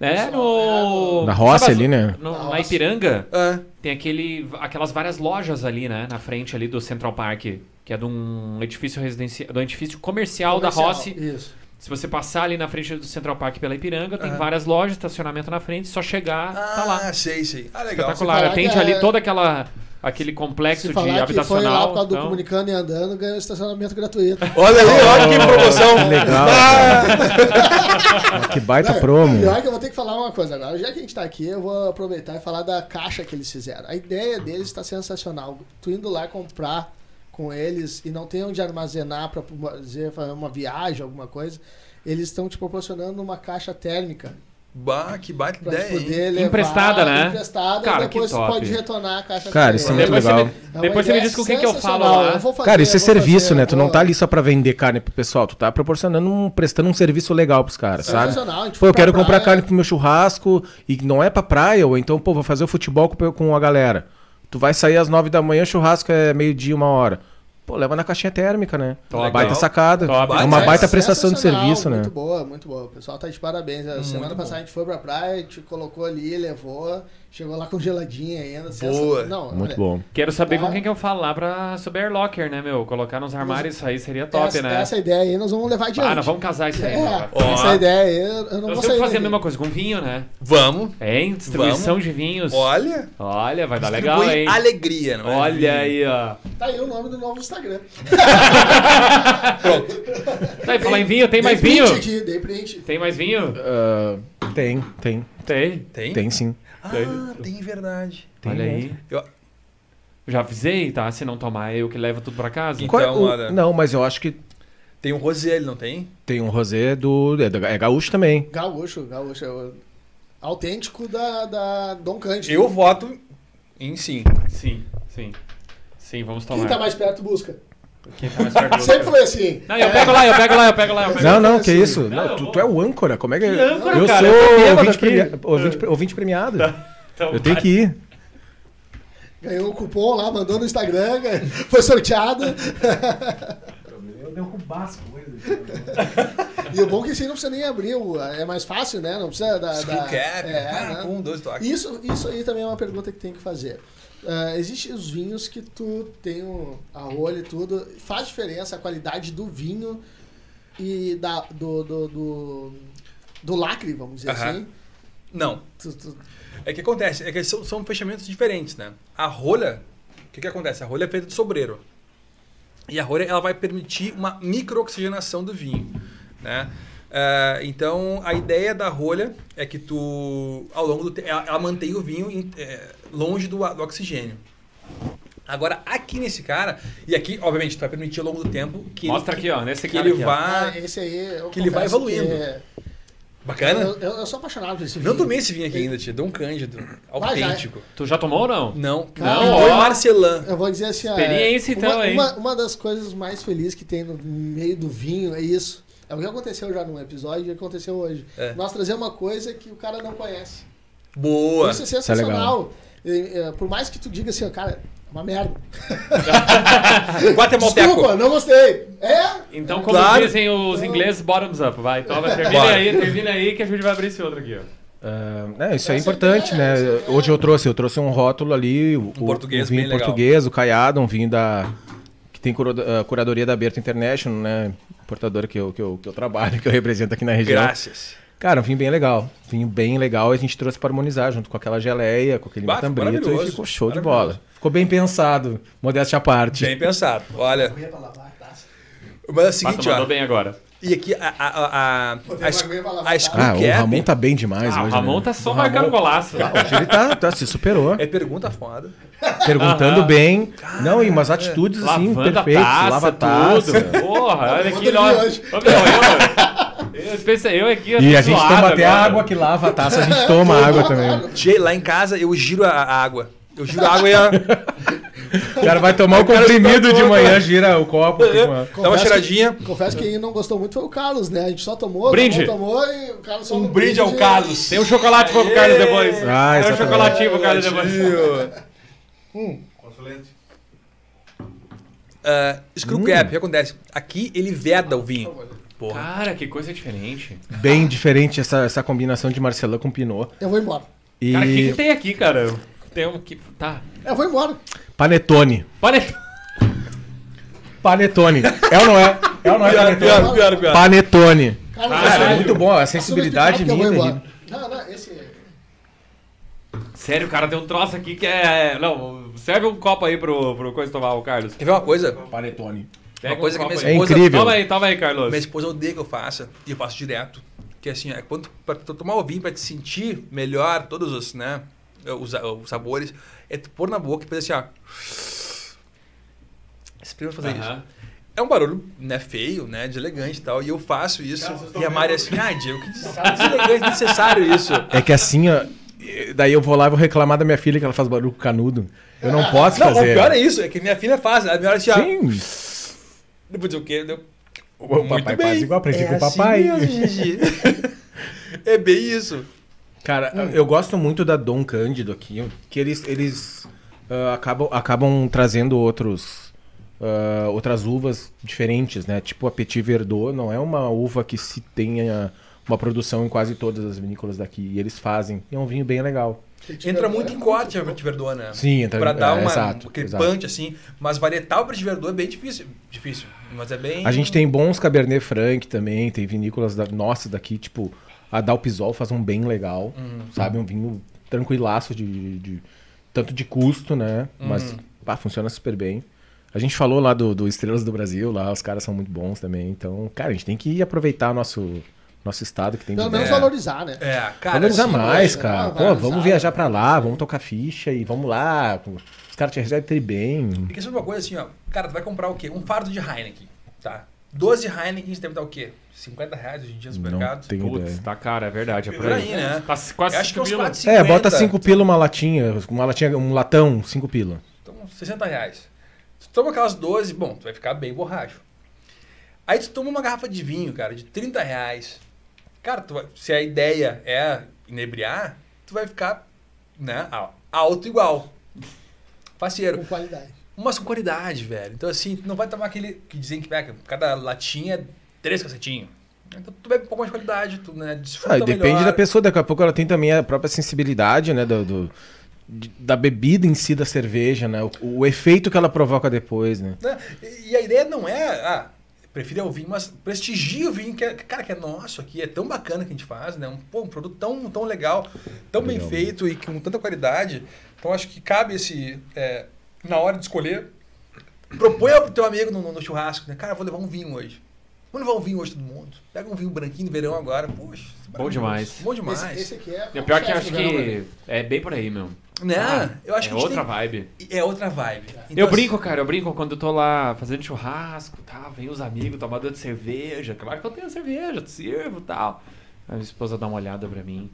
É, no... Na roça sabe ali, né? no- Na na. Ipiranga, Ah, tem aquele, aquelas várias lojas ali, né? Na frente ali do Central Park, que é de um edifício residencial, do edifício comercial, da Comercial, Rossi. Isso. Se você passar ali na frente do Central Park pela Ipiranga, tem Aham. várias lojas, estacionamento na frente, só chegar, tá lá. ah, sei, sei. Ah, legal. Espetacular. Atende é- ali todo aquela, aquele complexo Se de que foi lá habitacional. por causa do então- Comunicando e Andando, ganhou estacionamento gratuito. Olha aí, olha que promoção. Que legal. Ah, Que baita Não, promo. Pior que eu vou ter que falar uma coisa agora. Já que a gente tá aqui, eu vou aproveitar e falar da caixa que eles fizeram. A ideia deles está sensacional. Tu indo lá comprar com eles e não tem onde armazenar para fazer uma viagem, alguma coisa, eles estão te proporcionando uma caixa térmica bah, que baita ideia, poder levar. Emprestada, né? Emprestada, Cara, e depois que top. pode retornar a caixa Cara, isso é muito Depois você legal. me- É uma Depois você me diz com quem que eu falo lá. Eu vou fazer, Cara, isso é eu serviço, fazer, né? Tu eu não tá ali só pra vender carne pro pessoal, tu tá proporcionando um, prestando um serviço legal pros caras, sabe? Gente Pô, eu foi pra quero comprar carne pro meu churrasco e não é pra praia, ou então, pô, vou fazer o futebol com, com a galera. Tu vai sair às nove da manhã, churrasco é meio-dia, uma hora. Pô, leva na caixinha térmica, né? Top. Baita sacada. Top. É uma baita é prestação de serviço, né? Muito boa, muito boa. O pessoal tá de parabéns. A semana Muito passada bom. a gente foi pra praia, te colocou ali, levou, chegou lá congeladinha ainda. Boa. Não, Muito olha, bom. Quero saber Tá. com quem que eu falo lá pra sobre Airlocker, né, meu? Colocar nos armários, isso aí seria top, essa, né? essa ideia aí nós vamos levar adiante. Ah, nós vamos casar isso aí. É? Ó. essa ideia aí, eu não Nós vou sair fazer a mesma coisa com vinho, né? Vamos. É, hein? Distribuição Vamos. de vinhos. Olha. Olha, vai dar legal, hein? alegria, não é? Olha aí, ó. Tá aí o nome do novo Instagram. Tá, e falar em vinho, tem mais vinho? aqui, dei print. Tem mais vinho? Ah, tem, tem. Tem. Tem? Tem sim. Ah, tem verdade. Tem Olha aí. Eu- Já avisei, tá? Se não tomar, eu que levo tudo pra casa. Então, Qual é o- olha- Não, mas eu acho que Tem um rosé, ele não tem? Tem um rosé do. É, é gaúcho também. Gaúcho, gaúcho. É o autêntico da, da Dom Cândido. Eu voto em sim. Sim, sim. Sim, vamos tomar. Quem tá mais perto busca. Quem tá mais perto do Sempre foi assim. Não, eu pego lá, eu pego lá, eu pego lá, eu pego lá. Não, não, que assim. isso. Não, Não, tu, tu é o âncora. Como é que. Que âncora, eu cara? sou Eu ouvinte, ouvinte, ouvinte premiado. Então, Eu tenho vai. que ir. Ganhou um cupom lá, mandou no Instagram, foi sorteado. Eu dei um cubasco. E o bom é que assim não precisa nem abrir, é mais fácil, né? Não precisa da. Da cap, é, ah, né? um, dois toques. Isso, isso aí também é uma pergunta que tem que fazer. Ah, Existem os vinhos que tu tem o, a rolha e tudo. Faz diferença a qualidade do vinho e da, do, do, do, do lacre, vamos dizer assim. Não. Tu- tu- É que acontece, é que são, são fechamentos diferentes, né? A rolha, o que, que acontece? A rolha é feita de sobreiro. E a rolha ela vai permitir uma microoxigenação do vinho, né? Ah, então a ideia da rolha é que tu ao longo do tempo ela, ela mantém o vinho eh, longe do, do oxigênio. Agora aqui nesse cara e aqui obviamente tu vai permitir ao longo do tempo que Mostra ele, aqui, ó, nesse que cara ele aqui, ó. Ah, vá esse aí. eu que ele vai evoluindo. que é- bacana. Eu, eu, eu sou apaixonado por esse vinho. Não tomei esse vinho aqui ainda, tia. Dom um Cândido, autêntico. Tu já tomou ou não? Não, Não, foi Marcelin. Eu vou dizer assim, ó, Experiência, então, uma, hein? Uma, uma das coisas mais felizes que tem no meio do vinho é isso. É o que aconteceu já num episódio e aconteceu hoje. É. Nós trazer uma coisa que o cara não conhece. Boa. Isso é Isso é sensacional. É, por mais que tu diga assim, ó, cara, é uma merda. Guatemalteco. Desculpa, não gostei. É? Então, como Claro. dizem os ingleses, bottoms up. Vai, toma, termina Bora. aí, termina aí que a gente vai abrir esse outro aqui, ó. Ah, é, isso é Essa importante, é- né? é- Hoje eu trouxe, eu trouxe um rótulo ali, o, o- português o vinho bem legal. português, o Caiado, um vinho da que tem curo- a curadoria da Berta International, né? Importadora que eu, que, eu, que eu trabalho, que eu represento aqui na região. Graças. Cara, um vinho bem legal. Vinho bem legal, a gente trouxe para harmonizar junto com aquela geleia, com aquele Bah, ficou matambrito e ficou show de bola. Ficou bem pensado, modéstia à parte. Bem pensado. Olha, Aguinha pra lavar a taça. mas é o Pato seguinte, mandou ó. bem agora. E aqui a, a, a, a, a, screw Ah, o Ramon tá bem demais Ah, o hoje. Ramon né? tá só O marcando golaço. Hoje ele tá, tá, se superou. é pergunta foda. Perguntando Aham. bem. Não, e umas atitudes assim, perfeitas. taça, Lava taça. Porra, olha aqui. hoje. Eu, especi- eu aqui. eu E a gente toma até agora. água que lava a taça, a gente toma água também. Tchê, lá em casa eu giro a, a água. Eu giro a água e a, O cara vai tomar o comprimido de manhã, gira o copo. com uma- dá uma cheiradinha. que- Confesso que quem não gostou muito foi o Carlos, né? A gente só tomou, Brinde. tomou, tomou e o Carlos só Um no brinde ao Carlos. Tem um chocolate pro Carlos depois. Ah, Tem um chocolatinho pro Carlos depois. Consulente. Uh, screw Hum. cap, o que acontece? Aqui ele veda o vinho. Porra. Cara, que coisa diferente. Bem diferente essa, essa combinação de Marcelin com Pinot. Eu vou embora. E Cara, o que, que tem aqui, cara? Tem um que. Tá. Eu vou embora. panetone. Panetone. Panetone. É ou não é? É ou não é Pior, panetone? pior, pior, pior. Panetone. Caralho. Isso é muito bom, a sensibilidade minha. terrível. Não, não, esse... Sério, cara, tem um troço aqui que é. Não, serve um copo aí pro, pro coisa tomar, o Carlos. Quer ver uma coisa? Panetone. Pega Uma coisa um que minha aí. É incrível. Toma aí, toma aí, Carlos. Minha esposa odeia que eu faça, e eu faço direto. Que assim, é quando pra tu tomar o vinho, pra te sentir melhor todos os, né, os, os sabores, é tu pôr na boca e fazer assim, ó. Experimenta fazer isso. Aham. É um barulho, né, feio, né, deselegante e tal, e eu faço isso. Cara, e a Mari é assim, ah, Diego, que des- deselegante, necessário isso. É que assim, ó. Daí eu vou lá e vou reclamar da minha filha que ela faz barulho com canudo. Eu não posso Não, o fazer. pior é isso, é que minha filha faz, ela me olha assim, ó. Depois o quê? Deu, O papai faz igual, aprendi com o assim papai. mesmo, Gigi. é bem isso. Cara, eu gosto muito da Dom Cândido aqui, que eles, eles ah, acabam, acabam trazendo outros, ah, outras uvas diferentes, né? Tipo a Petit Verdot não é uma uva que se tenha uma produção em quase todas as vinícolas daqui. E eles fazem. E é um vinho bem legal. Entra muito em corte a Petit Verdot, né? Sim, entra Pra dar é, uma, exato, aquele exato. punch, assim. Mas varietal Verdot é bem difícil. Difícil. Mas é bem... A gente tem bons Cabernet Franc também, tem vinícolas da, nossas daqui, tipo, a Dalpisol faz um bem legal, Uhum. sabe? Um vinho tranquilaço de, de- tanto de custo, né? Mas Uhum. pá, funciona super bem. A gente falou lá do, do Estrelas do Brasil, lá os caras são muito bons também. Então, cara, a gente tem que aproveitar nosso, nosso estado que tem Pelo menos É. valorizar, né? É, cara... Valorizar assim, mais, poxa, cara. Pô, vamos viajar pra lá, vamos tocar ficha e vamos lá. Os caras te recebem tri bem. Porque sabe uma coisa assim, ó. Cara, tu vai comprar o quê? Um fardo de Heineken, tá? 12 Heineken deve dar o quê? 50 reais hoje em dia no Não supermercado? tenho Putz, ideia. tá caro, é verdade. É por aí. aí, né? Tá quase Eu acho que é uns 5 pila. 4,50. É, bota 5 pila uma latinha, uma latinha, um latão, 5 pila. Então, 60 reais. Tu toma aquelas 12, bom, tu vai ficar bem borracho. Aí tu toma uma garrafa de vinho, cara, de 30 reais. Cara, tu vai- se a ideia é inebriar, tu vai ficar, né, alto igual. Faceiro. Com qualidade. Mas com qualidade, velho. Então, assim, tu não vai tomar aquele que dizem que pega, cada latinha é três cacetinhos. Então, tu bebe um pouco mais de qualidade, tu né, desfruta Ah, depende melhor. da pessoa, daqui a pouco ela tem também a própria sensibilidade, né? Do, do- da bebida em si da cerveja, né? O, o efeito que ela provoca depois, né? Né? E e a ideia não é, ah, prefiro o vinho, mas prestigia o vinho, que é, cara, que é nosso aqui, é tão bacana que a gente faz, né? Um, pô, um produto tão, tão legal, tão bem Legal. feito e com tanta qualidade. Então acho que cabe esse, é, na hora de escolher, propõe pro teu amigo no, no- no churrasco, né? Cara, vou levar um vinho hoje. Vamos levar um vinho hoje todo mundo. Pega um vinho branquinho no verão agora, poxa. é Bom demais. Bom demais. Esse, esse aqui é. E o pior que eu acho verão, que né? é bem por aí, meu. Né? Ah, eu acho é que gente outra tem- vibe. É outra vibe. Então, eu assim, brinco, cara, eu brinco quando eu tô lá fazendo churrasco, tá? Vem os amigos tomador de cerveja. Claro que eu tenho cerveja, te sirvo e tal. A minha esposa dá uma olhada pra mim.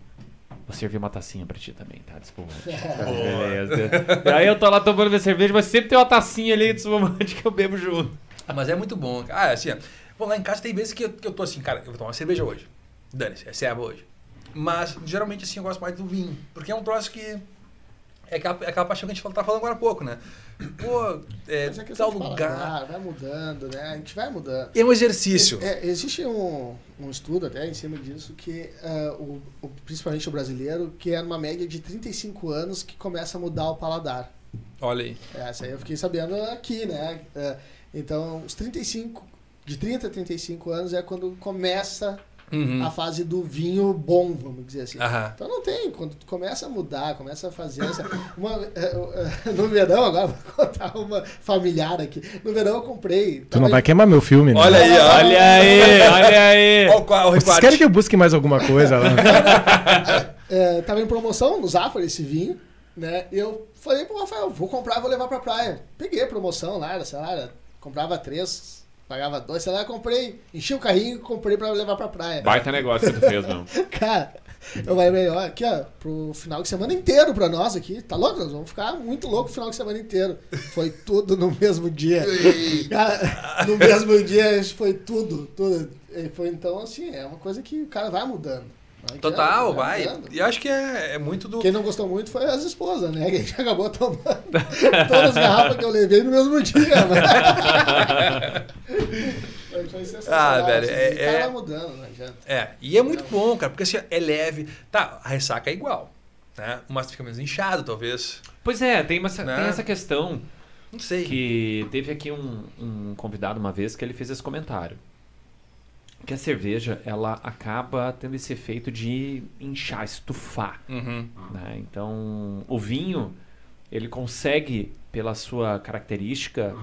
Vou servir uma tacinha pra ti também, tá? Desculpa. Beleza. E aí eu tô lá tomando minha cerveja, mas sempre tem uma tacinha ali de espumante que eu bebo junto. Ah, mas é muito bom. Ah, assim, ó, bom, lá em casa tem vezes que eu, que eu tô assim, cara, eu vou tomar uma cerveja hoje. Dane-se, é ceva hoje. Mas, geralmente, assim, eu gosto mais do vinho. Porque é um troço que... É aquela, é aquela paixão que a gente tá falando agora há pouco, né? Pô, é, Mas é tal lugar... paladar, vai mudando, né? A gente vai mudando. É um exercício. É, existe um, um estudo até em cima disso que ah, o, o- principalmente o brasileiro, que é numa média de 35 anos que começa a mudar o paladar. Olha aí. Essa aí eu fiquei sabendo aqui, né? É, então, os 35, de 30 a 35 anos é quando começa Uhum. a fase do vinho bom, vamos dizer assim. Aham. Então não tem, quando tu começa a mudar, começa a fazer essa. Uma, é, é, no verão, agora vou contar uma familiar aqui. No verão eu comprei. Tu não vai queimar meu filme, né? Olha aí. Olha aí, olha aí. Olha o Vocês querem que eu busque mais alguma coisa lá? É, tava em promoção no Zafari esse vinho, né? E eu falei pro Rafael, vou comprar, vou levar pra praia. Peguei a promoção lá, era, sei lá, era- comprava três, pagava dois, sei lá, comprei, enchi o carrinho e comprei pra levar pra praia. Baita negócio que tu fez, meu. Cara, eu falei, melhor aqui, ó, pro final de semana inteiro pra nós aqui. Tá louco? Nós vamos ficar muito louco o final de semana inteiro. Foi tudo no mesmo dia. Cara, no mesmo dia foi tudo, tudo. E foi então assim, é uma coisa que o cara vai mudando. Vai Total, mudando, vai. E acho que é, é muito do... Quem não gostou muito foi as esposas, né? Que a gente acabou tomando todas as garrafas que eu levei no mesmo dia. Mas... Foi- foi sensacional, Ah, velho, assim, é- cara é- mudando, não adianta. É, e é muito bom, cara, porque assim, é leve. Tá, a ressaca é igual, né? Mas fica menos inchado, talvez. Pois é, tem, uma, tem Né? essa questão Não sei. que teve aqui um, um convidado uma vez que ele fez esse comentário. Que a cerveja, ela acaba tendo esse efeito de inchar, estufar. Uhum. né? Então, o vinho, ele consegue, pela sua característica,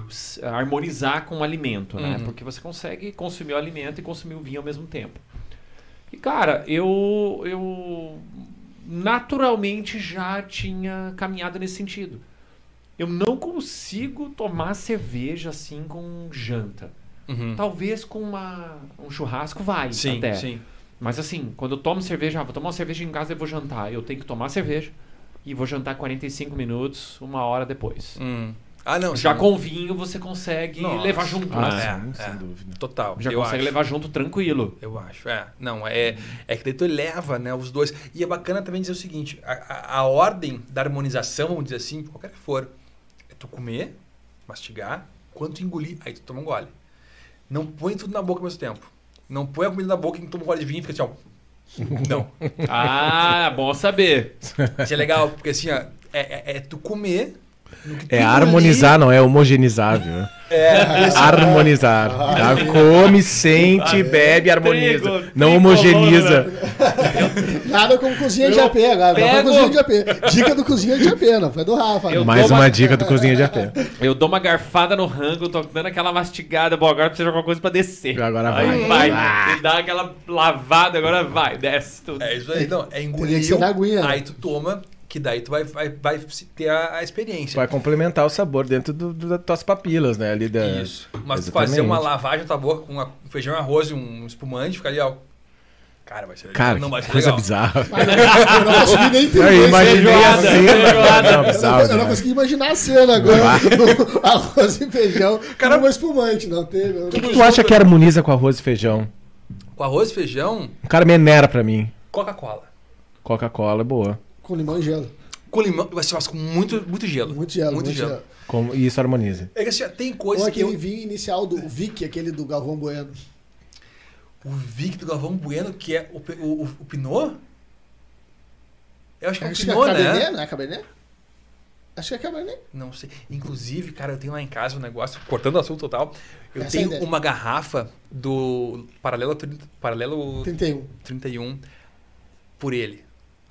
harmonizar com o alimento, né? Uhum. Porque você consegue consumir o alimento e consumir o vinho ao mesmo tempo. E, cara, eu, eu naturalmente já tinha caminhado nesse sentido. Eu não consigo tomar cerveja assim com janta. Uhum. Talvez com uma, um churrasco vai Sim, até. sim. Mas assim, quando eu tomo cerveja, ah, vou tomar uma cerveja em casa e vou jantar. Eu tenho que tomar cerveja e vou jantar 45 minutos, uma hora depois. Hum. Ah, não. Já sim. com vinho você consegue Nossa. levar junto, Ah, né? é, sim, sem é. dúvida. Total. Já eu consegue acho. levar junto tranquilo. Eu acho, é. Não, é, é que daí tu eleva, né, os dois. E é bacana também dizer o seguinte, a, a, a ordem da harmonização, vamos dizer assim, qualquer que for, é tu comer, mastigar, quando tu engolir, aí tu toma um gole. Não põe tudo na boca ao mesmo tempo. Não põe a comida na boca e toma um gole de vinho e fica assim, ó. Não. Ah, bom saber. Isso é legal, porque assim, ó, é, é, é tu comer. É harmonizar, não é homogeneizar, viu? É, esse- Harmonizar. Tá? Come, sente, bebe, harmoniza. Trigo, Não trigo, homogeniza. Nada com cozinha de Eu AP agora. Pego- cozinha de AP. Dica do cozinha de AP, não foi do Rafa. Eu- Mais dou uma uma- dica do Cozinha de AP. Eu dou uma garfada no rango, tô dando aquela mastigada. Bom, agora precisa de alguma coisa pra descer. Agora Aí vai. vai. E dá aquela lavada, agora vai, desce tudo. É isso aí, não. É que engolir. ser na aguinha, né? Aí tu toma, Que daí tu vai, vai, vai ter a, a experiência. Vai complementar o sabor dentro do, do- das tuas papilas, né? Ali da... Isso. Mas tu fazer uma lavagem na boca com um feijão e arroz e um espumante, fica ali, ó. Cara, vai ser Cara, não vai ser coisa legal. bizarra. Mas eu não consegui nem entender. Eu imaginei Feijoada, assim. feijoada. Não, Eu não, bizarro, eu não né? consegui imaginar a cena agora do arroz e feijão Cara- uma espumante, não teve. O que, que tu acha que harmoniza com arroz e feijão? Com arroz e feijão, Um cara menera pra mim. Coca-Cola. Coca-Cola é boa. Com limão e gelo. Com limão, vai ser com muito, muito gelo. Muito gelo, Muito, muito gelo. gelo. Como- E isso harmoniza. É que assim, tem Ou coisas que aquele eu, vinho inicial do Vic, aquele do Galvão Bueno. O Vic do Galvão Bueno, que é o, o, o, o Pinot? Eu acho que é Acho que é Pinot, Cabernet, né? não é Cabernet? Acho que é Cabernet. Não sei. Inclusive, cara, eu tenho lá em casa um negócio, cortando o assunto total. Eu Essa é a tenho ideia. uma garrafa do Paralelo, 30 Paralelo 31. 31 por ele.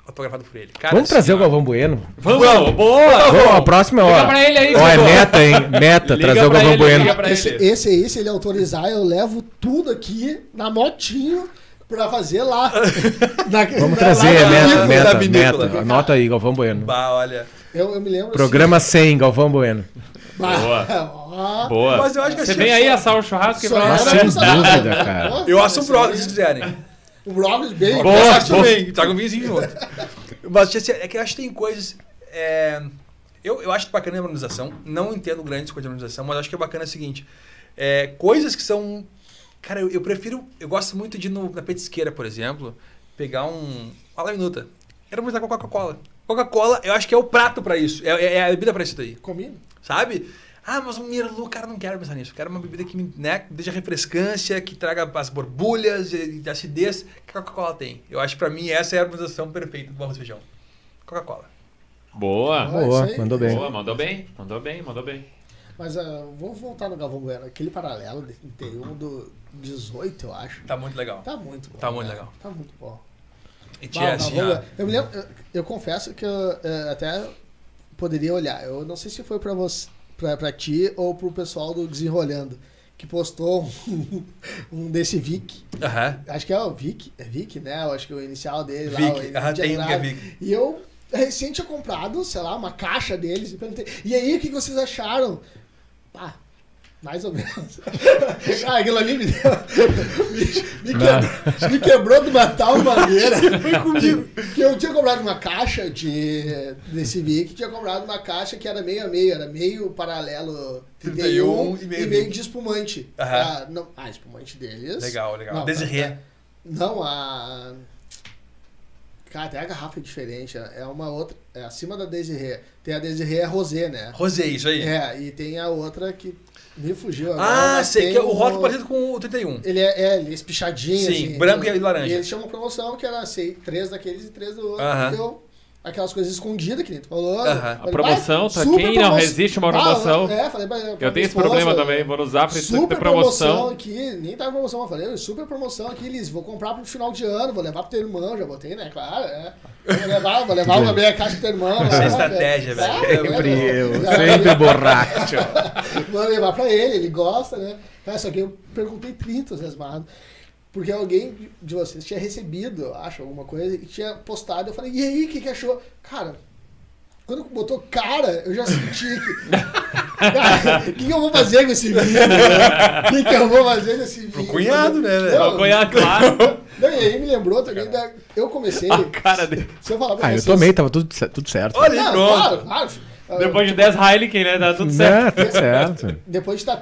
Autografado por ele. Cara, Vamos assim, trazer ó, o Galvão Bueno? Vamos, boa! Vamos, a próxima, ó. Liga pra ele aí, Ó, é meta, hein? Meta, Liga trazer o Galvão ele, Bueno. Esse, esse aí, se ele autorizar, eu levo tudo aqui na motinho pra fazer lá. Na- Vamos na- trazer, lá na meta, meta, da vinícola. meta. Anota aí, Galvão Bueno. Bah, olha. Eu, eu me lembro Programa 100, Galvão Bueno. assim. Boa. Boa. Mas eu acho que Você assim, vem aí assar o churrasco e vai lá. sem dúvida, cara. Eu assumo aí, se quiserem. O brócolis bem. Boa. Eu acho também. Traga um vinhozinho junto. Mas assim, é que eu acho que tem coisas. é, eu, eu acho bacana a harmonização. Não entendo grandes coisas de harmonização, mas acho que é bacana o seguinte: é, coisas que são. Cara, eu, eu prefiro. Eu gosto muito de ir no, na petisqueira, por exemplo, pegar um. Uma minuta. Harmonizar com Coca-Cola. Coca-Cola, eu acho que é o prato pra isso. É, é- é a bebida pra isso daí. Combina. Sabe? Ah, mas um Merlot, cara, não quero pensar nisso. Quero uma bebida que me né, que deixa refrescância, que traga as borbulhas e, e acidez que a Coca-Cola tem. Eu acho que pra mim essa é a harmonização perfeita do arroz e feijão. Coca-Cola. Boa. Boa, mandou bem. Boa, mandou bem. Mandou bem, mandou bem. Mas ah, vamos voltar no Galvão Bueno. Aquele paralelo de 31 do 18, eu acho. Tá muito legal. Tá muito bom. Tá muito né? legal. Tá muito bom. E Bah, tinha o assim, Galvão Bueno- eu me lembro, eu, eu confesso que eu eh, até poderia olhar. Eu não sei se foi pra você, pra, pra ti ou pro pessoal do Desenrolhando, que postou um, um desse Vic. Acho que é o Vic, é Vic, né? Eu acho que o inicial dele lá. Vic, o aham, tem um que é. Vic. E eu recém tinha comprado, sei lá, uma caixa deles e perguntei, e aí, o que vocês acharam? Pá, mais ou menos. ah, aquilo ali me deu. Me, me quebrou, me quebrou de uma tal maneira. Foi comigo. Que eu tinha comprado uma caixa de, desse Vic, tinha comprado uma caixa que era meio a meio, era meio paralelo 31 31 e e meio, meio Vic. de espumante. Aham. Ah, não, ah, espumante deles. Legal, legal. Não, Desirê. Não, a. Cara, até a garrafa é diferente. É uma outra. É acima da Desirê. Tem a Desirê é rosé, né? Rosé, isso aí. É, e tem a outra que me fugiu agora. ah, sei, que é o um- rótulo parecido com o 31. Ele é, é, ele é espichadinho. Sim, assim, branco então- e laranja. E eles chamam promoção que era sei, três daqueles e três do outro. Aham. Então, aquelas coisas escondidas que nem tu falou. Falei, A promoção, "Bah, pra super quem não resiste a uma Ah, promoção. é, falei pra, pra Eu tenho esse esposa, problema também, vou usar pra isso Super ter promoção. aqui, nem tava promoção, eu falei, super promoção aqui, Liz, vou comprar pro final de ano, vou levar pro teu irmão, já botei, né, claro, é. Vou levar, vou levar uma meia caixa pro teu irmão. Essa é né, estratégia, velho. É, Sempre é, eu, sempre borracho. Vou levar pra ele, ele gosta, né. É, só que eu perguntei 30 vezes mais, porque alguém de- vocês tinha recebido, eu acho, alguma coisa, e tinha postado, eu falei, e aí, o que que achou? Cara... Quando botou cara, eu já senti que. Cara, o que, que eu vou fazer com esse vinho? né? O que, que eu vou fazer com esse vinho? Pro cunhado, né, Vou cunhar, claro. Não, e aí me lembrou também da. Eu comecei. A cara dele. Se eu falar pra Ah, eu vocês. tomei, tava tudo, tudo certo. Olha Não, claro, claro. Ah, Depois de 10 Heineken, né? Tá tudo certo. Né, tudo certo. Depois de estar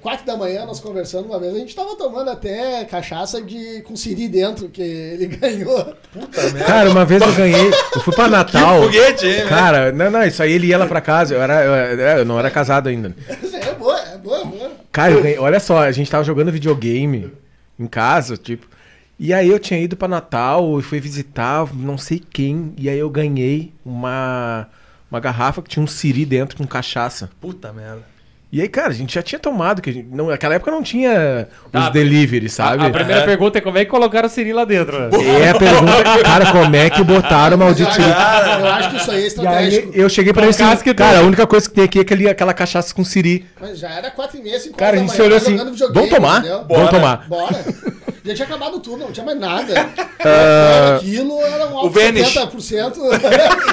4 da manhã, nós conversando uma vez, a gente tava tomando até cachaça de, com siri dentro, que ele ganhou. Puta merda. Cara, uma vez eu ganhei, eu fui pra Natal. Foguete, hein? Cara, não, não, isso aí ele ia lá pra casa, eu, era, eu, eu não era casado ainda. É boa, é boa, é boa. Cara, eu ganhei- olha só, a gente tava jogando videogame em casa, tipo. E aí eu tinha ido pra Natal e fui visitar não sei quem. E aí eu ganhei uma, uma garrafa que tinha um siri dentro com cachaça. Puta merda. E aí, cara, a gente já tinha tomado, que a gente, não, naquela época não tinha os Tá, delivery, sabe? A, a primeira Aham. pergunta é como é que colocaram o Siri lá dentro, né? É a pergunta, cara, como é que botaram o maldito siri? Eu acho que isso aí é E aí estratégico. eu cheguei pra Com ele assim, e cara, a única coisa que tem aqui é aquele, aquela cachaça com siri. Mas já era 4 e meia, 5 Cara, a gente se olhou assim, vamos tomar? Vamos tomar. Bora. Já tinha acabado tudo, não tinha mais nada. Era Aquilo era um O Vanish. 70%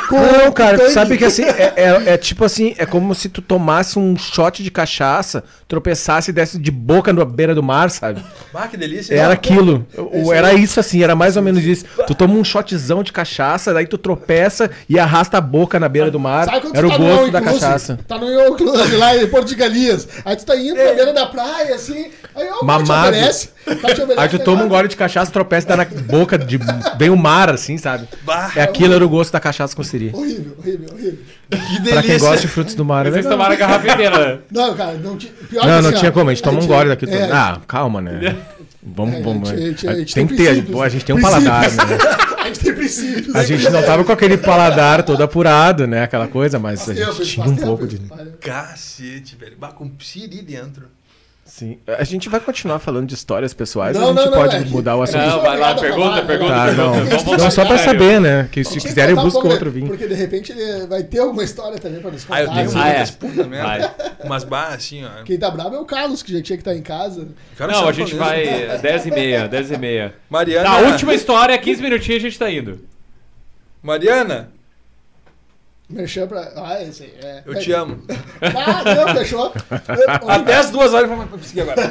com Não, cara, tu sabe que assim, é, é- é tipo assim, é como se tu tomasse um shot de cachaça, tropeçasse e desse de boca na beira do mar, sabe? Ah, que delícia. Era aquilo. O- Era isso assim, era mais ou menos isso. Tu toma um shotzão de cachaça, daí tu tropeça e arrasta a boca na beira do mar. Sabe quando Era tu o tá no gosto da Inclusive? cachaça. Tá no Inclusive, lá em Porto de Galias. Aí tu tá indo É. na beira da praia, assim. Aí ó, o te Mamado. o te oferece, Aí tu toma um gole de cachaça, tropeça e dá na boca de. Vem o mar, assim, sabe? Bah, É aquilo era o gosto da cachaça com siri. Horrível, horrível, horrível. Que Pra delícia. quem gosta de frutos do mar, é Vocês legal. tomaram a garrafa inteira. Não, cara, não tinha. Pior Não, que não assim, tinha ó, como, a gente toma um gole daqui. é, Ah, calma, né? Vamos, É, vamos. a gente- a gente tem tem que ter, a gente, princípios. pô, a gente tem um Princípios. paladar, né? A gente tem princípios. A gente não tava com aquele paladar todo apurado, né? Aquela coisa, mas a gente tinha um tempo. pouco de. Cacete, velho. Bah, com siri dentro. Sim. A gente vai continuar falando de histórias pessoais, Não, a gente não, não, pode é que- mudar o assunto. Não, vai lá, pergunta, pergunta, Tá, não. Não, só pra saber, né? Que se quiserem, busca pouco, outro né? vinho. Porque de repente ele vai ter alguma história também pra nos contar. Ah, eu tenho. Ah, é. muitas putas mesmo. Vai. Umas barras assim, ó. Quem tá bravo é o Carlos, que já tinha que estar em casa. Cara, Não, a gente é isso? vai 10 e meia, 10 e meia. Mariana. Tá, última história, 15 minutinhos a gente tá indo. Mariana, Merchan pra. Ah, esse aí. É. eu te amo. Ah, não, fechou. Até as duas horas pra conseguir agora.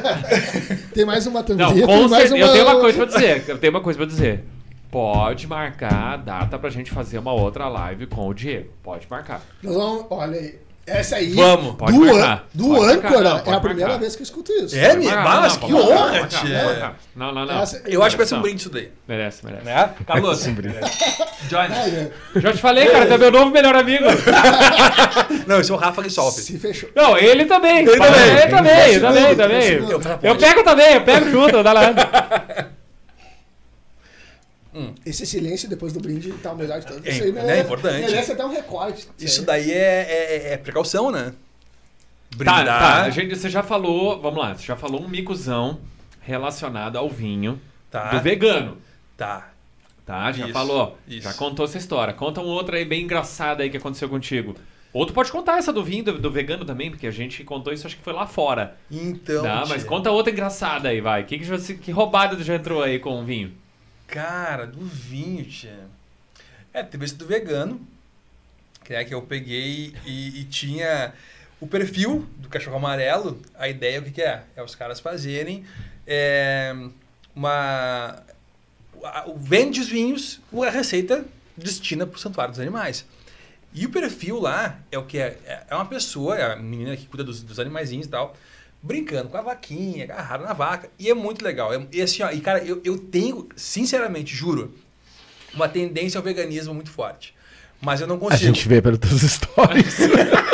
Tem mais uma Não, tambrita. com e mais certeza. Eu tenho uma coisa pra dizer. Eu tenho uma coisa pra dizer. Pode marcar a data pra gente fazer uma outra live com o Diego. Pode marcar. Nós vamos, olha aí. Essa aí. Vamos, pode do, an- do Pode âncora. não, é a primeira marcar. vez que eu escuto isso. É, minha? Marcar, Mas que honra, tia. Não, não, não. Essa- Eu acho que vai ser um brinde isso daí. Merece, merece. Né? Carlos, join. Ah, é. Já te falei, cara, tu é meu novo melhor amigo. Não, esse é o Rafa Guisolfi. Se fechou. Não, ele também. Ele também. Ele também, Ele também, também. Eu pego também, eu pego junto, dá lá. Esse silêncio depois do brinde tá o melhor de todos. É, Isso aí né, merece- importante. Merece até um recorte. Isso aí. daí é, é- é precaução, né? Tá, Brindar. tá. A gente, você já falou, vamos lá, você já falou um micozão relacionado ao vinho Tá. do vegano. Tá. Tá, já Isso, falou. isso. Já contou essa história. Conta um outro aí bem engraçado aí que aconteceu contigo. Ou tu pode contar essa do vinho do, do vegano também, porque a gente contou isso acho que foi lá fora. Então. tá, mas conta outra engraçada aí, vai. Que, que, você- que roubada já entrou aí com o vinho? Cara, do vinho, tia. É, teve esse do vegano. Que é que eu peguei e, e tinha o perfil do cachorro amarelo. A ideia, o que, que é? É os caras fazerem é, uma. Vende os vinhos, a receita destina para o Santuário dos Animais. E o perfil lá é o que é? É- É uma pessoa, é a menina que cuida dos, dos animaizinhos e tal, brincando com a vaquinha, agarrada na vaca. E é muito legal. É- E assim, ó, e cara, eu, eu tenho, sinceramente, juro, uma tendência ao veganismo muito forte. Mas eu não A consigo. gente vê pelos teus stories.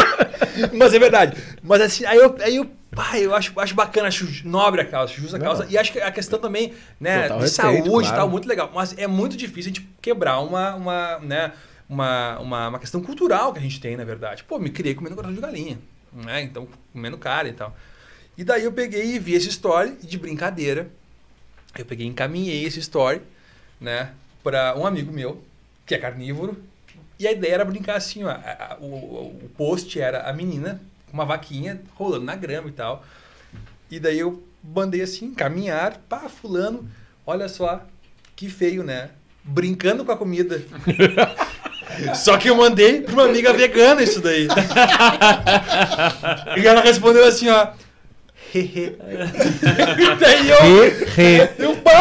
Mas é verdade. Mas assim, aí eu, aí eu, pá, eu acho, acho bacana, acho nobre a causa, justa a Não. causa. E acho que a questão também, né, Total de respeito, saúde e claro. tal, muito legal. Mas é muito difícil a gente quebrar uma, uma, né, uma, uma, uma questão cultural que a gente tem, na verdade. Pô, me criei comendo coração de galinha, né? Então, comendo carne e tal. E daí eu peguei e vi esse story de brincadeira. Eu peguei e encaminhei esse story, né, para um amigo meu, que é carnívoro. E a ideia era brincar assim, ó. a- a- o, o- post era a menina com uma vaquinha rolando na grama e tal. E daí eu mandei assim, caminhar, pá, fulano, olha só, que feio, né? Brincando com a comida. Só que eu mandei pra uma amiga vegana isso daí. e ela respondeu assim, ó. Hehe. e daí eu. Re, re. Eu, pá!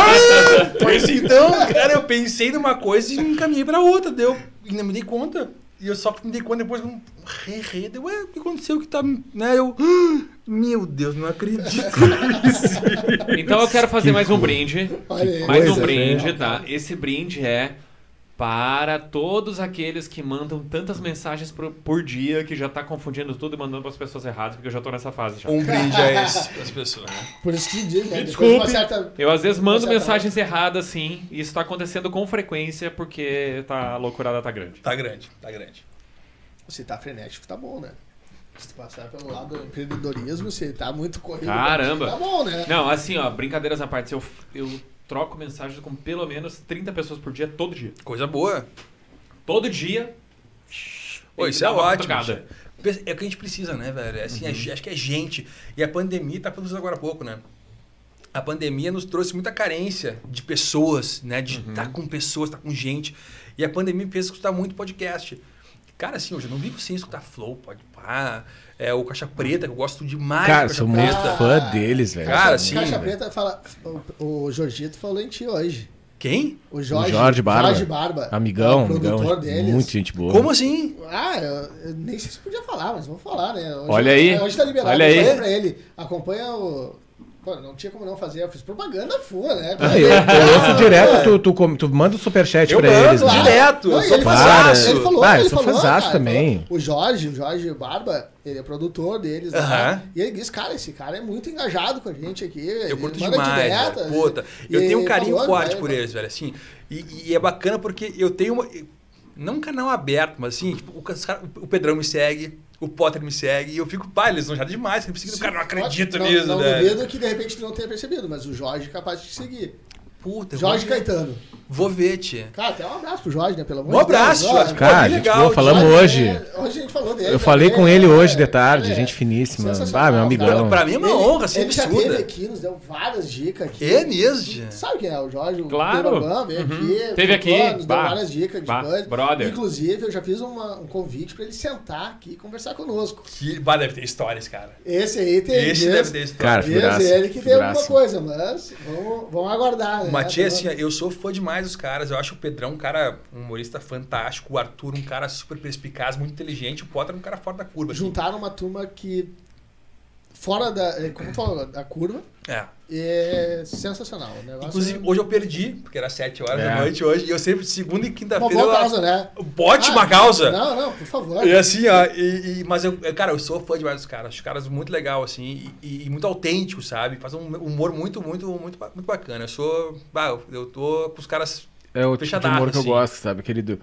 Pois então, cara, eu pensei numa coisa e me encaminhei pra outra. Deu, e não me dei conta. E eu só me dei conta depois, um re, re. Deu, ué, o que aconteceu que tá. Né? Eu. "Ah, Meu Deus, não acredito nisso. Então eu quero fazer mais um brinde. Mais um brinde, né? tá? Esse brinde é para todos aqueles que mandam tantas mensagens por, por dia que já tá confundindo tudo e mandando para as pessoas erradas, porque eu já tô nessa fase já. Um brinde a esse, as pessoas, né? Por isso que diz, né? Depois de uma desculpe. certa- Eu às vezes mando Você mensagens erradas, sim, e isso tá acontecendo com frequência porque tá, a loucurada tá grande. Tá grande, tá grande. Se tá frenético, tá bom, né? Se tu passar pelo lado do empreendedorismo, se tá muito corrido. Caramba. Tá bom, né? Não, assim, ó, brincadeiras à parte, eu, eu troco mensagens com pelo menos 30 pessoas por dia, todo dia. Coisa boa. Todo dia. Pô, isso é ótimo. É o que a gente precisa, né, velho? É Assim, a gente- acho que é gente. E a pandemia tá produzindo agora há pouco, né? a pandemia nos trouxe muita carência de pessoas, né? De Uhum. estar com pessoas, estar com gente. E a pandemia fez escutar muito podcast. Cara, assim, hoje eu não vivo sem escutar Flow, pode pá. É, o Caixa Preta, que eu gosto demais. Cara, do Caixa sou muito Preta. fã deles, velho. Cara, sim, Caixa velho. Preta fala. O, o Jorgito falou em ti hoje. Quem? O Jorge, O Jorge Barba. Jorge Barba. Amigão, é amigão. deles. Muito gente boa. Como assim? Ah, eu, eu nem sei se podia falar, mas vamos falar, né? Hoje, Olha aí. Hoje tá liberado. Olha eu aí. falei pra ele. Acompanha o. Pô, não tinha como não fazer. Eu fiz propaganda full, né? Ah, eu, eu ouço direto, tu, tu, tu manda o superchat Eu pra mando, eles, né? claro. direto, eu e sou falou, ele falou, Ah, eu ele sou cara, também. falou, o Jorge, o Jorge Barba, ele é produtor deles, né? E ele disse, cara, esse cara é muito engajado com a gente aqui. Eu curto demais, direto, velho. né? Puta. Eu tenho um carinho falou, forte vai, por vai. eles, velho. Assim, e, e é bacana porque eu tenho uma. Não um canal aberto, mas assim, tipo, o, o Pedrão me segue, o Potter me segue, e eu fico, pá, eles não já demais, que me seguem. Cara, não acredito não, nisso, Não velho. duvido que de repente tu não tenha percebido, mas o Jorge é capaz de te seguir. Puta, Jorge vou, Caetano. vou ver, tia. Cara, até um abraço pro Jorge, né? Pelo amor Um de Deus. abraço, ó, Jorge. Cara, Pô, que gente legal, boa, falamos Jorge, hoje. é, hoje a gente falou dele. Eu falei também, com ele é, hoje de tarde, é, gente finíssima. Ah, meu amigão. Pra mim é uma Ele- honra, assim, Ele já absurda. esteve aqui, nos deu várias dicas aqui. É mesmo, tia. Sabe quem é o Jorge? O Claro. Pirogão veio Uhum. aqui. Teve aqui. Nos deu Bah. várias dicas de Bah, brother. Inclusive, eu já fiz uma- um convite pra ele sentar aqui e conversar conosco. Que, bah, deve ter histórias, cara. Esse aí tem. Esse deve ter histórias. Cara, Esse, figuraça, ele que tem alguma coisa, mas vamos, vamos aguardar. Né? Tia, Vamos- assim, eu sou fã demais dos caras. Eu acho o Pedrão um cara, um humorista fantástico. O Arthur, um cara super perspicaz, muito inteligente. O Potter, um cara fora da curva. assim. juntaram uma turma que. Fora da. é, Como tu falou, da curva. É. É sensacional. O negócio Inclusive, é hoje eu perdi, porque era 7 horas É. da noite hoje. E eu sempre, segunda e uma quinta-feira. boa eu- causa, né? Ótima Ah, causa! Não, não, por favor. E assim, ó, e, e- mas eu, cara, eu sou fã demais dos caras. Os caras muito legal, assim, e, e muito autêntico, sabe? Faz um humor muito, muito, muito, muito bacana. Eu sou. bah, eu- eu tô com os caras. É o tipo de humor que eu assim. gosto, sabe? Aquele do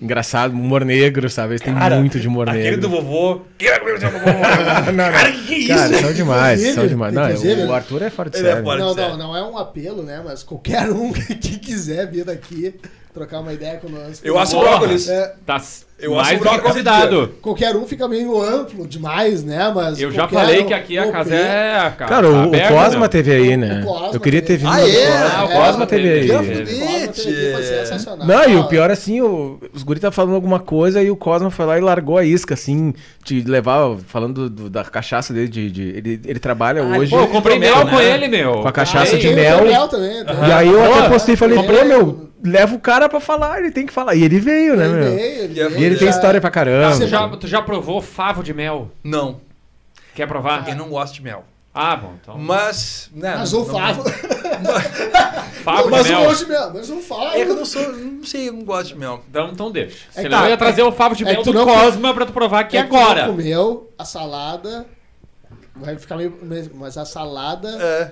engraçado, humor negro, sabe? Eles têm Cara, muito de humor Aquele negro. do vovô. Não, não. Cara, que é isso? Cara, são demais, Inclusive- são demais. Não, inclusive- o Arthur é fora de é fora. Não, não, não é um apelo, né? Mas qualquer um que quiser vir daqui trocar uma ideia conosco. Eu acho brócolis. É, Tá Eu mais do que convidado. qualquer um fica meio amplo demais, né? Mas Eu já falei um- que aqui a casa é. a ca- Cara, o, o Cosma meu. teve aí, né? eu queria ter vindo. Ah, é? Ah, o É, Cosma teve aí. Que O Cosma teve Gente. sensacional. Não, e o pior assim, o- os guris tá falando alguma coisa e o Cosma foi lá e largou a isca, assim, de levar, falando do- da cachaça dele, de, de- ele, ele trabalha Ah, hoje. Pô, eu comprei mel né? com ele, meu. Com a cachaça Comprei. de mel. tem. E aí eu até postei e falei, comprei- pô, meu, leva o cara pra falar, ele tem que falar. E ele veio, né, Ele meu? veio, ele E veio, Ele tem história pra caramba. Tu já, tu já provou favo de mel? Não, Quer provar? eu não gosto de mel. Ah, bom, então. Mas. Né, Mas o Favo. Favo mas de mel. gosto de mel. Mas o Favo. É que eu não sou. Não sei, eu não gosto de mel. Então, então deixa. É Senão tá, eu ia trazer o favo de é mel tu do não- Cosma pra tu provar aqui é que tu agora. não comeu a salada. Vai ficar meio. Mas a salada É.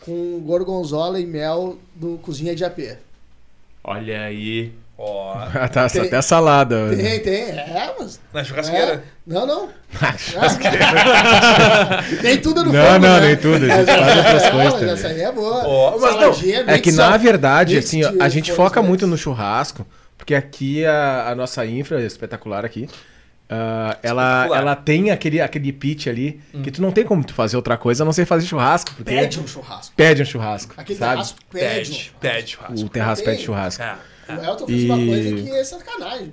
com gorgonzola e mel do Cozinha de AP. Olha aí. Ó. Ah, tá, Tem- até a salada. Tem, tem. É, mas. Na churrasqueira. É. Não, não. nem tudo no Não, fogo, não, né? nem tudo, a gente faz outras É, coisas mas também. Essa aí é boa. Ó, mas não, É que na verdade, assim, ó, a gente foca muito no churrasco, porque aqui a, a nossa infra é espetacular aqui. ah, ela, ela tem aquele, aquele pitch ali que tu não tem como tu fazer outra coisa a não ser fazer churrasco. Porque Pede um churrasco. pede um churrasco. Aquele sabe? terraço pede. Pede, um pede churrasco. O terraço pede churrasco. É. O Elton fez uma E- coisa que é sacanagem.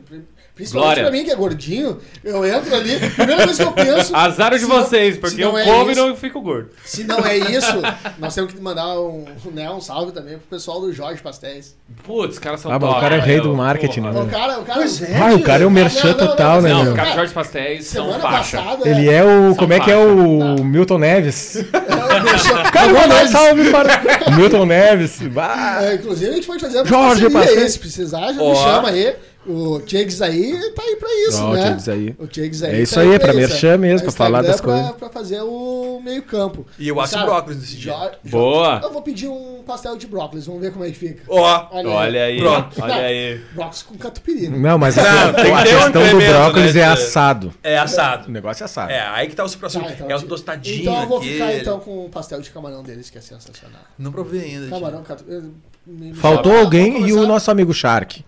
Principalmente Glória. pra mim, que é gordinho, eu entro ali, primeira vez que eu penso. Azar de não- vocês, porque eu não é como e isso- não fico gordo. Se não é isso, nós temos que mandar um, né, um salve também pro pessoal do Jorge Pastéis. Putz, os caras são Ah, mas o top, cara é o rei meu. do marketing, Porra. né, O cara, o cara. Pois é, Ah, o cara é o merchan total, né, Não, caras Cara, Jorge Pastéis são faixa. passada. Ele é o. São como é que é o Milton Neves? é, Cara, Não, mandar um salve para o Milton Neves. Bah. É, inclusive, a gente pode fazer uma Jorge Pastéis. se precisar, já me chama aí. O Tiegs aí tá aí pra isso, Ó, o né? Tiegs aí. O Tiegs aí É isso tá aí, é pra merchan mesmo, No pra falar das coisas. Pra, pra fazer o meio campo. E eu acho brócolis nesse dia. Jo- Boa. Eu vou pedir um pastel de brócolis, vamos ver como é que fica. Ó. Olha aí, Pronto. olha aí. Brócolis com catupiry. né? Não, mas a, Não, tem que a ter um questão do incremento, brócolis né, é assado. É assado. O negócio é assado. É, aí que tá o supra Tá, então, É o tostadinho. Então eu vou ficar aquele. então com o pastel de camarão deles, que é sensacional. Não provei ainda. Camarão, catu... me- me Faltou alguém e o nosso amigo Shark.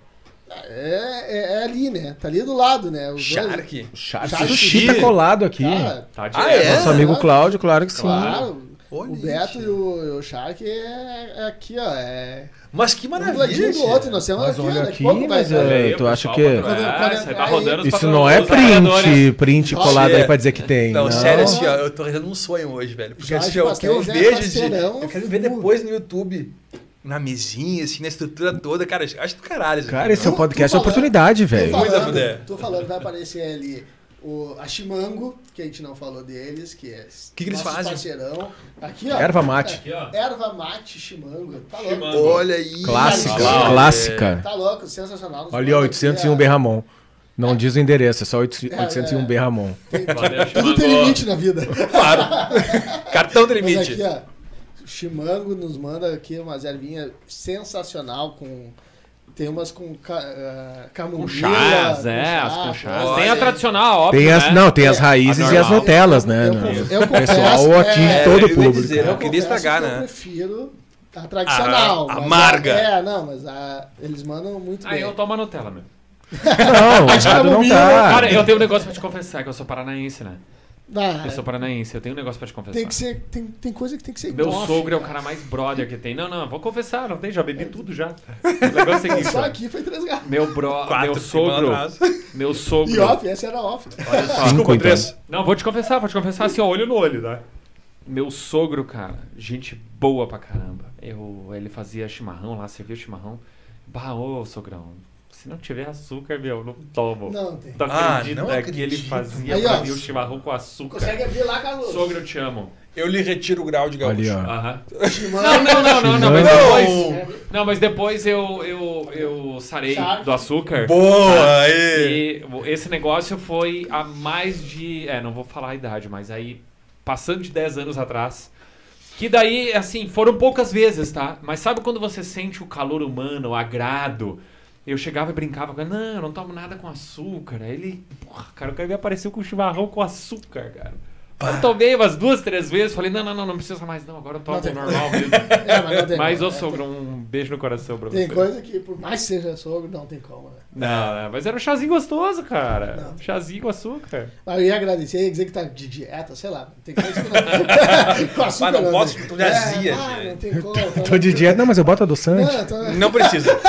É, é, é ali, né? Tá ali do lado, né? Dois- Shark. Shark Shark Sushi Sushi. tá colado aqui. Cara, Tá Ah, direto. é? Nosso amigo Cláudio, claro que sim. claro. Olha o Beto e o, o Shark é, é aqui, ó. É Mas que um maravilha. ladinho do outro. Nós temos Mas aqui, ó, olha a aqui, mas vai- é- tu o acha que- quando- Quando- É, tá rodando Isso não é print, print colado aí é- pra dizer que tem. Não, Não, sério, assim, ó, eu tô realizando um sonho hoje, velho. Porque assim, ó, o que eu é vejo de. parceirão Eu quero ver depois no YouTube, na mesinha, assim, na estrutura toda. Cara, acho do caralho. Cara, aqui, esse é um podcast Tu é falando- oportunidade, Tô velho. Cuida, falando, tô falando, vai aparecer ali o, a Chimango, que a gente não falou deles, que é Que que eles fazem? parceirão. Aqui, ó. Erva mate. Aqui, ó. Erva mate Chimango. Tá louco. Chimango. Olha aí. Clássica, clássica. Tá louco, sensacional. Olha, ó, 801 B Ramon. Não diz o endereço, é só 801 B Ramon. Valeu, Tudo tem limite na vida. Claro. Cartão de Mas limite. aqui, ó. Chimango nos manda aqui umas ervinhas sensacional com. Tem umas com ca, uh, Com camomila. chás, é, com as com chá, chás. olha Tem a aí. tradicional, óbvio, Tem as, né? não, tem as raízes A e as. Nutelas, né? Eu, no- conf- eu O pessoal atinge é, todo eu o público. dizer, Eu Eu queria estragar, que né? Eu prefiro a tradicional. A- a mas amarga. é, não, mas a- eles mandam muito Aí bem. eu tomo a Nutella, meu. Não, não camomila. tá. Cara, eu tenho um negócio pra te confessar, que eu sou paranaense, né? Ah, Eu sou paranaense, eu tenho um negócio pra te confessar. tem que ser, tem, tem coisa que tem que ser Meu sogro é o cara mais brother que tem. Não, não, vou confessar, não tem, já bebi tudo já. O negócio é o seguinte, Só aqui foi três garrafas. Meu bro, Quatro, meu sogro, meu E sogro. off, essa era off. Olha só. Cinco, Desculpa, então. três. Não, vou te confessar, vou te confessar assim, ó, olho no olho, tá? Meu sogro, cara, gente boa pra caramba. Eu, ele fazia chimarrão lá, servia chimarrão. Bah, ô, sogrão, se não tiver açúcar, meu, não tomo. Não, tem. Tu Ah, acredita não que acredito. ele fazia Aí, pra ó. mim o chimarrão com açúcar? Consegue abrir lá, Carlos? Sogro, eu te amo. Eu lhe retiro o grau de gaúcho. Ali, ó. Aham. Não, não, não, não, não, mas depois. Não, mas depois eu, eu, eu sarei Charque. do açúcar. Boa, aí. E esse negócio foi há mais de. É, não vou falar a idade, mas aí. Passando de 10 anos atrás. Que daí, assim, foram poucas vezes, tá? Mas sabe quando você sente o calor humano, o agrado? Eu chegava e brincava com ele, não, eu não tomo nada com açúcar. Aí ele, porra, cara, o cara me apareceu com chimarrão com açúcar, cara. Eu tomei umas duas, três vezes, falei, não, não, não, não precisa mais, não, agora eu tomo tem normal mesmo. É, mas não tem Mas, ô né? sogro, um beijo no coração pra Tem você. coisa que, por mais que seja sogro, não tem como, né? Não, não, mas era um chazinho gostoso, cara. Não. Chazinho com açúcar. Mas eu ia agradecer, ia dizer que tá de dieta, sei lá. Tem coisa que não. com açúcar, Mas não posso, tô de azia, É, ah, gente. não tem como. Tô de dieta, não, mas eu boto adoçante. Não, tô... Não precisa.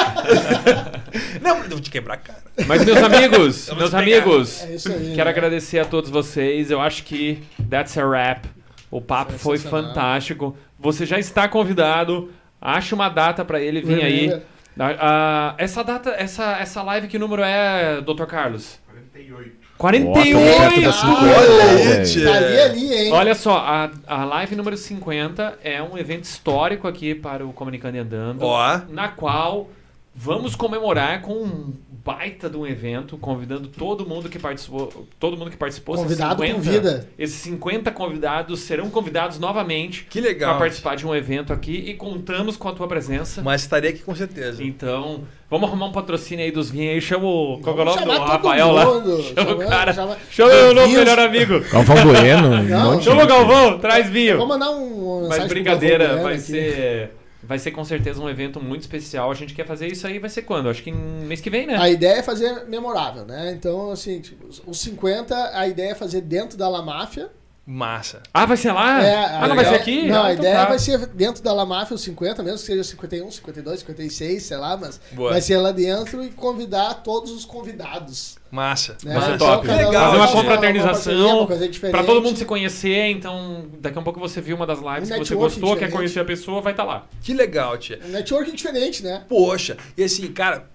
não, eu vou te quebrar a cara. Mas, meus amigos, meus amigos, É isso aí. quero né? agradecer a todos vocês. Eu acho que that's a wrap. O papo foi Sensacional. fantástico. Você já está convidado. Acha uma data pra ele vir aí. Ah, ah, essa data, essa, essa live, que número é, Dr. Carlos? 48. 48! Ó, tô perto da 50, Olha aí, velho. tia. Tá ali, hein? Olha só, a, a live número 50 é um evento histórico aqui para o Comunicando e Andando. Ó. na qual vamos comemorar com um baita de um evento, convidando todo mundo que participou, todo mundo que participou, Convidado 50, convida. Esses 50 convidados serão convidados novamente Que para legal. participar de um evento aqui e contamos com a tua presença. Mas estarei aqui com certeza. Então, vamos arrumar um patrocínio aí dos vinhos aí. Chama o. Qual que o Vamos nome do Rafael lá? Chama o cara. chama- Chama o novo melhor amigo. Galvão Bueno, Não, Chama o. Galvão, traz vinho. Vou mandar um. Mas brincadeira, vai ser. Vai ser com certeza um evento muito especial. A gente quer fazer isso aí, vai ser quando? Acho que mês que vem, né? A ideia é fazer memorável, né? Então, assim, tipo, os 50, a ideia é fazer dentro da La Máfia. Massa. Ah, vai ser lá? É, ah, não vai ser aqui? Não, Ah, a então ideia tá. vai ser dentro da La Máfia, os 50, mesmo que seja 51, 52, 56, sei lá, mas Boa. vai ser lá dentro e convidar todos os convidados. Massa. Né? Vai ser Então, top. Legal, Fazer uma confraternização uma coisa diferente. pra todo mundo se conhecer. Então, daqui a pouco você viu uma das lives Um que você gostou, quer diferente. conhecer a pessoa, vai estar lá. Que legal, tia. Um networking diferente, né? Poxa, e assim, cara,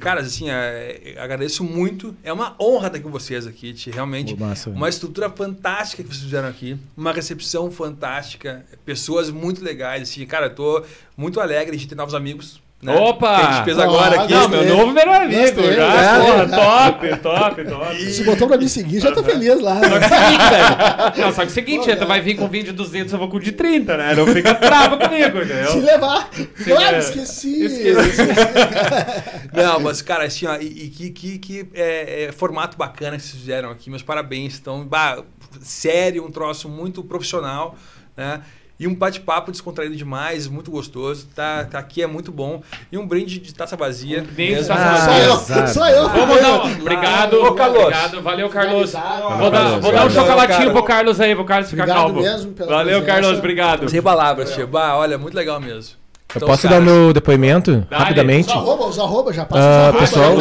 caras, assim, é, agradeço muito. É uma honra estar com vocês aqui, tia. Realmente, Pô, massa, uma estrutura fantástica que vocês fizeram aqui. Uma recepção fantástica. Pessoas muito legais, assim. Cara, eu tô muito alegre de ter novos amigos. Né? Opa! Que a gente fez Ah, agora aqui. Não, meu Gostei. novo melhor amigo. Gostei, Já, gostei. porra, top, top, top. Se botou pra me seguir, já tô feliz lá. Só que é o seguinte, velho. Não, só que é o seguinte, Pô, tu né? vai vir com vinho de 200, eu vou com o de 30, né? Não fica bravo comigo, Se entendeu? levar. Claro, é. esqueci. Esqueci. Não, mas, cara, assim, ó, e, e que, que, que é, é formato bacana que vocês fizeram aqui. Meus parabéns. Então, bah, sério, um troço muito profissional, né? E um bate-papo descontraído demais, muito gostoso. Tá, tá aqui é muito bom. E um brinde de taça vazia. brinde de taça Ah, Só eu, só eu. Vamos dar um... Obrigado, Ô, Carlos. Obrigado, valeu, Carlos. Vou dar, vou dar um chocolatinho pro Carlos aí, pro Carlos ficar Obrigado calmo. mesmo pela Valeu, presença. Carlos, obrigado. Sem palavras, Tia. Bah, olha, muito legal mesmo. Eu Então, posso cara, dar meu depoimento rapidamente? Os arroba, os arroba, já passa arroba. pessoal,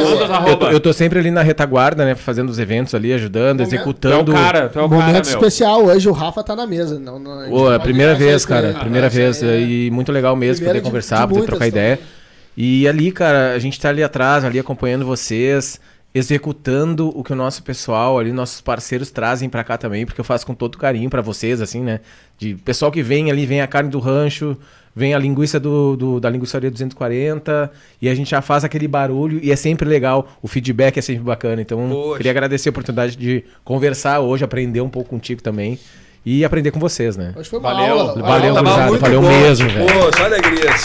eu tô, eu tô sempre ali na retaguarda, né? Fazendo os eventos ali, ajudando, Momento. Tu é o executando. cara, tu é o cara, Momento meu. especial, hoje o Rafa tá na mesa. Não, não, é pode primeira vez, cara. Primeira Ah, vez. é- E muito legal mesmo Primeira poder de- conversar, de poder trocar ideia. também. E ali, cara, a gente tá ali atrás, ali acompanhando vocês, executando o que o nosso pessoal ali, nossos parceiros trazem pra cá também, porque eu faço com todo carinho pra vocês, assim, né? De pessoal que vem ali, vem a carne do rancho, vem a linguiça do, do- da linguiçaria 240, e a gente já faz aquele barulho e é sempre legal, o feedback é sempre bacana. Então, Poxa. queria agradecer a oportunidade de conversar hoje, aprender um pouco contigo também e aprender com vocês, né? Hoje foi uma Valeu. aula. Valeu, muito valeu bom. mesmo, velho. Pô, só alegrias.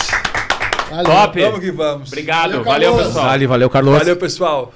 Valeu. Top. Vamos que vamos. Obrigado, Valeu, valeu, pessoal. Vale, valeu, Carlos. Valeu, pessoal.